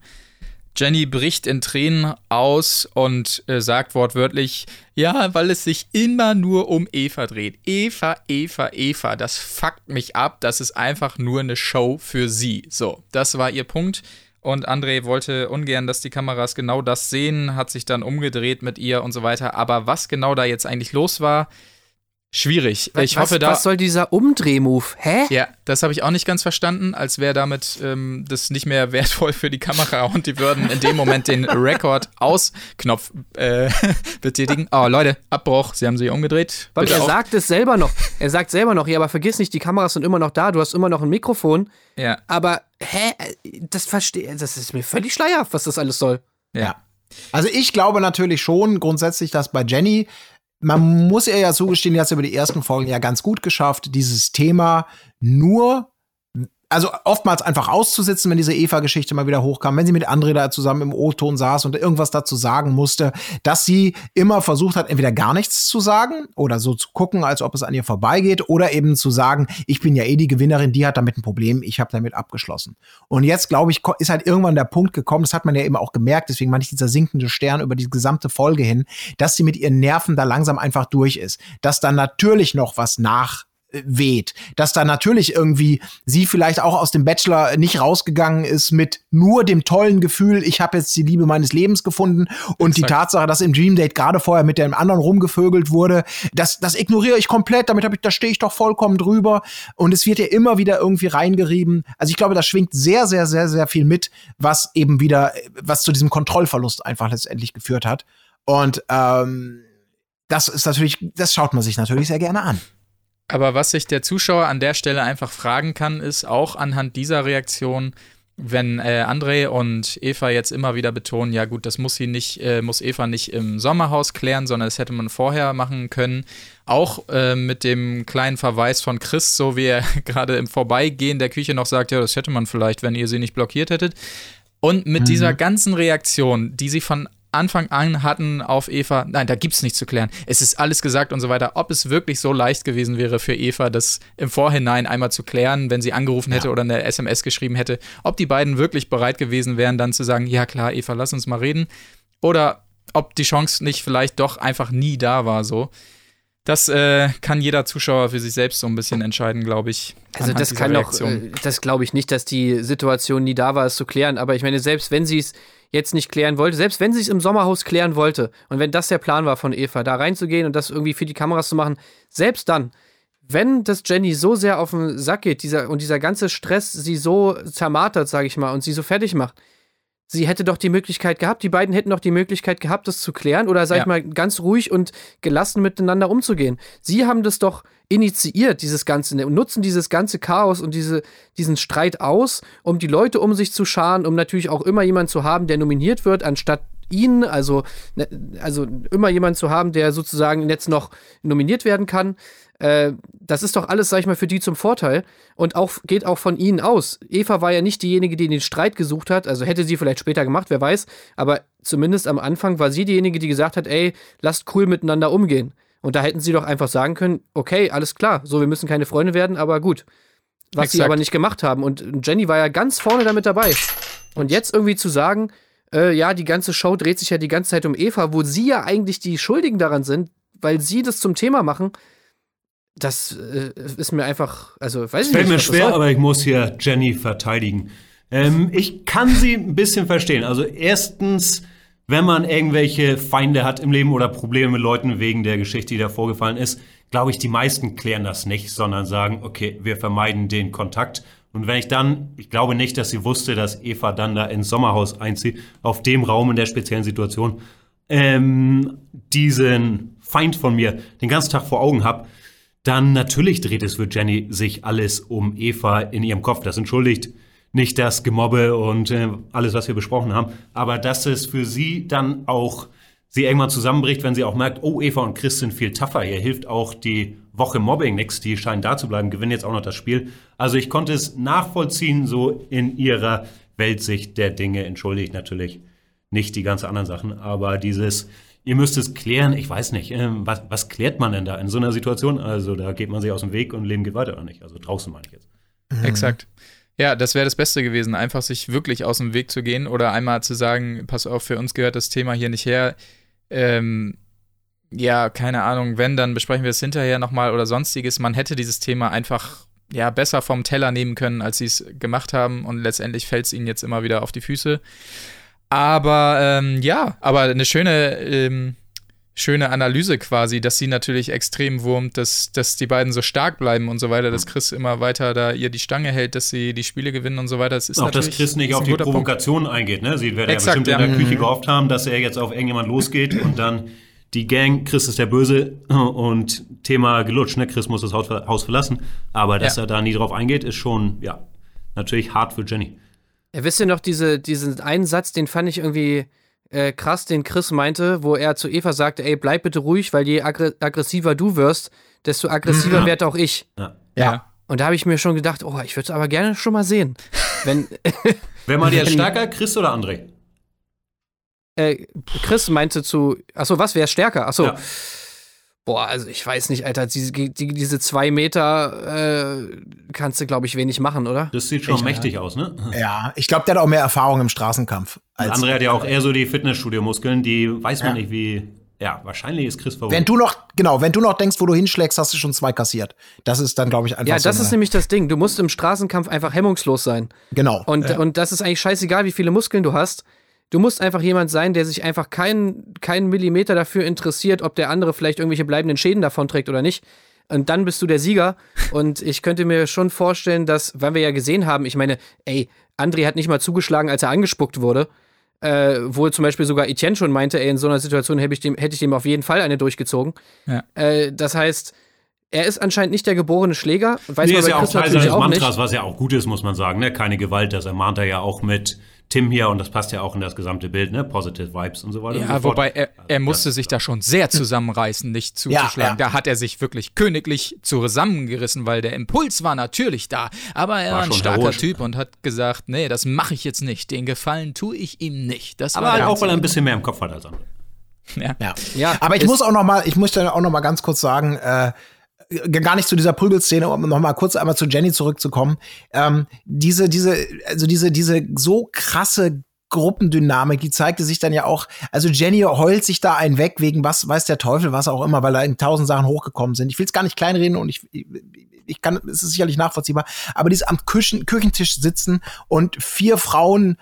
Jenny bricht in Tränen aus und äh, sagt wortwörtlich, ja, weil es sich immer nur um Eva dreht. Eva, Eva, Eva, das fuckt mich ab, das ist einfach nur eine Show für sie. So, das war ihr Punkt. Und André wollte ungern, dass die Kameras genau das sehen, hat sich dann umgedreht mit ihr und so weiter. Aber was genau da jetzt eigentlich los war, Schwierig. Was, ich hoffe, da. Was soll dieser Umdrehmove? Hä? Ja, das habe ich auch nicht ganz verstanden, als wäre damit ähm, das nicht mehr wertvoll für die Kamera und die würden in dem Moment den Record-Aus-Knopf äh, betätigen. Oh, Leute, Abbruch, sie haben sich umgedreht. Weil Bitte er auf- sagt es selber noch. Er sagt selber noch, ja, aber vergiss nicht, die Kameras sind immer noch da, du hast immer noch ein Mikrofon. Ja, Aber, hä? Das verstehe, das ist mir völlig schleierhaft, was das alles soll. ja. Also ich glaube natürlich schon grundsätzlich, dass bei Jenny, man muss ihr ja zugestehen, die hat es über die ersten Folgen ja ganz gut geschafft, dieses Thema nur, also oftmals einfach auszusitzen, wenn diese Eva-Geschichte mal wieder hochkam, wenn sie mit André da zusammen im O-Ton saß und irgendwas dazu sagen musste, dass sie immer versucht hat, entweder gar nichts zu sagen oder so zu gucken, als ob es an ihr vorbeigeht oder eben zu sagen, ich bin ja eh die Gewinnerin, die hat damit ein Problem, ich habe damit abgeschlossen. Und jetzt, glaube ich, ist halt irgendwann der Punkt gekommen, das hat man ja eben auch gemerkt, deswegen meine ich dieser sinkende Stern über die gesamte Folge hin, dass sie mit ihren Nerven da langsam einfach durch ist. Dass da natürlich noch was nach weht, dass da natürlich irgendwie sie vielleicht auch aus dem Bachelor nicht rausgegangen ist mit nur dem tollen Gefühl, ich habe jetzt die Liebe meines Lebens gefunden und die Exakt. Tatsache, dass im Dream Date gerade vorher mit dem anderen rumgevögelt wurde, das, das ignoriere ich komplett, damit habe ich, da stehe ich doch vollkommen drüber und es wird ja immer wieder irgendwie reingerieben. Also ich glaube, da schwingt sehr, sehr, sehr, sehr viel mit, was eben wieder, was zu diesem Kontrollverlust einfach letztendlich geführt hat und ähm, das ist natürlich, das schaut man sich natürlich sehr gerne an. Aber was sich der Zuschauer an der Stelle einfach fragen kann, ist auch anhand dieser Reaktion, wenn äh, André und Eva jetzt immer wieder betonen, ja gut, das muss sie nicht, äh, muss Eva nicht im Sommerhaus klären, sondern das hätte man vorher machen können. Auch äh, mit dem kleinen Verweis von Chris, so wie er gerade im Vorbeigehen der Küche noch sagt, ja, das hätte man vielleicht, wenn ihr sie nicht blockiert hättet. Und mit dieser ganzen Reaktion, die sie von Anfang an hatten auf Eva, nein, da gibt's nichts zu klären. Es ist alles gesagt und so weiter. Ob es wirklich so leicht gewesen wäre für Eva, das im Vorhinein einmal zu klären, wenn sie angerufen hätte oder eine SMS geschrieben hätte, ob die beiden wirklich bereit gewesen wären, dann zu sagen, ja klar, Eva, lass uns mal reden. Oder ob die Chance nicht vielleicht doch einfach nie da war, so. Das äh, kann jeder Zuschauer für sich selbst so ein bisschen entscheiden, glaube ich. Also das kann doch, Reaktion. äh, das glaube ich nicht, dass die Situation nie da war, es zu klären. Aber ich meine, selbst wenn sie es jetzt nicht klären wollte, selbst wenn sie es im Sommerhaus klären wollte und wenn das der Plan war von Eva, da reinzugehen und das irgendwie für die Kameras zu machen, selbst dann, wenn das Jenny so sehr auf den Sack geht dieser, und dieser ganze Stress sie so zermartert, sage ich mal, und sie so fertig macht, sie hätte doch die Möglichkeit gehabt, die beiden hätten doch die Möglichkeit gehabt, das zu klären oder, sag Ja. ich mal, ganz ruhig und gelassen miteinander umzugehen. Sie haben das doch initiiert, dieses Ganze, und nutzen dieses ganze Chaos und diese, diesen Streit aus, um die Leute um sich zu scharen, um natürlich auch immer jemanden zu haben, der nominiert wird, anstatt ihnen, also, ne, also immer jemanden zu haben, der sozusagen jetzt noch nominiert werden kann. Äh, das ist doch alles, sag ich mal, für die zum Vorteil und auch geht auch von ihnen aus. Eva war ja nicht diejenige, die den Streit gesucht hat, also hätte sie vielleicht später gemacht, wer weiß, aber zumindest am Anfang war sie diejenige, die gesagt hat, ey, lasst cool miteinander umgehen. Und da hätten sie doch einfach sagen können, okay, alles klar, so, wir müssen keine Freunde werden, aber gut. Was sie Exakt. aber nicht gemacht haben. Und Jenny war ja ganz vorne damit dabei. Und jetzt irgendwie zu sagen, äh, ja, die ganze Show dreht sich ja die ganze Zeit um Eva, wo sie ja eigentlich die Schuldigen daran sind, weil sie das zum Thema machen, das äh, ist mir einfach, also weiß ich Fällt nicht. mir was das schwer, aber ich muss hier Jenny verteidigen. Ähm, ich kann sie ein bisschen verstehen. Also erstens, wenn man irgendwelche Feinde hat im Leben oder Probleme mit Leuten wegen der Geschichte, die da vorgefallen ist, glaube ich, die meisten klären das nicht, sondern sagen, okay, wir vermeiden den Kontakt. Und wenn ich dann, ich glaube nicht, dass sie wusste, dass Eva dann da ins Sommerhaus einzieht, auf dem Raum in der speziellen Situation, ähm, diesen Feind von mir den ganzen Tag vor Augen habe, dann natürlich dreht es für Jenny sich alles um Eva in ihrem Kopf. Das entschuldigt nicht das Gemobbe und äh, alles, was wir besprochen haben, aber dass es für sie dann auch sie irgendwann zusammenbricht, wenn sie auch merkt, oh, Eva und Chris sind viel tougher. Ihr hilft auch die Woche Mobbing nix, die scheinen da zu bleiben, gewinnen jetzt auch noch das Spiel. Also ich konnte es nachvollziehen, so in ihrer Weltsicht der Dinge entschuldigt natürlich nicht die ganz anderen Sachen, aber dieses, ihr müsst es klären, ich weiß nicht, ähm, was, was klärt man denn da in so einer Situation? Also da geht man sich aus dem Weg und Leben geht weiter oder nicht? Also draußen meine ich jetzt. Exakt. Ja, das wäre das Beste gewesen, einfach sich wirklich aus dem Weg zu gehen oder einmal zu sagen, pass auf, für uns gehört das Thema hier nicht her. Ähm, ja, keine Ahnung, wenn, dann besprechen wir es hinterher nochmal oder sonstiges. Man hätte dieses Thema einfach ja besser vom Teller nehmen können, als sie es gemacht haben und letztendlich fällt es ihnen jetzt immer wieder auf die Füße. Aber ähm, ja, aber eine schöne, ähm, schöne Analyse quasi, dass sie natürlich extrem wurmt, dass, dass die beiden so stark bleiben und so weiter, dass Chris immer weiter da ihr die Stange hält, dass sie die Spiele gewinnen und so weiter. Das ist Auch dass Chris nicht auf die guter Punkt. Provokation eingeht. Ne? Sie werden Exakt, ja bestimmt in ja. der Küche gehofft haben, dass er jetzt auf irgendjemand losgeht und dann die Gang, Chris ist der Böse und Thema gelutscht. Ne? Chris muss das Haus verlassen. Aber dass Ja. er da nie drauf eingeht, ist schon, ja, natürlich hart für Jenny. Ja, wisst ihr noch, diese, diesen einen Satz, den fand ich irgendwie äh, krass, den Chris meinte, wo er zu Eva sagte, ey, bleib bitte ruhig, weil je aggr aggressiver du wirst, desto aggressiver Ja. werde auch ich. Ja. Und da habe ich mir schon gedacht, oh, ich würde es aber gerne schon mal sehen. Wenn Wer mal jetzt stärker, Chris oder André? äh, Chris meinte zu, achso, was, wer ist stärker? Achso. Ja. Boah, also ich weiß nicht, Alter, diese, die, diese zwei Meter äh, kannst du, glaube ich, wenig machen, oder? Das sieht schon Ich- mächtig aus, ne? Ja, ich glaube, der hat auch mehr Erfahrung im Straßenkampf. Der Als André hat ja auch eher so die Fitnessstudio-Muskeln, die weiß man Ja. nicht, wie. Ja, wahrscheinlich ist Chris wenn verwundert. du noch, genau, wenn du noch denkst, wo du hinschlägst, hast du schon zwei kassiert. Das ist dann, glaube ich, einfach Ja, so das eine, ist nämlich das Ding. Du musst im Straßenkampf einfach hemmungslos sein. genau. Und, ja. und das ist eigentlich scheißegal, wie viele Muskeln du hast. Du musst einfach jemand sein, der sich einfach keinen keinen Millimeter dafür interessiert, ob der andere vielleicht irgendwelche bleibenden Schäden davonträgt oder nicht. Und dann bist du der Sieger. Und ich könnte mir schon vorstellen, dass, weil wir ja gesehen haben, ich meine, ey, André hat nicht mal zugeschlagen, als er angespuckt wurde. Äh, wo zum Beispiel sogar Etienne schon meinte, ey, in so einer Situation hätte ich dem, hätte ich dem auf jeden Fall eine durchgezogen. Ja. Äh, das heißt, er ist anscheinend nicht der geborene Schläger. Weiß Nee, man ist ja auch Chris Teil seines Mantras, nicht. was ja auch gut ist, muss man sagen. Ne? Keine Gewalt, das ermahnt er ja auch mit Tim hier und das passt ja auch in das gesamte Bild, ne? Positive Vibes und so weiter. und so Ja, fort. wobei er, er musste das- sich da schon sehr zusammenreißen, nicht Ja, zuzuschlagen. ja. Da hat er sich wirklich königlich zusammengerissen, weil der Impuls war natürlich da. Aber er War war ein starker heroisch. Typ und hat gesagt, nee, das mache ich jetzt nicht. Den Gefallen tue ich ihm nicht. Das Aber war halt auch, weil er ein bisschen mehr im Kopf hat als andere. ja. Ja. Ja, Aber ich muss auch noch mal, ich muss dann auch noch mal ganz kurz sagen, äh, gar nicht zu dieser Prügelszene, um noch mal kurz einmal zu Jenny zurückzukommen. Ähm, diese, diese, also diese, diese so krasse Gruppendynamik, die zeigte sich dann ja auch, also Jenny heult sich da einen weg, wegen was weiß der Teufel, was auch immer, weil da in tausend Sachen hochgekommen sind. Ich will es gar nicht kleinreden und ich, ich, ich kann, es ist sicherlich nachvollziehbar, aber dieses am Küchen, Küchentisch sitzen und vier Frauen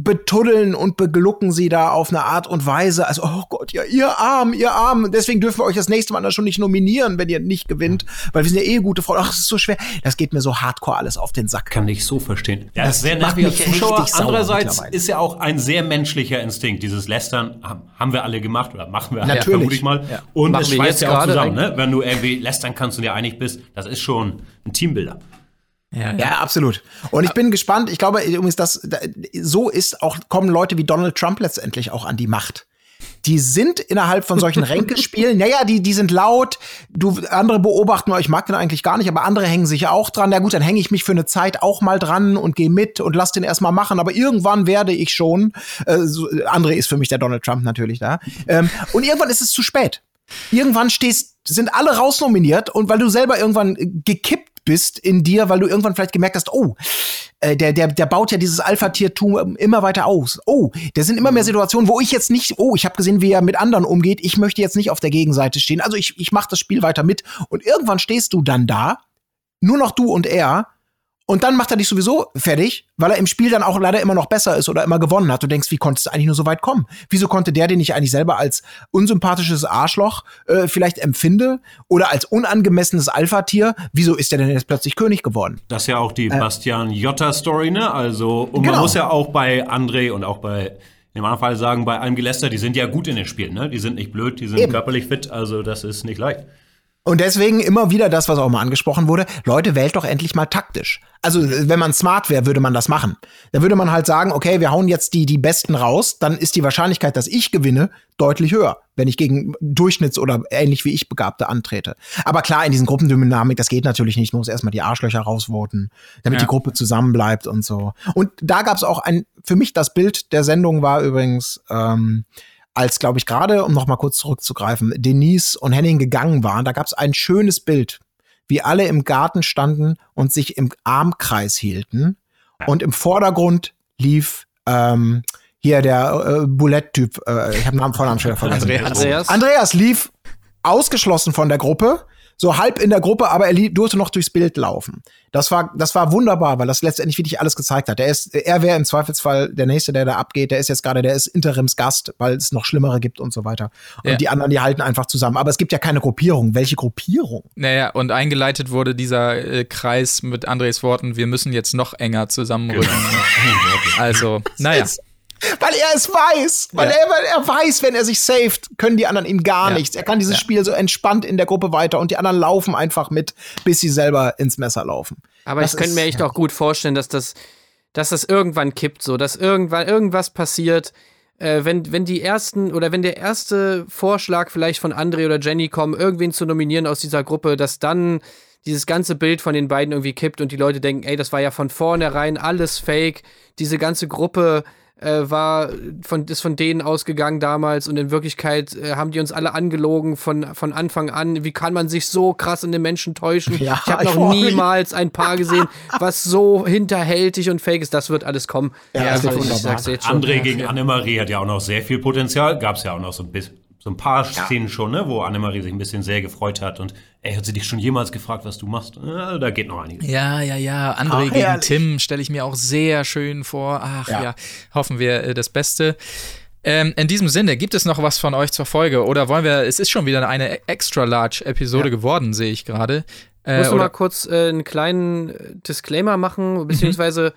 betuddeln und beglucken sie da auf eine Art und Weise, also, oh Gott, ja, ihr Arm, ihr Arm, deswegen dürfen wir euch das nächste Mal dann schon nicht nominieren, wenn ihr nicht gewinnt, weil wir sind ja eh gute Freunde. Ach, das ist so schwer. Das geht mir so hardcore alles auf den Sack. Kann ich so verstehen. Ja, Das das ist sehr macht nervig als mich Zuschauer. Andererseits ist ja auch ein sehr menschlicher Instinkt. Dieses Lästern haben, wir alle gemacht oder machen wir alle, Natürlich. vermute ich mal. Ja. Und Machen es schweißt ja auch zusammen, ne? Wenn du irgendwie lästern kannst und dir einig bist, das ist schon ein Teambilder. Ja, Ja, absolut. Und ich bin gespannt. Ich glaube, übrigens, dass da- so ist auch kommen Leute wie Donald Trump letztendlich auch an die Macht. Die sind innerhalb von solchen Ränkespielen, naja, die, die sind laut, du, andere beobachten, ich mag den eigentlich gar nicht, aber andere hängen sich ja auch dran. Na gut, dann hänge ich mich für eine Zeit auch mal dran und gehe mit und lass den erstmal machen, aber irgendwann werde ich schon, äh, so, André ist für mich der Donald Trump natürlich da, ähm, und irgendwann ist es zu spät. Irgendwann stehst, sind alle rausnominiert und weil du selber irgendwann gekippt bist in dir, weil du irgendwann vielleicht gemerkt hast, oh, äh, der, der, der baut ja dieses Alpha-Tiertum immer weiter aus. Oh, da sind immer mehr Situationen, wo ich jetzt nicht, oh, ich habe gesehen, wie er mit anderen umgeht, ich möchte jetzt nicht auf der Gegenseite stehen. Also ich, ich mache das Spiel weiter mit und irgendwann stehst du dann da, nur noch du und er, und dann macht er dich sowieso fertig, weil er im Spiel dann auch leider immer noch besser ist oder immer gewonnen hat. Du denkst, wie konnte es eigentlich nur so weit kommen? Wieso konnte der, den ich eigentlich selber als unsympathisches Arschloch äh, vielleicht empfinde oder als unangemessenes Alpha-Tier, wieso ist der denn jetzt plötzlich König geworden? Das ist ja auch die Bastian Jotta-Story, ne? Also, und man Genau. muss ja auch bei André und auch bei, im anderen Fall sagen, bei allem Geläster, die sind ja gut in den Spielen, ne? Die sind nicht blöd, die sind Eben. körperlich fit, also das ist nicht leicht. Und deswegen immer wieder das, was auch mal angesprochen wurde, Leute, wählt doch endlich mal taktisch. Also, wenn man smart wäre, würde man das machen. Da würde man halt sagen, okay, wir hauen jetzt die, die Besten raus, dann ist die Wahrscheinlichkeit, dass ich gewinne, deutlich höher, wenn ich gegen Durchschnitts- oder ähnlich wie ich Begabte antrete. Aber klar, in diesen Gruppendynamik, das geht natürlich nicht. Man muss erstmal die Arschlöcher rausvoten, damit Ja. die Gruppe zusammenbleibt und so. Und da gab es auch ein, für mich das Bild der Sendung war übrigens, ähm, als, glaube ich, gerade, um noch mal kurz zurückzugreifen, Denise und Henning gegangen waren, da gab es ein schönes Bild, wie alle im Garten standen und sich im Armkreis hielten. Und im Vordergrund lief ähm, hier der äh, Boulette-Typ, äh, ich habe Namen Vornamen schon wieder vergessen. Andreas. Andreas? Andreas lief ausgeschlossen von der Gruppe, so halb in der Gruppe, aber er durfte noch durchs Bild laufen. Das war, das war wunderbar, weil das letztendlich wirklich alles gezeigt hat. Er ist, er wäre im Zweifelsfall der Nächste, der da abgeht. Der ist jetzt gerade, der ist Interimsgast, weil es noch Schlimmere gibt und so weiter. Und Ja. die anderen, die halten einfach zusammen. Aber es gibt ja keine Gruppierung. Welche Gruppierung? Naja, und eingeleitet wurde dieser äh, Kreis mit Andres Worten, wir müssen jetzt noch enger zusammenrücken. Also, naja. Ist- Weil er es weiß. Weil, Ja. er, weil er weiß, wenn er sich saved, können die anderen ihm gar Ja. nichts. Er kann dieses Ja. Spiel so entspannt in der Gruppe weiter und die anderen laufen einfach mit, bis sie selber ins Messer laufen. Aber Das ich könnte mir echt auch gut vorstellen, dass das, dass das irgendwann kippt, so, dass irgendwann irgendwas passiert, äh, wenn, wenn die ersten oder wenn der erste Vorschlag vielleicht von André oder Jenny kommen, irgendwen zu nominieren aus dieser Gruppe, dass dann dieses ganze Bild von den beiden irgendwie kippt und die Leute denken, ey, das war ja von vornherein alles fake, diese ganze Gruppe äh, war von, ist von denen ausgegangen damals und in Wirklichkeit äh, haben die uns alle angelogen von, von Anfang an. Wie kann man sich so krass in den Menschen täuschen? Ja, ich habe noch niemals ein Paar gesehen, was so hinterhältig und fake ist. Das wird alles kommen. Ja, das wird also ich jetzt schon. André gegen Annemarie hat ja auch noch sehr viel Potenzial. Gab es ja auch noch so ein bisschen. So ein paar Szenen schon, ne, wo Annemarie sich ein bisschen sehr gefreut hat. Und ey, hat sie dich schon jemals gefragt, was du machst? Äh, da geht noch einiges. Ja, ja, ja. André Ah, gegen herrlich. Tim stelle ich mir auch sehr schön vor. Ach ja, Ja. hoffen wir äh, das Beste. Ähm, in diesem Sinne, gibt es noch was von euch zur Folge? Oder wollen wir, es ist schon wieder eine extra-large-Episode geworden, sehe ich gerade. Ich Äh, muss noch mal kurz äh, einen kleinen äh, Disclaimer machen, beziehungsweise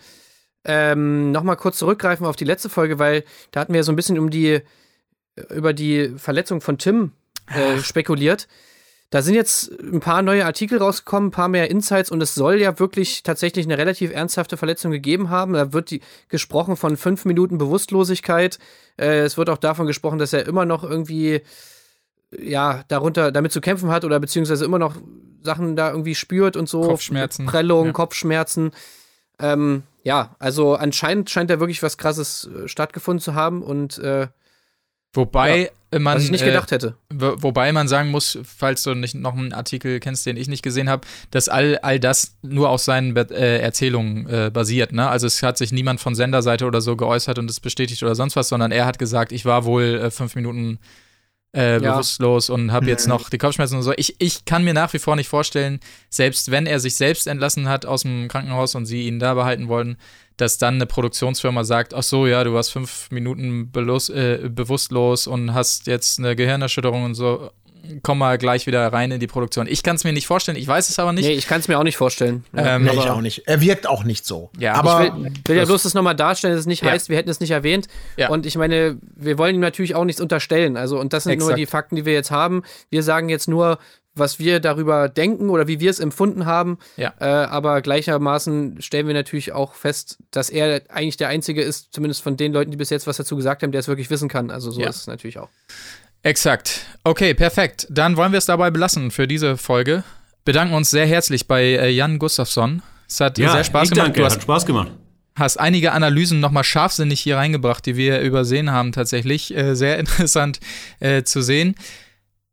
ähm, noch mal kurz zurückgreifen auf die letzte Folge, weil da hatten wir so ein bisschen um die über die Verletzung von Tim äh, spekuliert. Da sind jetzt ein paar neue Artikel rausgekommen, ein paar mehr Insights und es soll ja wirklich tatsächlich eine relativ ernsthafte Verletzung gegeben haben. Da wird die, gesprochen von fünf Minuten Bewusstlosigkeit. Äh, es wird auch davon gesprochen, dass er immer noch irgendwie ja, darunter damit zu kämpfen hat oder beziehungsweise immer noch Sachen da irgendwie spürt und so. Kopfschmerzen. Prellung, Ja. Kopfschmerzen. Ähm, ja, also anscheinend scheint da wirklich was krasses äh, stattgefunden zu haben und äh, Wobei äh, man. was ich nicht äh, gedacht hätte. Wo- Wobei man sagen muss, falls du nicht noch einen Artikel kennst, den ich nicht gesehen habe, dass all, all das nur auf seinen äh, Erzählungen äh, basiert. Ne? Also es hat sich niemand von Senderseite oder so geäußert und es bestätigt oder sonst was, sondern er hat gesagt, ich war wohl äh, fünf Minuten äh, Ja. bewusstlos und habe jetzt Mhm. noch die Kopfschmerzen und so. Ich, ich kann mir nach wie vor nicht vorstellen, selbst wenn er sich selbst entlassen hat aus dem Krankenhaus und sie ihn da behalten wollten, dass dann eine Produktionsfirma sagt, ach so, ja, du warst fünf Minuten äh, bewusstlos und hast jetzt eine Gehirnerschütterung und so, komm mal gleich wieder rein in die Produktion. Ich kann es mir nicht vorstellen, ich weiß es aber nicht. Nee, ich kann es mir auch nicht vorstellen. Ähm, Nee, ich auch nicht. Er wirkt auch nicht so. Ja, aber ich will, will ja bloß das nochmal darstellen, dass es nicht Ja. heißt, wir hätten es nicht erwähnt. Ja. Und ich meine, wir wollen ihm natürlich auch nichts unterstellen. Also, und das sind nur Exakt. die Fakten, die wir jetzt haben. Wir sagen jetzt nur, was wir darüber denken oder wie wir es empfunden haben. Ja. Äh, aber gleichermaßen stellen wir natürlich auch fest, dass er eigentlich der Einzige ist, zumindest von den Leuten, die bis jetzt was dazu gesagt haben, der es wirklich wissen kann. Also so Ja. ist es natürlich auch. Exakt. Okay, perfekt. Dann wollen wir es dabei belassen für diese Folge. Bedanken uns sehr herzlich bei äh, Jan Gustafsson. Es hat sehr Spaß ich gemacht. Danke, Du hat hast, Spaß gemacht. hast einige Analysen nochmal scharfsinnig hier reingebracht, die wir übersehen haben tatsächlich. Äh, sehr interessant äh, zu sehen.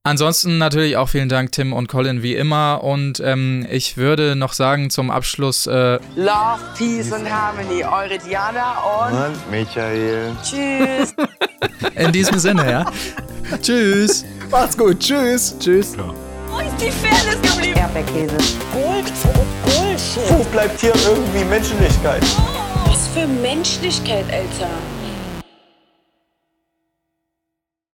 Ansonsten natürlich auch vielen Dank, Tim und Colin, wie immer. Und ähm, ich würde noch sagen zum Abschluss, äh, Love, Peace and Harmony. Eure Diana und Und Michael. tschüss. in diesem Sinne, ja. Tschüss. macht's gut. Tschüss. Tschüss. Wo ist die Fairness geblieben? Erdbeerkäse. Gold, Bullshit. Wo bleibt hier irgendwie Menschlichkeit? Was für Menschlichkeit, Alter.